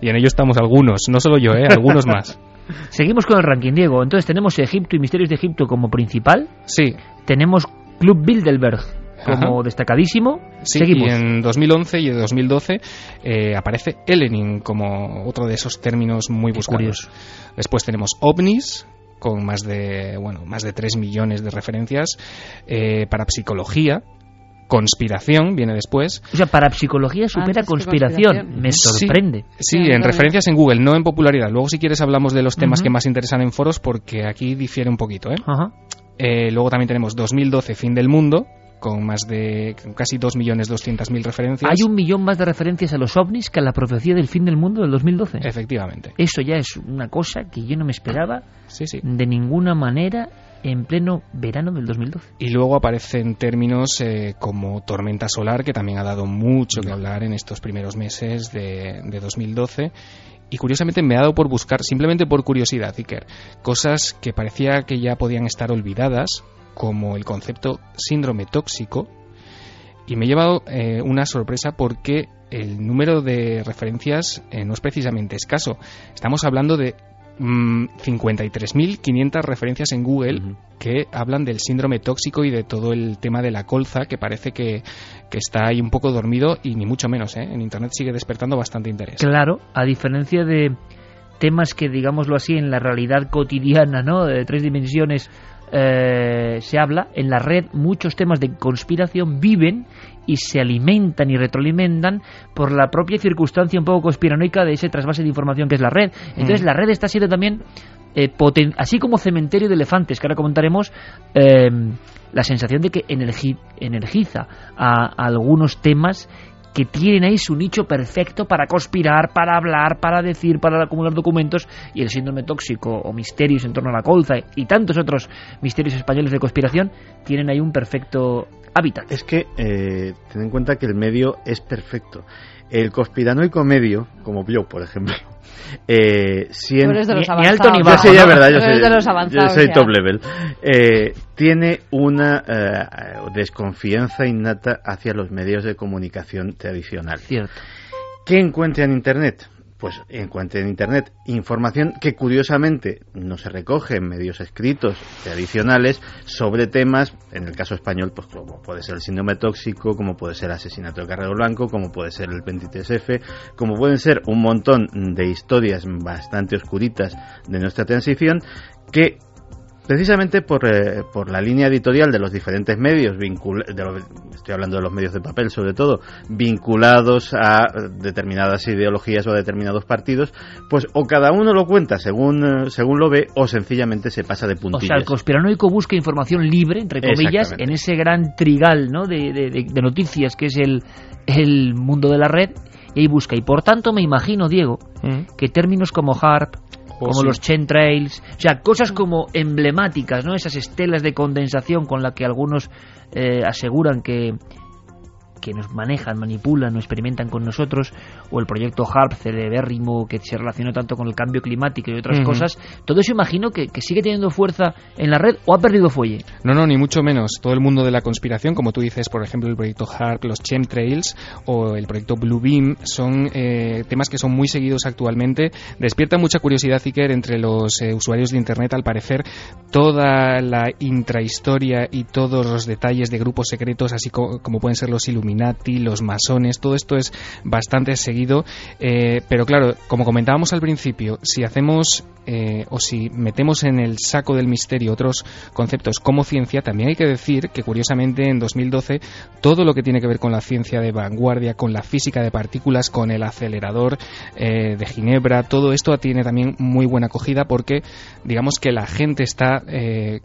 y en ello estamos algunos, no solo yo, ¿eh? Algunos más. [laughs] Seguimos con el ranking, Diego. Entonces tenemos Egipto y Misterios de Egipto como principal. Sí. Tenemos Club Bilderberg como destacadísimo. Sí, y en 2011 y en 2012 eh, aparece Elenin como otro de esos términos muy buscados. Después tenemos ovnis, con más de bueno más de 3 millones de referencias eh, para psicología conspiración viene después. O sea, para psicología supera conspiración. Me sorprende. Sí, en referencias en Google, no en popularidad. Luego, si quieres, hablamos de los temas que más interesan en foros, porque aquí difiere un poquito. ¿eh? ¿eh? luego también tenemos 2012, fin del mundo, con más de casi 2.200.000 referencias. Hay un millón más de referencias a los ovnis que a la profecía del fin del mundo del 2012. Efectivamente. Eso ya es una cosa que yo no me esperaba de ninguna manera en pleno verano del 2012. Y luego aparecen términos eh, como tormenta solar, que también ha dado mucho que hablar en estos primeros meses de, de 2012 y curiosamente me ha dado por buscar, simplemente por curiosidad, Iker, cosas que parecía que ya podían estar olvidadas, como el concepto síndrome tóxico y me he llevado eh, una sorpresa porque el número de referencias eh, no es precisamente escaso. Estamos hablando de 53.500 mm, referencias en Google que hablan del síndrome tóxico y de todo el tema de la colza que parece que, está ahí un poco dormido y ni mucho menos. ¿eh? En Internet sigue despertando bastante interés. Claro, a diferencia de temas que, digámoslo así, en la realidad cotidiana, ¿no? De tres dimensiones eh, se habla, en la red muchos temas de conspiración viven y se alimentan y retroalimentan por la propia circunstancia un poco conspiranoica de ese trasvase de información que es la red. Entonces mm. la red está siendo también, eh, así como cementerio de elefantes, que ahora comentaremos, eh, la sensación de que energiza a algunos temas que tienen ahí su nicho perfecto para conspirar, para hablar, para decir, para acumular documentos y el síndrome tóxico o misterios en torno a la colza y tantos otros misterios españoles de conspiración tienen ahí un perfecto hábitat. Es que eh, ten en cuenta que el medio es perfecto. El conspiranoico medio, como yo, por ejemplo, [laughs] eh, siempre, de los alto ni bajo. [laughs] Yo soy top level. Eh, tiene una eh, desconfianza innata hacia los medios de comunicación tradicional. Cierto. ¿Qué encuentra en Internet? Pues encuentre en Internet información que curiosamente no se recoge en medios escritos tradicionales sobre temas, en el caso español, pues como puede ser el síndrome tóxico, como puede ser el asesinato de Carrero Blanco, como puede ser el 23F, como pueden ser un montón de historias bastante oscuritas de nuestra transición que precisamente por, eh, por la línea editorial de los diferentes medios, estoy hablando de los medios de papel sobre todo, vinculados a determinadas ideologías o a determinados partidos, pues o cada uno lo cuenta según, eh, según lo ve o sencillamente se pasa de puntillas. O sea, el conspiranoico busca información libre, entre comillas, en ese gran trigal ¿no? de, de, noticias que es el, el mundo de la red y ahí busca. Y por tanto me imagino, Diego, mm. que términos como HARP, como los trails, o sea, cosas como emblemáticas, ¿no? Esas estelas de condensación con la que algunos eh, aseguran que que nos manejan, manipulan o experimentan con nosotros, o el proyecto HARP celebérrimo que se relaciona tanto con el cambio climático y otras cosas, todo eso imagino que, sigue teniendo fuerza en la red o ha perdido fuelle. No, no, ni mucho menos. Todo el mundo de la conspiración, como tú dices, por ejemplo, el proyecto HARP, los chemtrails o el proyecto Bluebeam, son eh, temas que son muy seguidos actualmente. Despierta mucha curiosidad, Iker, entre los eh, usuarios de Internet, al parecer, toda la intrahistoria y todos los detalles de grupos secretos, así como, pueden ser los Illuminati, los masones, todo esto es bastante seguido, eh, pero claro, como comentábamos al principio, si hacemos eh, o si metemos en el saco del misterio otros conceptos como ciencia, también hay que decir que curiosamente en 2012 todo lo que tiene que ver con la ciencia de vanguardia, con la física de partículas, con el acelerador eh, de Ginebra, todo esto tiene también muy buena acogida porque digamos que la gente está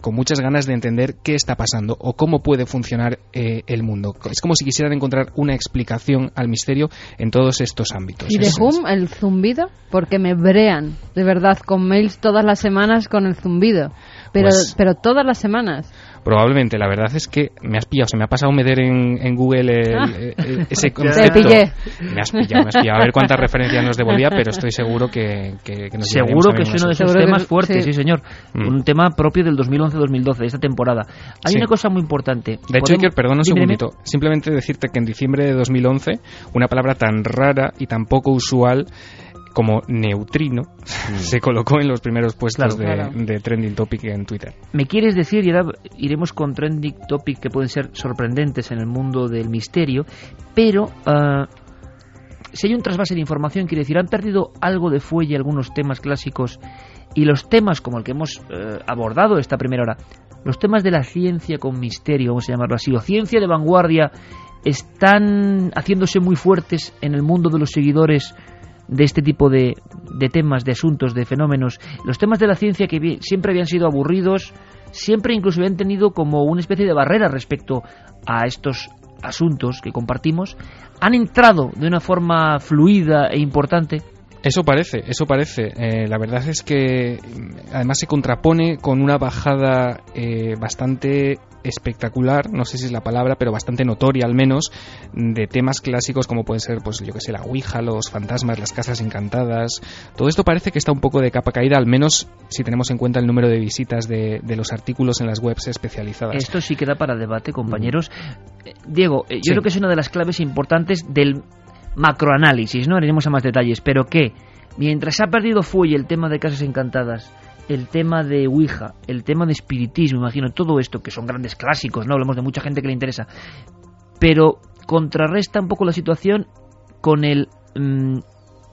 con muchas ganas de entender qué está pasando o cómo puede funcionar el mundo. Es como si quisieran encontrar una explicación al misterio en todos estos ámbitos. ¿Y de Hum, el zumbido? Porque me brean, de verdad, con mails todas las semanas con el zumbido. Pero, pues pero todas las semanas. Probablemente, la verdad es que me has pillado, se me ha pasado meter en, en Google ah. ese [laughs] concepto. Me has pillado, me has pillado. A ver cuántas [laughs] referencias nos devolvía, pero estoy seguro que, que, nos Seguro que es uno de esos temas fuertes, sí, señor. Mm. Un tema propio del 2011-2012, de esta temporada. Hay una cosa muy importante. De hecho, Iker, perdón un segundito. Simplemente decirte que en diciembre de 2011, una palabra tan rara y tan poco usual como neutrino mm. se colocó en los primeros puestos de, trending topic en Twitter. ¿Me quieres decir, y ahora iremos con trending topic que pueden ser sorprendentes en el mundo del misterio, pero uh, si hay un trasvase de información, quiere decir, han perdido algo de fuelle algunos temas clásicos y los temas como el que hemos uh, abordado esta primera hora, los temas de la ciencia con misterio, vamos a llamarlo así, o ciencia de vanguardia, están haciéndose muy fuertes en el mundo de los seguidores de este tipo de, de temas, de asuntos, de fenómenos. Los temas de la ciencia que siempre habían sido aburridos, siempre incluso habían tenido como una especie de barrera respecto a estos asuntos que compartimos, han entrado de una forma fluida e importante eso parece, eso parece. Eh, la verdad es que mm, además se contrapone con una bajada eh, bastante espectacular, no sé si es la palabra, pero bastante notoria al menos, de temas clásicos como pueden ser, pues yo que sé, la Ouija, los fantasmas, las casas encantadas. Todo esto parece que está un poco de capa caída, al menos si tenemos en cuenta el número de visitas de, los artículos en las webs especializadas. Esto sí queda para debate, compañeros. Eh, Diego, yo creo que es una de las claves importantes del macroanálisis, ¿no? Haremos a más detalles, pero que Mientras ha perdido fuelle el tema de casas encantadas, el tema de Ouija, el tema de espiritismo, imagino, todo esto, que son grandes clásicos, ¿no? Hablamos de mucha gente que le interesa. Pero contrarresta un poco la situación con el... Mm,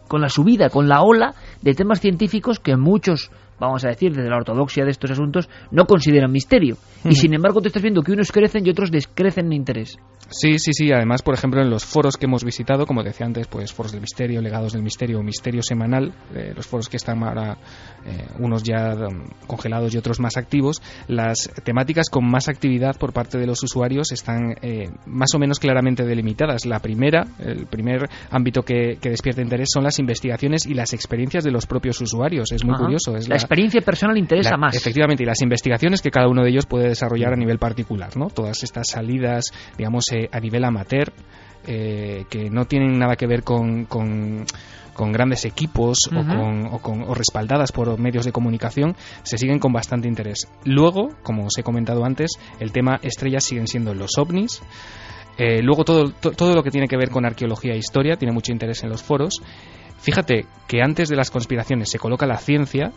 con la subida, con la ola de temas científicos que muchos vamos a decir, desde la ortodoxia de estos asuntos, no consideran misterio. Y sin embargo, te estás viendo que unos crecen y otros descrecen en interés. Sí, sí, sí. Además, por ejemplo, en los foros que hemos visitado, como decía antes, pues foros del misterio, legados del misterio, misterio semanal, eh, los foros que están ahora, eh, unos ya mm, congelados y otros más activos, las temáticas con más actividad por parte de los usuarios están eh, más o menos claramente delimitadas. La primera, el primer ámbito que, despierta interés son las investigaciones y las experiencias de los propios usuarios. Es muy curioso. Es la, experiencia personal interesa más. Efectivamente, y las investigaciones que cada uno de ellos puede desarrollar a nivel particular, ¿no? Todas estas salidas, digamos, a nivel amateur, eh, que no tienen nada que ver con, con, grandes equipos o, con, o, respaldadas por medios de comunicación, se siguen con bastante interés. Luego, como os he comentado antes, el tema estrellas siguen siendo los ovnis. Eh, luego todo, todo lo que tiene que ver con arqueología e historia tiene mucho interés en los foros. Fíjate que antes de las conspiraciones se coloca la ciencia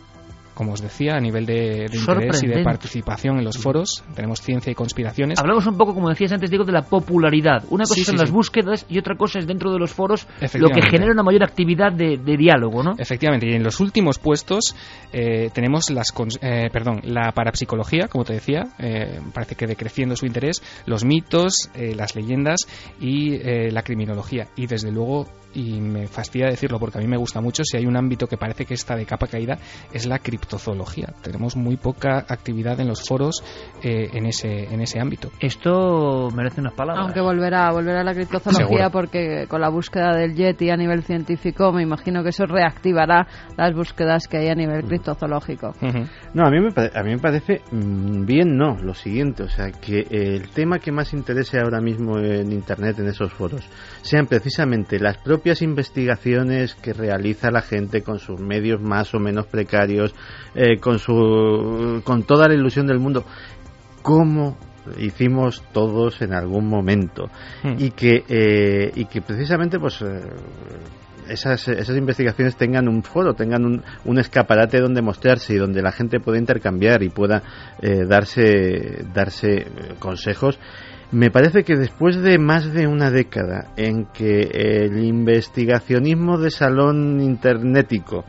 como os decía, a nivel de, interés y de participación en los foros. Tenemos ciencia y conspiraciones. Hablamos un poco, como decías antes, digo, de la popularidad. Una cosa son las búsquedas y otra cosa es dentro de los foros lo que genera una mayor actividad de, diálogo, ¿no? Efectivamente, y en los últimos puestos eh, tenemos las, eh, perdón, la parapsicología, como te decía, eh, parece que decreciendo su interés, los mitos, las leyendas y la criminología. Y desde luego y me fastidia decirlo porque a mí me gusta mucho, si hay un ámbito que parece que está de capa caída, es la criptozoología. Tenemos muy poca actividad en los foros eh, en, ese, en ese ámbito. Esto merece unas palabras. Aunque volverá, volverá a la criptozoología porque con la búsqueda del Yeti a nivel científico, me imagino que eso reactivará las búsquedas que hay a nivel criptozoológico. No, a mí, me, a mí me parece mm, bien, no, lo siguiente, o sea, que el tema que más interese ahora mismo en Internet, en esos foros, sean precisamente las propias investigaciones que realiza la gente con sus medios más o menos precarios, eh, con, su, con toda la ilusión del mundo, como hicimos todos en algún momento hmm. y que eh, y que precisamente pues eh, esas, esas investigaciones tengan un foro, tengan un, un, escaparate donde mostrarse y donde la gente pueda intercambiar y pueda darse, darse consejos me parece que después de más de una década en que el investigacionismo de salón internetico,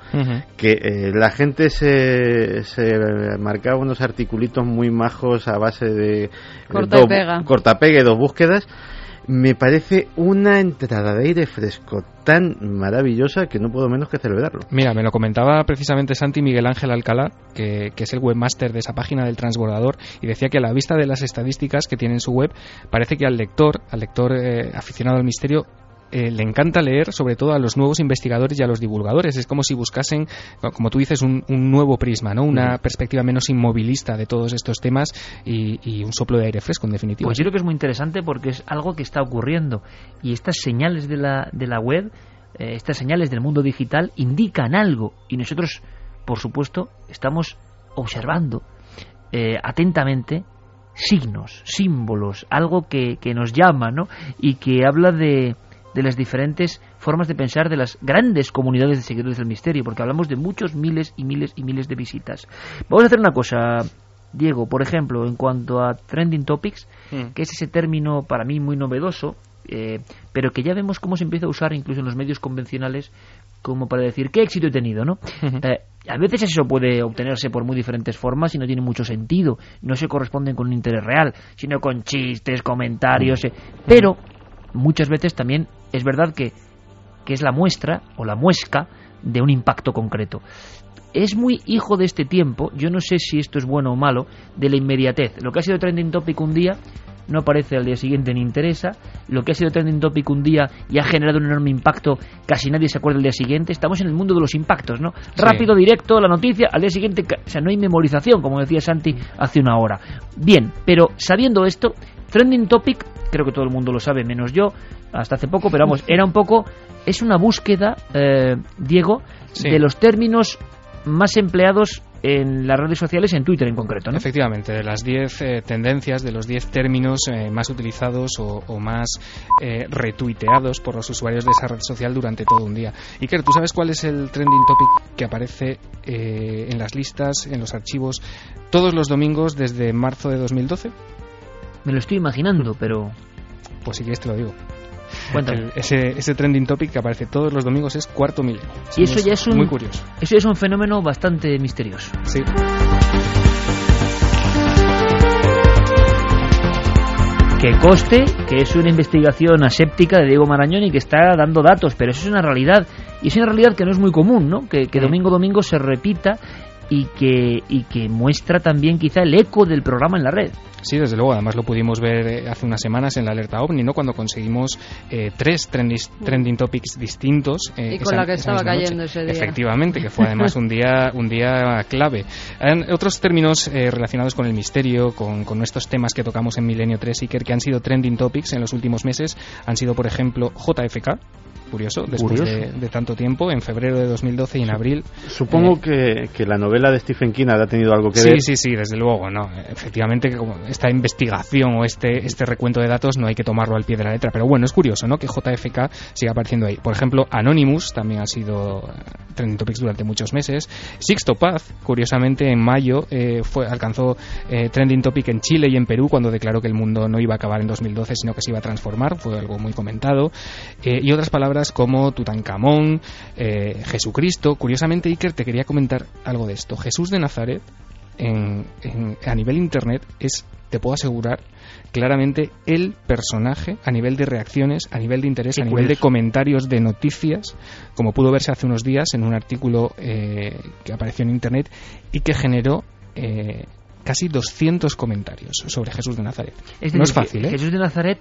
que eh, la gente se, se marcaba unos articulitos muy majos a base de corta y pega. cortapega y dos búsquedas, me parece una entrada de aire fresco tan maravillosa que no puedo menos que celebrarlo. Mira, me lo comentaba precisamente Santi Miguel Ángel Alcalá, que, es el webmaster de esa página del transbordador, y decía que a la vista de las estadísticas que tiene en su web, parece que al lector, al lector eh, aficionado al misterio, eh, le encanta leer sobre todo a los nuevos investigadores y a los divulgadores. Es como si buscasen, como tú dices, un, nuevo prisma, ¿no? una perspectiva menos inmovilista de todos estos temas y, un soplo de aire fresco, en definitiva. Pues yo creo que es muy interesante porque es algo que está ocurriendo y estas señales de la, de la web, eh, estas señales del mundo digital indican algo y nosotros, por supuesto, estamos observando eh, atentamente signos, símbolos, algo que, que nos llama, ¿no? Y que habla de, de las diferentes formas de pensar de las grandes comunidades de seguidores del misterio, porque hablamos de muchos miles y miles y miles de visitas. Vamos a hacer una cosa, Diego, por ejemplo, en cuanto a trending topics, mm. que es ese término para mí muy novedoso, eh, pero que ya vemos cómo se empieza a usar incluso en los medios convencionales como para decir qué éxito he tenido, ¿no? [laughs] Eh, a veces eso puede obtenerse por muy diferentes formas y no tiene mucho sentido, no se corresponden con un interés real, sino con chistes, comentarios, eh, pero muchas veces también es verdad que, es la muestra o la muesca de un impacto concreto. Es muy hijo de este tiempo, yo no sé si esto es bueno o malo, de la inmediatez. Lo que ha sido trending topic un día no aparece al día siguiente ni interesa. Lo que ha sido trending topic un día y ha generado un enorme impacto, casi nadie se acuerda el día siguiente. Estamos en el mundo de los impactos, ¿no? Rápido, directo, la noticia, al día siguiente, o sea, no hay memorización, como decía Santi hace una hora. Bien, pero sabiendo esto, trending topic, creo que todo el mundo lo sabe, menos yo, hasta hace poco, pero vamos, [laughs] era un poco, es una búsqueda, eh, Diego, de los términos más empleados en las redes sociales, en Twitter en concreto, ¿no? Efectivamente, de las 10 eh, tendencias, de los 10 términos eh, más utilizados o, más eh, retuiteados por los usuarios de esa red social durante todo un día. Iker, ¿tú sabes cuál es el trending topic que aparece en las listas, en los archivos, todos los domingos desde marzo de 2012? Me lo estoy imaginando, pero... Pues si quieres te lo digo ese, ese trending topic que aparece todos los domingos es cuarto mil. Y eso ya es un, muy curioso. Eso ya es un fenómeno bastante misterioso. Sí. que coste que es una investigación aséptica de Diego Marañón y que está dando datos, pero eso es una realidad y es una realidad que no es muy común, ¿no? Que, que domingo domingo se repita y que, y que muestra también quizá el eco del programa en la red. Sí, desde luego. Además lo pudimos ver eh, hace unas semanas en la alerta OVNI, ¿no? Cuando conseguimos eh, tres trending, topics distintos. Eh, y con la que estaba cayendo ese día. Efectivamente, que fue además un [laughs] día, un día clave. otros términos relacionados con el misterio, con, con nuestros temas que tocamos en Milenio 3 y que han sido trending topics en los últimos meses han sido, por ejemplo, JFK, curioso, después De, tanto tiempo, en febrero de 2012 y en abril. Supongo que, que, la novela de Stephen King ha tenido algo que ver. Sí, sí, sí, desde luego, ¿no? Efectivamente, esta investigación o este, este recuento de datos no hay que tomarlo al pie de la letra, pero bueno, es curioso, ¿no? Que JFK siga apareciendo ahí. Por ejemplo, Anonymous también ha sido eh, trending topics durante muchos meses. Sixto Paz, curiosamente, en mayo eh, fue, alcanzó eh, trending topic en Chile y en Perú cuando declaró que el mundo no iba a acabar en 2012, sino que se iba a transformar. Fue algo muy comentado. y otras palabras como Tutankamón, eh, Jesucristo. Curiosamente, Iker, te quería comentar algo de esto. Jesús de Nazaret, a nivel internet, es, te puedo asegurar, claramente el personaje a nivel de reacciones, a nivel de interés, a nivel de comentarios de noticias, como pudo verse hace unos días en un artículo eh, que apareció en internet y que generó eh, casi 200 comentarios sobre Jesús de Nazaret. no es fácil, ¿eh? Jesús de Nazaret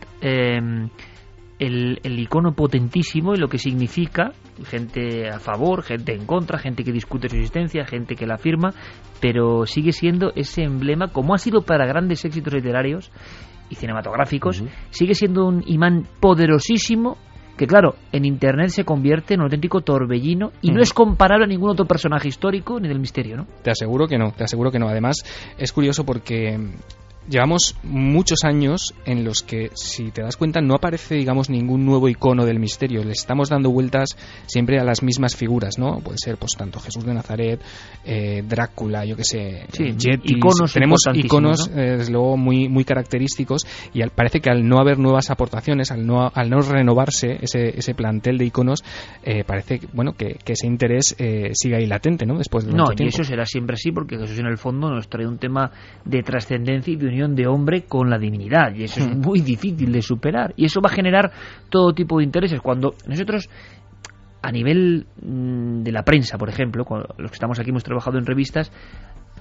el, icono potentísimo y lo que significa, gente a favor, gente en contra, gente que discute su existencia, gente que la afirma, pero sigue siendo ese emblema, como ha sido para grandes éxitos literarios y cinematográficos, sigue siendo un imán poderosísimo que claro, en Internet se convierte en un auténtico torbellino y no es comparable a ningún otro personaje histórico ni del misterio, ¿no? Te aseguro que no, te aseguro que no. Además, es curioso porque llevamos muchos años en los que, si te das cuenta, no aparece, digamos, ningún nuevo icono del misterio. Le estamos dando vueltas siempre a las mismas figuras, ¿no? Puede ser, pues, tanto Jesús de Nazaret, eh, Drácula, yo qué sé, sí, iconos Tenemos iconos, eh, desde luego, muy, muy característicos y parece que al no haber nuevas aportaciones, al no, al no renovarse ese, ese plantel de iconos, eh, parece, bueno, que, ese interés siga ahí latente, ¿no? Después de No, y eso será siempre así porque Jesús en el fondo nos trae un tema de trascendencia y de de hombre con la divinidad y eso es hmm. muy difícil de superar y eso va a generar todo tipo de intereses cuando nosotros a nivel mm, de la prensa por ejemplo los que estamos aquí hemos trabajado en revistas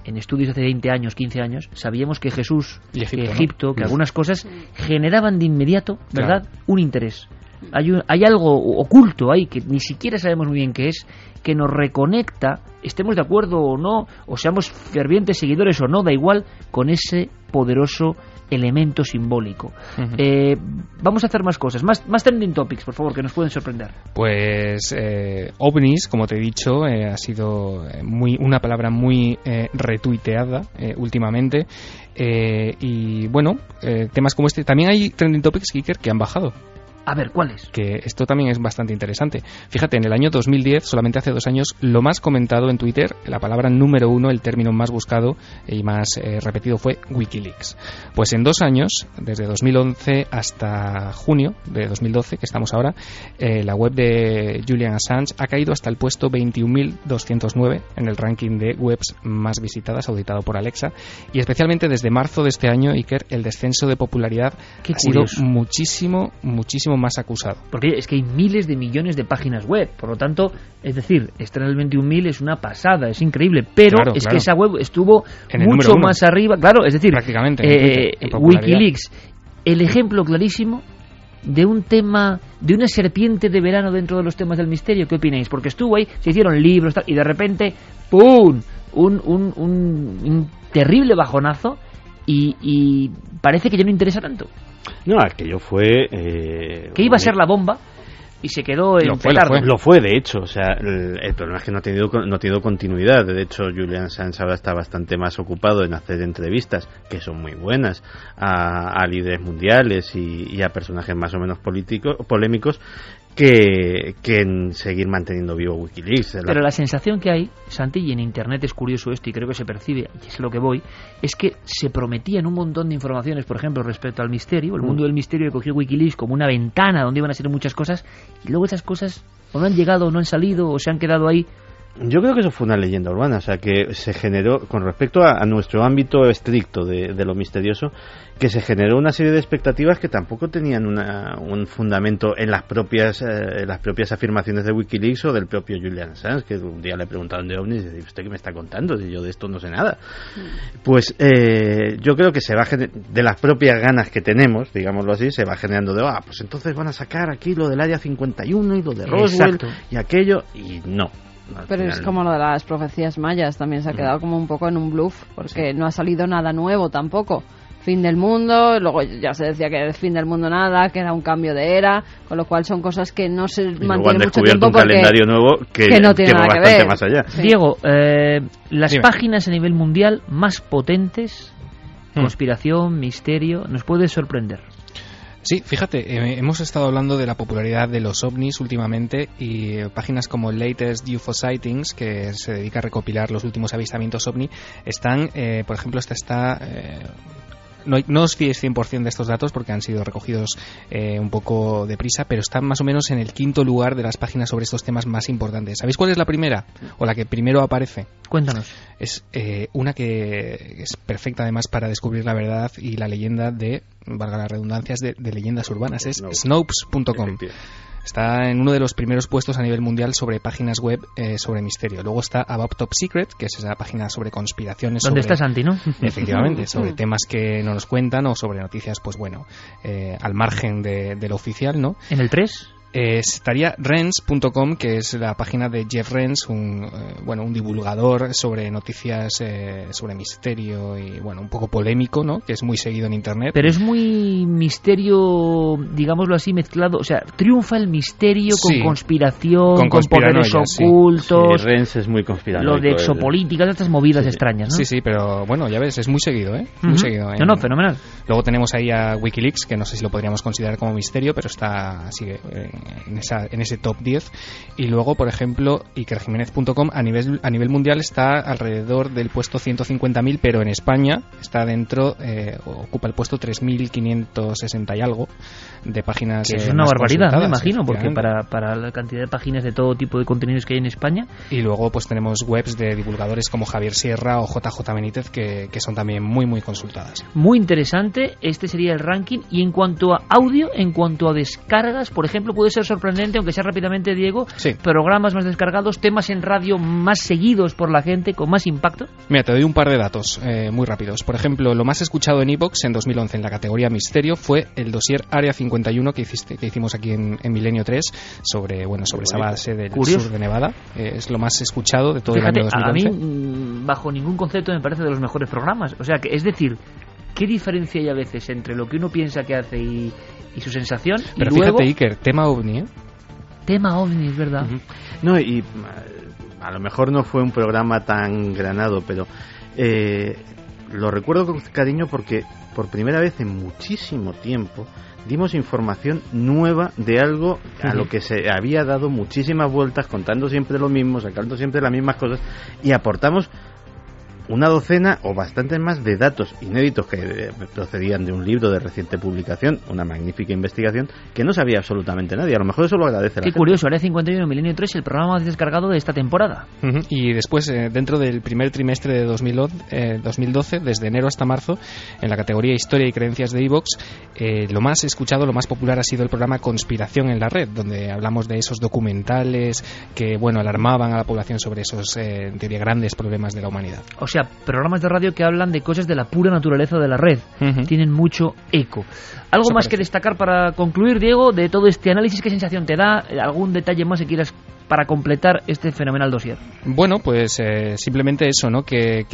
en estudios hace 20 años, 15 años, sabíamos que Jesús, y Egipto, que algunas cosas generaban de inmediato, ¿verdad?, un interés. Hay, hay algo oculto ahí que ni siquiera sabemos muy bien qué es, que nos reconecta, estemos de acuerdo o no, o seamos fervientes seguidores o no, da igual, con ese poderoso elemento simbólico. Eh, vamos a hacer más cosas, más, más trending topics, por favor, que nos pueden sorprender. Pues eh, ovnis, como te he dicho, eh, ha sido muy una palabra muy retuiteada últimamente. y bueno, temas como este, también hay trending topics, Kicker, que han bajado. A ver, ¿cuáles? Que esto también es bastante interesante. Fíjate, en el año 2010, solamente hace dos años, lo más comentado en Twitter, la palabra número uno, el término más buscado y más eh, repetido fue Wikileaks. Pues en dos años, desde 2011 hasta junio de 2012, que estamos ahora, eh, la web de Julian Assange ha caído hasta el puesto 21.209 en el ranking de webs más visitadas, auditado por Alexa. Y especialmente desde marzo de este año, Iker, el descenso de popularidad ha sido muchísimo, muchísimo más acusado. Porque es que hay miles de millones de páginas web, por lo tanto, es decir, estar en el 21.000 es una pasada, es increíble, pero es que esa web estuvo mucho más arriba, claro, es decir, prácticamente eh, Wikileaks, el ejemplo clarísimo de un tema, de una serpiente de verano dentro de los temas del misterio, ¿qué opináis? Porque estuvo ahí, se hicieron libros y de repente, ¡pum! Un, un, un, terrible bajonazo y, y parece que ya no interesa tanto. No, aquello fue... Eh, ¿Qué iba a ser la bomba? y se quedó en lo fue, lo fue, de hecho. O sea, el, problema es que no ha tenido, no ha tenido continuidad. De hecho, Julian Sanz ahora está bastante más ocupado en hacer entrevistas, que son muy buenas, a, líderes mundiales y, y, a personajes más o menos políticos, polémicos, que, en seguir manteniendo vivo Wikileaks. Pero la sensación que hay, Santi, y en Internet es curioso esto y creo que se percibe, y es lo que voy, es que se prometían un montón de informaciones, por ejemplo, respecto al misterio. El mm. mundo del misterio cogió Wikileaks como una ventana donde iban a ser muchas cosas y luego esas cosas o no han llegado o no han salido o se han quedado ahí yo creo que eso fue una leyenda urbana, o sea, que se generó, con respecto a, nuestro ámbito estricto de, lo misterioso, que se generó una serie de expectativas que tampoco tenían un fundamento en las propias eh, las propias afirmaciones de Wikileaks o del propio Julian Assange, que un día le preguntaron de ovnis y dice, ¿usted qué me está contando? Si yo de esto no sé nada. Pues eh, yo creo que se va de las propias ganas que tenemos, digámoslo así, se va generando de, ah, pues entonces van a sacar aquí lo del Área 51 y lo de Roswell y aquello, y no pero es como lo de las profecías mayas, también se ha quedado como un poco en un bluff, porque no ha salido nada nuevo tampoco. Fin del mundo, luego ya se decía que era el fin del mundo nada, que era un cambio de era, con lo cual son cosas que no se mantienen mucho tiempo un calendario nuevo que, no tiene nada que ver. más allá. Diego, eh, las páginas a nivel mundial más potentes, hmm. conspiración, misterio, nos puede sorprender. Sí, fíjate, eh, hemos estado hablando de la popularidad de los ovnis últimamente y eh, páginas como Latest UFO Sightings, que se dedica a recopilar los últimos avistamientos ovni, están, eh, por ejemplo, esta está no, no, os fíes 100% de estos datos porque han sido recogidos eh, un poco deprisa, pero están más o menos en el quinto lugar de las páginas sobre estos temas más importantes. ¿Sabéis cuál es la primera? O la que primero aparece. Cuéntanos. Es eh, una que es perfecta además para descubrir la verdad y la leyenda de, valga las redundancias, de, leyendas urbanas. Es snopes.com. Está en uno de los primeros puestos a nivel mundial sobre páginas web eh, sobre misterio. Luego está About Top Secret, que es esa página sobre conspiraciones. ¿Dónde está Santi, no? [laughs] Efectivamente, [laughs] sobre temas que no nos cuentan o sobre noticias, pues bueno, eh, al margen de, de, lo oficial, ¿no? ¿En el 3? Eh, estaría Rens.com, que es la página de Jeff Rens, un, eh, bueno, un divulgador sobre noticias eh, sobre misterio y bueno, un poco polémico, ¿no? Que es muy seguido en internet. Pero es muy misterio, digámoslo así, mezclado. O sea, triunfa el misterio con conspiración, con, poderes ocultos. Sí. Rens es muy conspiranoico. Lo de exopolítica, estas movidas extrañas, ¿no? Sí, sí, pero bueno, ya ves, es muy seguido, ¿eh? Muy seguido. No, no, fenomenal. Luego tenemos ahí a Wikileaks, que no sé si lo podríamos considerar como misterio, pero está, sigue en, esa, en ese top 10. Y luego, por ejemplo, ikerjiménez.com a nivel, a nivel mundial está alrededor del puesto 150.000, pero en España está dentro, eh, ocupa el puesto 3.560 y algo de páginas. Que es una barbaridad, me imagino, porque para, para la cantidad de páginas de todo tipo de contenidos que hay en España. Y luego, pues tenemos webs de divulgadores como Javier Sierra o JJ Benítez que, que son también muy, muy consultadas. Muy interesante, este sería el ranking. Y en cuanto a audio, en cuanto a descargas, por ejemplo, puede ser sorprendente aunque sea rápidamente, Diego, programas más descargados, temas en radio más seguidos por la gente, con más impacto? Mira, te doy un par de datos eh, muy rápidos. Por ejemplo, lo más escuchado en Evox en 2011 en la categoría Misterio fue el dossier Área 51 que, hiciste, que hicimos aquí en, Milenio 3 sobre, bueno, sobre esa base del sur de Nevada. Eh, es lo más escuchado de todo el año 2011. A mí, mm, bajo ningún concepto, me parece de los mejores programas. O sea, que es decir, ¿qué diferencia hay a veces entre lo que uno piensa que hace y, y su sensación. Pero y fíjate, Iker, tema ovni, ¿eh? Tema ovni, es verdad. No, y a lo mejor no fue un programa tan granado, pero eh, lo recuerdo con cariño porque por primera vez en muchísimo tiempo dimos información nueva de algo a lo que se había dado muchísimas vueltas, contando siempre lo mismo, sacando siempre las mismas cosas y aportamos una docena o bastantes más de datos inéditos que eh, procedían de un libro de reciente publicación, una magnífica investigación que no sabía absolutamente nadie. A lo mejor eso lo agradece Qué curioso, Área 51 Milenio 3, el programa más descargado de esta temporada. Y después, eh, dentro del primer trimestre de 2012, eh, desde enero hasta marzo, en la categoría Historia y Creencias de Evox, lo más escuchado, lo más popular ha sido el programa Conspiración en la Red, donde hablamos de esos documentales que, bueno, alarmaban a la población sobre esos, en teoría, grandes problemas de la humanidad sea, programas de radio que hablan de cosas de la pura naturaleza de la red. Tienen mucho eco. ¿Algo más que destacar para concluir, Diego, de todo este análisis? ¿Qué sensación te da? ¿Algún detalle más que quieras para completar este fenomenal dossier? Bueno, pues eh, simplemente eso, ¿no? Que,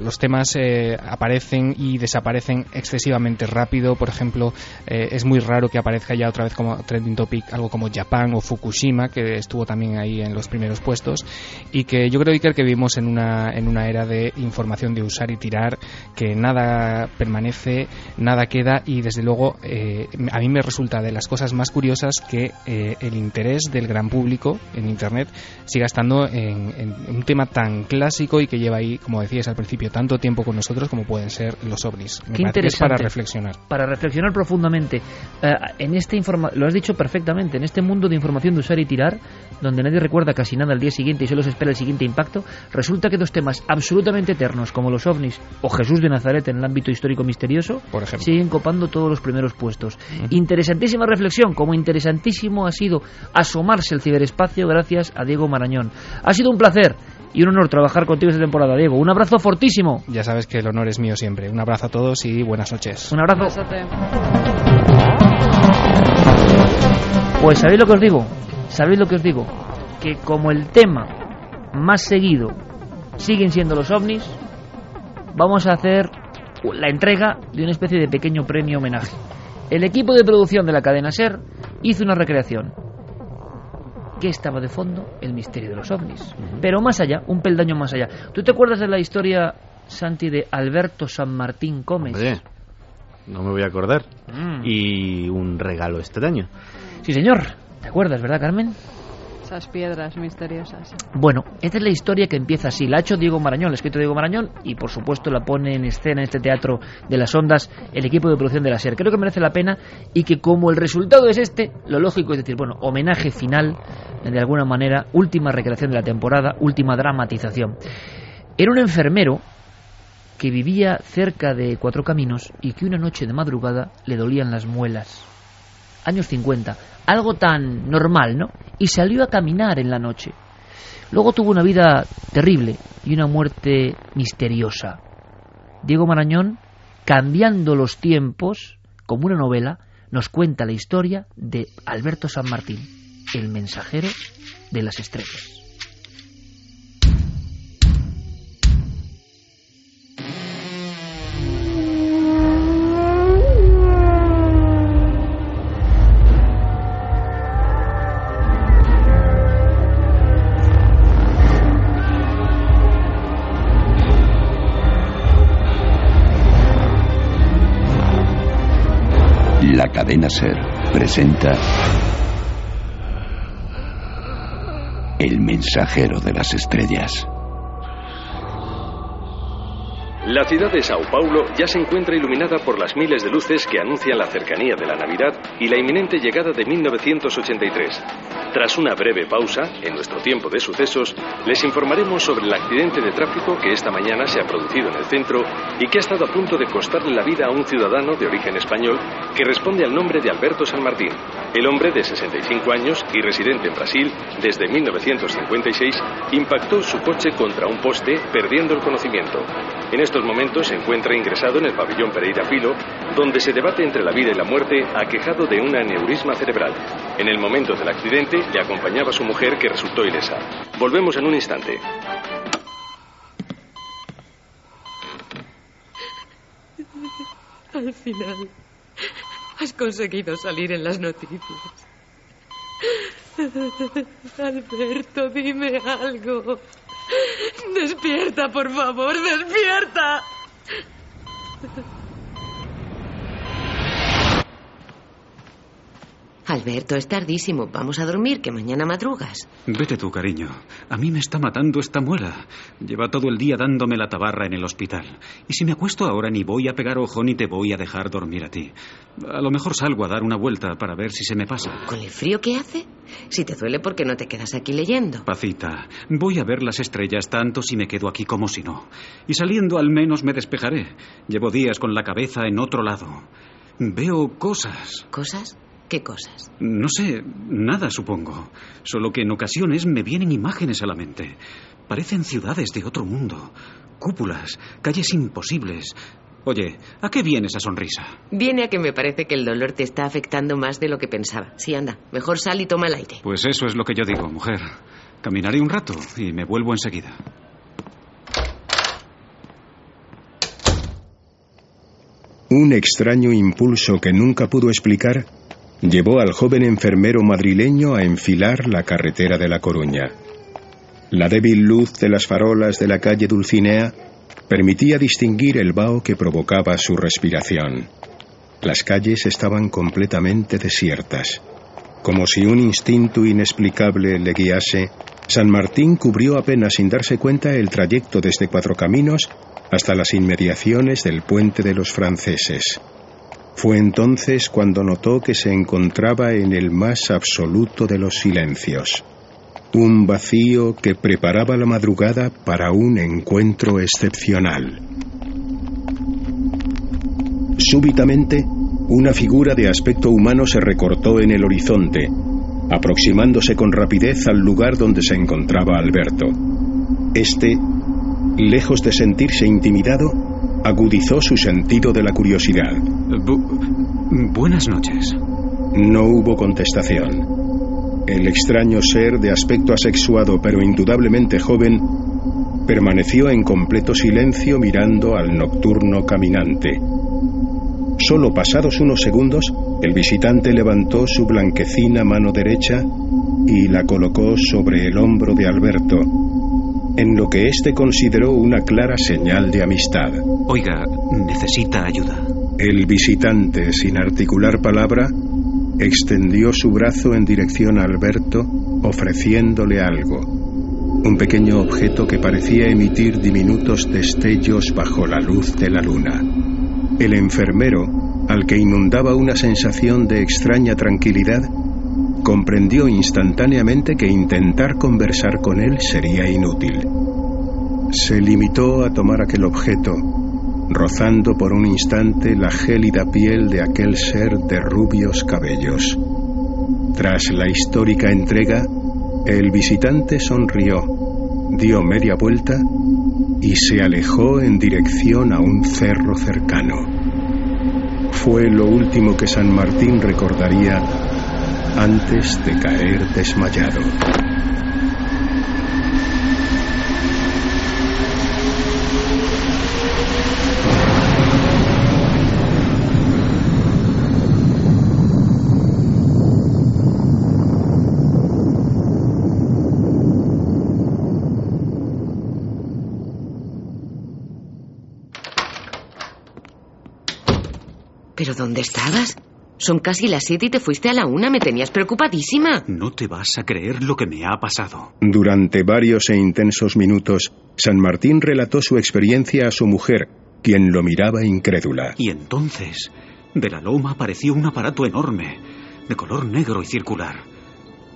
los temas eh, aparecen y desaparecen excesivamente rápido. Por ejemplo, eh, es muy raro que aparezca ya otra vez como trending topic algo como Japón o Fukushima, que estuvo también ahí en los primeros puestos. Y que yo creo, Iker, que vivimos en una, en una era de información de usar y tirar, que nada permanece, nada queda y desde luego a mí me resulta de las cosas más curiosas que el interés del gran público en Internet siga estando en, un tema tan clásico y que lleva ahí, como decías al principio, tanto tiempo con nosotros como pueden ser los ovnis. Qué interesante. para reflexionar. Para reflexionar profundamente. Eh, en este informa lo has dicho perfectamente, en este mundo de información de usar y tirar, donde nadie recuerda casi nada al día siguiente y solo se espera el siguiente impacto, resulta que dos temas absolutamente eternos como los ovnis o Jesús de Nazaret en el ámbito histórico misterioso Por ejemplo. siguen copando todos los primeros puestos. Interesantísima reflexión, como interesantísimo ha sido asomarse al ciberespacio gracias a Diego Marañón. Ha sido un placer y un honor trabajar contigo esta temporada, Diego. Un abrazo fortísimo. Ya sabes que el honor es mío siempre. Un abrazo a todos y buenas noches. Un abrazo. Pues sabéis lo que os digo, sabéis lo que os digo, que como el tema más seguido siguen siendo los ovnis, vamos a hacer la entrega de una especie de pequeño premio homenaje. El equipo de producción de la cadena SER hizo una recreación que estaba de fondo el misterio de los ovnis. Pero más allá, un peldaño más allá. ¿Tú te acuerdas de la historia, Santi, de Alberto San Martín Gómez? no me voy a acordar. Mm. Y un regalo extraño. Sí, señor. ¿Te acuerdas, verdad, Carmen? Piedras misteriosas. Bueno, esta es la historia que empieza así. La ha hecho Diego Marañón, la ha escrito Diego Marañón y por supuesto la pone en escena en este teatro de las ondas el equipo de producción de la SER. Creo que merece la pena y que como el resultado es este, lo lógico es decir, bueno, homenaje final, de alguna manera, última recreación de la temporada, última dramatización. Era un enfermero que vivía cerca de Cuatro Caminos y que una noche de madrugada le dolían las muelas. Años 50 algo tan normal, ¿no? Y salió a caminar en la noche. Luego tuvo una vida terrible y una muerte misteriosa. Diego Marañón, cambiando los tiempos, como una novela, nos cuenta la historia de Alberto San Martín, el mensajero de las estrellas. Presenta El mensajero de las estrellas. La ciudad de Sao Paulo ya se encuentra iluminada por las miles de luces que anuncian la cercanía de la Navidad y la inminente llegada de 1983. Tras una breve pausa, en nuestro tiempo de sucesos, les informaremos sobre el accidente de tráfico que esta mañana se ha producido en el centro y que ha estado a punto de costarle la vida a un ciudadano de origen español que responde al nombre de Alberto San Martín. El hombre de 65 años y residente en Brasil desde 1956 impactó su coche contra un poste perdiendo el conocimiento. En estos momentos se encuentra ingresado en el pabellón Pereira Filo, donde se debate entre la vida y la muerte aquejado de un aneurisma cerebral. En el momento del accidente le acompañaba su mujer que resultó ilesa. Volvemos en un instante. Al final, has conseguido salir en las noticias. Alberto, dime algo. Despierta, por favor, despierta. Alberto, es tardísimo. Vamos a dormir, que mañana madrugas. Vete tú, cariño. A mí me está matando esta muela. Lleva todo el día dándome la tabarra en el hospital. Y si me acuesto ahora ni voy a pegar ojo ni te voy a dejar dormir a ti. A lo mejor salgo a dar una vuelta para ver si se me pasa. ¿Con el frío que hace? Si te duele, ¿por qué no te quedas aquí leyendo? Pacita, voy a ver las estrellas tanto si me quedo aquí como si no. Y saliendo al menos me despejaré. Llevo días con la cabeza en otro lado. Veo cosas. ¿Cosas? ¿Qué cosas? No sé, nada supongo. Solo que en ocasiones me vienen imágenes a la mente. Parecen ciudades de otro mundo. Cúpulas, calles imposibles. Oye, ¿a qué viene esa sonrisa? Viene a que me parece que el dolor te está afectando más de lo que pensaba. Sí, anda, mejor sal y toma el aire. Pues eso es lo que yo digo, mujer. Caminaré un rato y me vuelvo enseguida. Un extraño impulso que nunca pudo explicar llevó al joven enfermero madrileño a enfilar la carretera de La Coruña. La débil luz de las farolas de la calle Dulcinea permitía distinguir el vaho que provocaba su respiración. Las calles estaban completamente desiertas. Como si un instinto inexplicable le guiase, San Martín cubrió apenas sin darse cuenta el trayecto desde Cuatro Caminos hasta las inmediaciones del puente de los franceses. Fue entonces cuando notó que se encontraba en el más absoluto de los silencios, un vacío que preparaba la madrugada para un encuentro excepcional. Súbitamente, una figura de aspecto humano se recortó en el horizonte, aproximándose con rapidez al lugar donde se encontraba Alberto. Este, lejos de sentirse intimidado, agudizó su sentido de la curiosidad. buenas noches. No hubo contestación. El extraño ser de aspecto asexuado pero indudablemente joven permaneció en completo silencio mirando al nocturno caminante. Solo pasados unos segundos, el visitante levantó su blanquecina mano derecha y la colocó sobre el hombro de Alberto, en lo que éste consideró una clara señal de amistad. Oiga, necesita ayuda. El visitante, sin articular palabra, extendió su brazo en dirección a Alberto, ofreciéndole algo. Un pequeño objeto que parecía emitir diminutos destellos bajo la luz de la luna. El enfermero, al que inundaba una sensación de extraña tranquilidad, comprendió instantáneamente que intentar conversar con él sería inútil. Se limitó a tomar aquel objeto, rozando por un instante la gélida piel de aquel ser de rubios cabellos. Tras la histórica entrega, el visitante sonrió, dio media vuelta y se alejó en dirección a un cerro cercano. Fue lo último que San Martín recordaría antes de caer desmayado. ¿Pero dónde estabas? Son casi las siete y te fuiste a la una. Me tenías preocupadísima. No te vas a creer lo que me ha pasado. Durante varios e intensos minutos, San Martín relató su experiencia a su mujer, quien lo miraba incrédula. Y entonces, de la loma apareció un aparato enorme, de color negro y circular.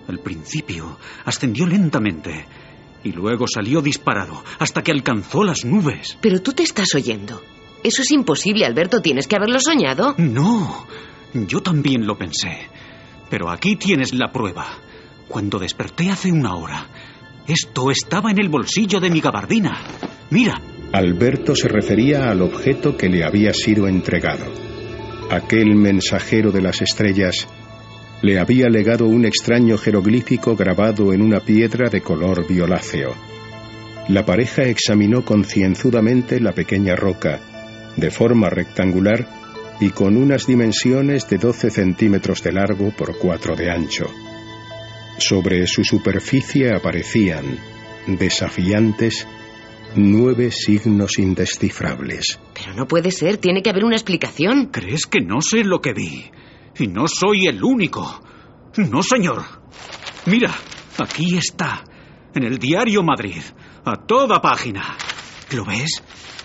Al principio, ascendió lentamente y luego salió disparado hasta que alcanzó las nubes. Pero tú te estás oyendo. Eso es imposible, Alberto. Tienes que haberlo soñado. No. Yo también lo pensé. Pero aquí tienes la prueba. Cuando desperté hace una hora, esto estaba en el bolsillo de mi gabardina. Mira. Alberto se refería al objeto que le había sido entregado. Aquel mensajero de las estrellas le había legado un extraño jeroglífico grabado en una piedra de color violáceo. La pareja examinó concienzudamente la pequeña roca, de forma rectangular, y con unas dimensiones de 12 centímetros de largo por 4 de ancho. Sobre su superficie aparecían, desafiantes, nueve signos indescifrables. Pero no puede ser, tiene que haber una explicación. ¿Crees que no sé lo que vi? Y no soy el único. No, señor. Mira, aquí está, en el diario Madrid, a toda página. ¿Lo ves?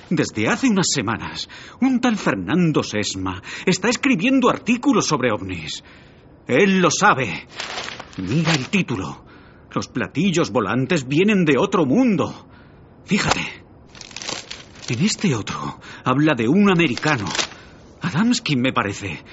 Desde hace unas semanas, un tal Fernando Sesma está escribiendo artículos sobre ovnis. Él lo sabe. Mira el título. Los platillos volantes vienen de otro mundo. Fíjate. En este otro habla de un americano. Adamski, me parece.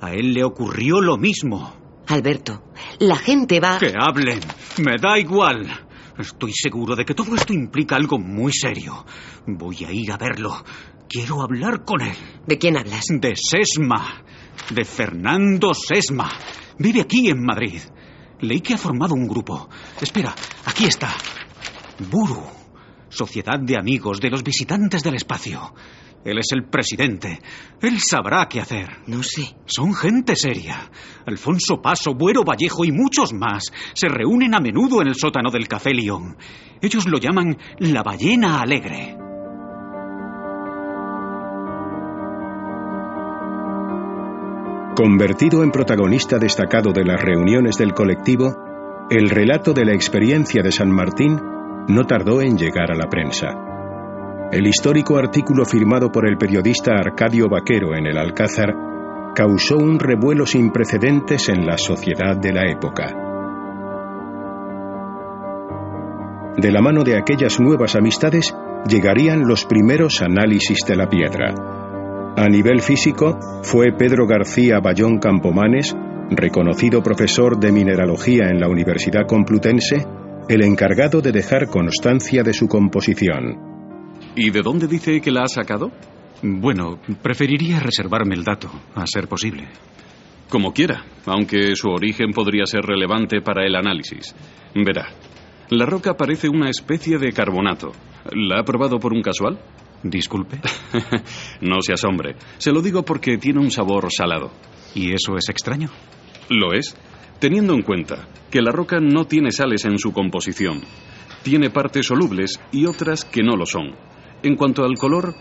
A él le ocurrió lo mismo. Alberto, la gente va... Que hablen. Me da igual. Estoy seguro de que todo esto implica algo muy serio. Voy a ir a verlo. Quiero hablar con él. ¿De quién hablas? De Sesma. De Fernando Sesma. Vive aquí en Madrid. Leí que ha formado un grupo. Espera, aquí está. Buru. Sociedad de amigos de los visitantes del espacio. Él es el presidente. Él sabrá qué hacer. No sé. Son gente seria. Alfonso Paso, Buero Vallejo y muchos más se reúnen a menudo en el sótano del Café León. Ellos lo llaman la ballena alegre. Convertido en protagonista destacado de las reuniones del colectivo, el relato de la experiencia de San Martín no tardó en llegar a la prensa. El histórico artículo firmado por el periodista Arcadio Vaquero en el Alcázar causó un revuelo sin precedentes en la sociedad de la época. De la mano de aquellas nuevas amistades llegarían los primeros análisis de la piedra a nivel físico, fue Pedro García Bayón Campomanes, reconocido profesor de mineralogía en la Universidad Complutense, el encargado de dejar constancia de su composición. ¿Y de dónde dice que la ha sacado? Bueno, preferiría reservarme el dato, a ser posible. Como quiera, aunque su origen podría ser relevante para el análisis. Verá, la roca parece una especie de carbonato. ¿La ha probado por un casual? Disculpe. [laughs] no se asombre. Se lo digo porque tiene un sabor salado. ¿Y eso es extraño? Lo es, teniendo en cuenta que la roca no tiene sales en su composición. Tiene partes solubles y otras que no lo son. En cuanto al color,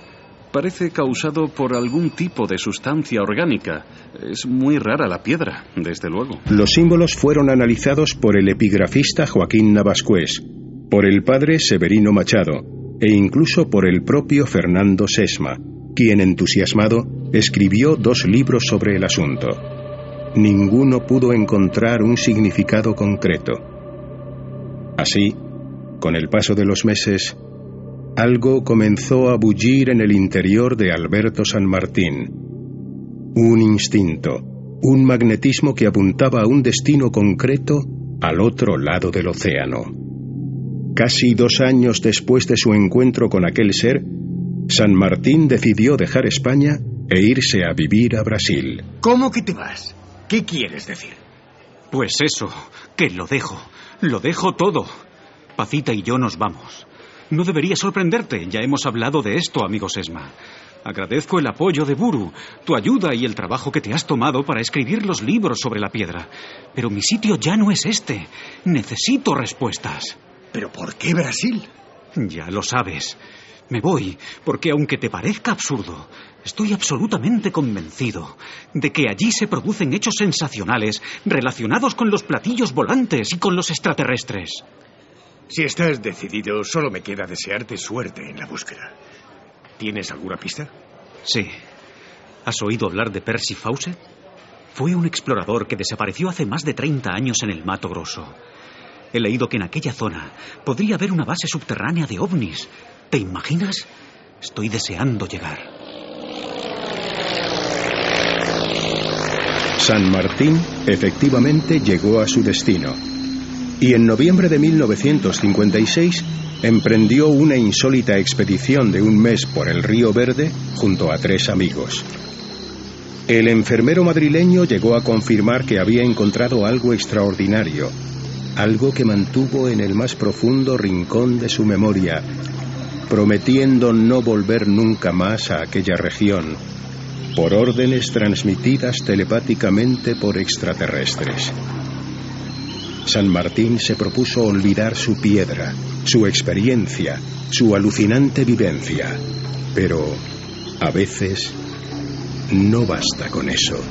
parece causado por algún tipo de sustancia orgánica. Es muy rara la piedra, desde luego. Los símbolos fueron analizados por el epigrafista Joaquín Navascués, por el padre Severino Machado, e incluso por el propio Fernando Sesma, quien entusiasmado escribió dos libros sobre el asunto. Ninguno pudo encontrar un significado concreto. Así, con el paso de los meses, algo comenzó a bullir en el interior de Alberto San Martín. Un instinto, un magnetismo que apuntaba a un destino concreto al otro lado del océano. Casi dos años después de su encuentro con aquel ser, San Martín decidió dejar España e irse a vivir a Brasil. ¿Cómo que te vas? ¿Qué quieres decir? Pues eso, que lo dejo. Lo dejo todo. Pacita y yo nos vamos. No debería sorprenderte, ya hemos hablado de esto, amigo Sesma. Agradezco el apoyo de Buru, tu ayuda y el trabajo que te has tomado para escribir los libros sobre la piedra. Pero mi sitio ya no es este. Necesito respuestas. ¿Pero por qué Brasil? Ya lo sabes. Me voy porque, aunque te parezca absurdo, estoy absolutamente convencido de que allí se producen hechos sensacionales relacionados con los platillos volantes y con los extraterrestres. Si estás decidido, solo me queda desearte suerte en la búsqueda. ¿Tienes alguna pista? Sí. ¿Has oído hablar de Percy Fawcett? Fue un explorador que desapareció hace más de 30 años en el Mato Grosso. He leído que en aquella zona podría haber una base subterránea de ovnis. ¿Te imaginas? Estoy deseando llegar. San Martín efectivamente llegó a su destino y en noviembre de 1956 emprendió una insólita expedición de un mes por el río Verde junto a tres amigos. El enfermero madrileño llegó a confirmar que había encontrado algo extraordinario algo que mantuvo en el más profundo rincón de su memoria, prometiendo no volver nunca más a aquella región, por órdenes transmitidas telepáticamente por extraterrestres. San Martín se propuso olvidar su piedra, su experiencia, su alucinante vivencia, pero a veces no basta con eso.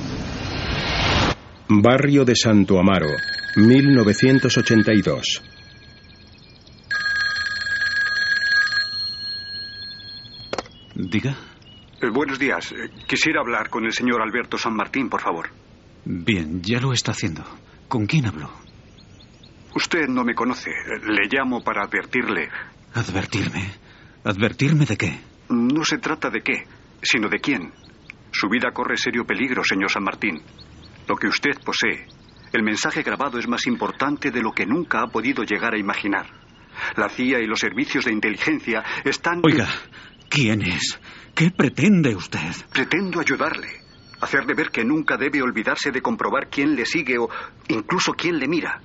Barrio de Santo Amaro, 1982. Diga. Eh, buenos días. Eh, quisiera hablar con el señor Alberto San Martín, por favor. Bien, ya lo está haciendo. ¿Con quién hablo? Usted no me conoce. Le llamo para advertirle. ¿Advertirme? ¿Advertirme de qué? No se trata de qué, sino de quién. Su vida corre serio peligro, señor San Martín. Lo que usted posee el mensaje grabado es más importante de lo que nunca ha podido llegar a imaginar. La CIA y los servicios de inteligencia están... Oiga, ¿quién es? ¿Qué pretende usted? Pretendo ayudarle. Hacerle ver que nunca debe olvidarse de comprobar quién le sigue o incluso quién le mira.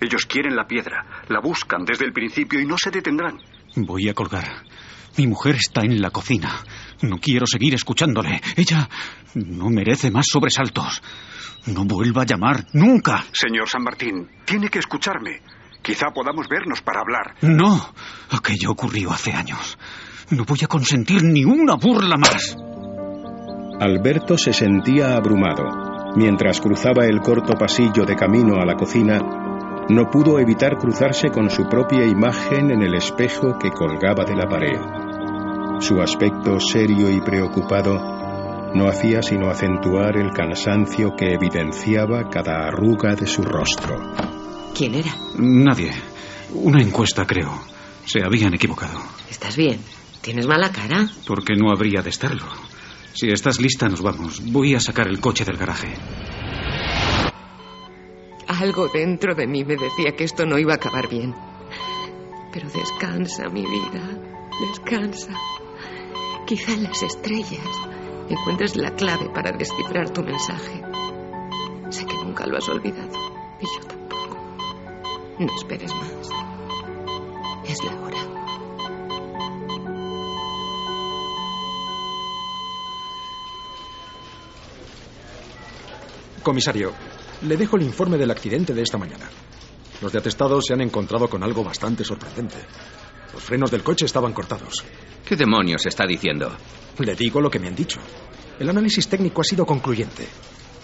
Ellos quieren la piedra, la buscan desde el principio y no se detendrán. Voy a colgar. Mi mujer está en la cocina. No quiero seguir escuchándole. Ella no merece más sobresaltos. No vuelva a llamar nunca. Señor San Martín, tiene que escucharme. Quizá podamos vernos para hablar. No. Aquello ocurrió hace años. No voy a consentir ni una burla más. Alberto se sentía abrumado. Mientras cruzaba el corto pasillo de camino a la cocina, no pudo evitar cruzarse con su propia imagen en el espejo que colgaba de la pared. Su aspecto serio y preocupado no hacía sino acentuar el cansancio que evidenciaba cada arruga de su rostro. ¿Quién era? Nadie. Una encuesta, creo. Se habían equivocado. ¿Estás bien? ¿Tienes mala cara? Porque no habría de estarlo. Si estás lista, nos vamos. Voy a sacar el coche del garaje. Algo dentro de mí me decía que esto no iba a acabar bien. Pero descansa, mi vida. Descansa. Quizá en las estrellas encuentres la clave para descifrar tu mensaje. Sé que nunca lo has olvidado. Y yo tampoco. No esperes más. Es la hora. Comisario, le dejo el informe del accidente de esta mañana. Los de atestado se han encontrado con algo bastante sorprendente. Los frenos del coche estaban cortados. ¿Qué demonios está diciendo? Le digo lo que me han dicho. El análisis técnico ha sido concluyente.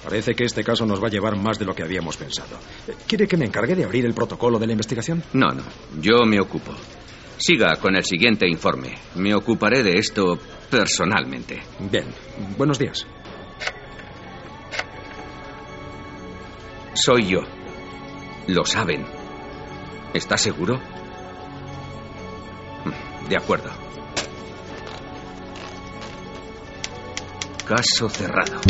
Parece que este caso nos va a llevar más de lo que habíamos pensado. ¿Quiere que me encargue de abrir el protocolo de la investigación? No, no. Yo me ocupo. Siga con el siguiente informe. Me ocuparé de esto personalmente. Bien. Buenos días. Soy yo. Lo saben. ¿Está seguro? De acuerdo. Caso cerrado.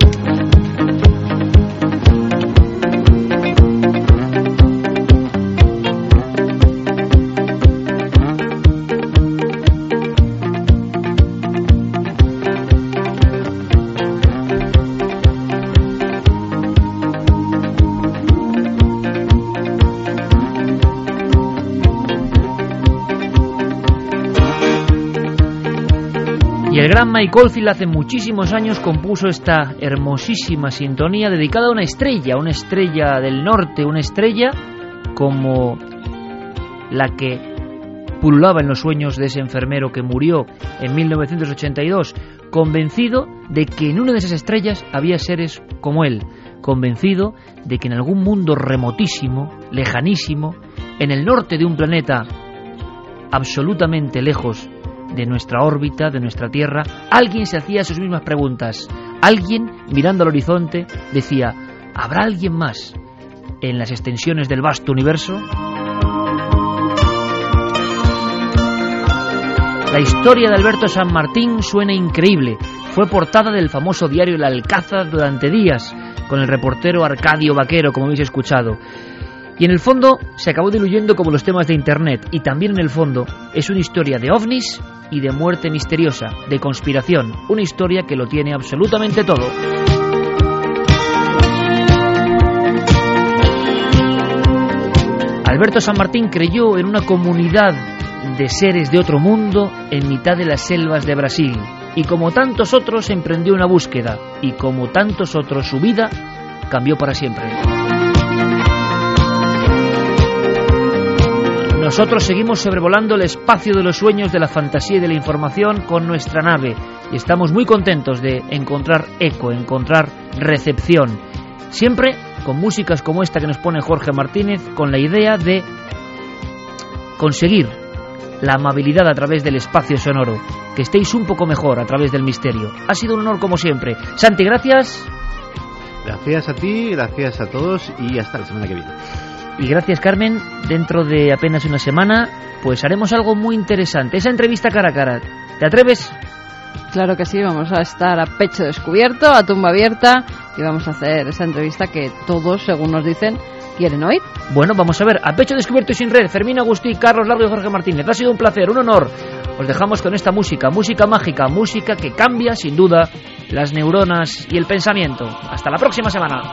Gran Mike Oldfield hace muchísimos años compuso esta hermosísima sintonía dedicada a una estrella, una estrella del norte, una estrella como la que pululaba en los sueños de ese enfermero que murió en 1982, convencido de que en una de esas estrellas había seres como él, convencido de que en algún mundo remotísimo, lejanísimo, en el norte de un planeta absolutamente lejos de nuestra órbita, de nuestra Tierra, alguien se hacía sus mismas preguntas. Alguien, mirando al horizonte, decía, ¿habrá alguien más en las extensiones del vasto universo? La historia de Alberto San Martín suena increíble. Fue portada del famoso diario El Alcázar durante días, con el reportero Arcadio Vaquero, como habéis escuchado. Y en el fondo se acabó diluyendo como los temas de Internet. Y también en el fondo es una historia de ovnis y de muerte misteriosa, de conspiración. Una historia que lo tiene absolutamente todo. Alberto San Martín creyó en una comunidad de seres de otro mundo en mitad de las selvas de Brasil. Y como tantos otros emprendió una búsqueda. Y como tantos otros su vida cambió para siempre. Nosotros seguimos sobrevolando el espacio de los sueños, de la fantasía y de la información con nuestra nave y estamos muy contentos de encontrar eco, encontrar recepción. Siempre con músicas como esta que nos pone Jorge Martínez, con la idea de conseguir la amabilidad a través del espacio sonoro, que estéis un poco mejor a través del misterio. Ha sido un honor como siempre. Santi, gracias. Gracias a ti, gracias a todos y hasta la semana que viene. Y gracias Carmen, dentro de apenas una semana, pues haremos algo muy interesante. Esa entrevista cara a cara. ¿Te atreves? Claro que sí, vamos a estar a pecho descubierto, a tumba abierta y vamos a hacer esa entrevista que todos, según nos dicen, quieren oír. Bueno, vamos a ver, a pecho descubierto y sin red, Fermín Agustí, Carlos Largo y Jorge Martínez. Ha sido un placer, un honor. Os dejamos con esta música, música mágica, música que cambia sin duda las neuronas y el pensamiento. Hasta la próxima semana.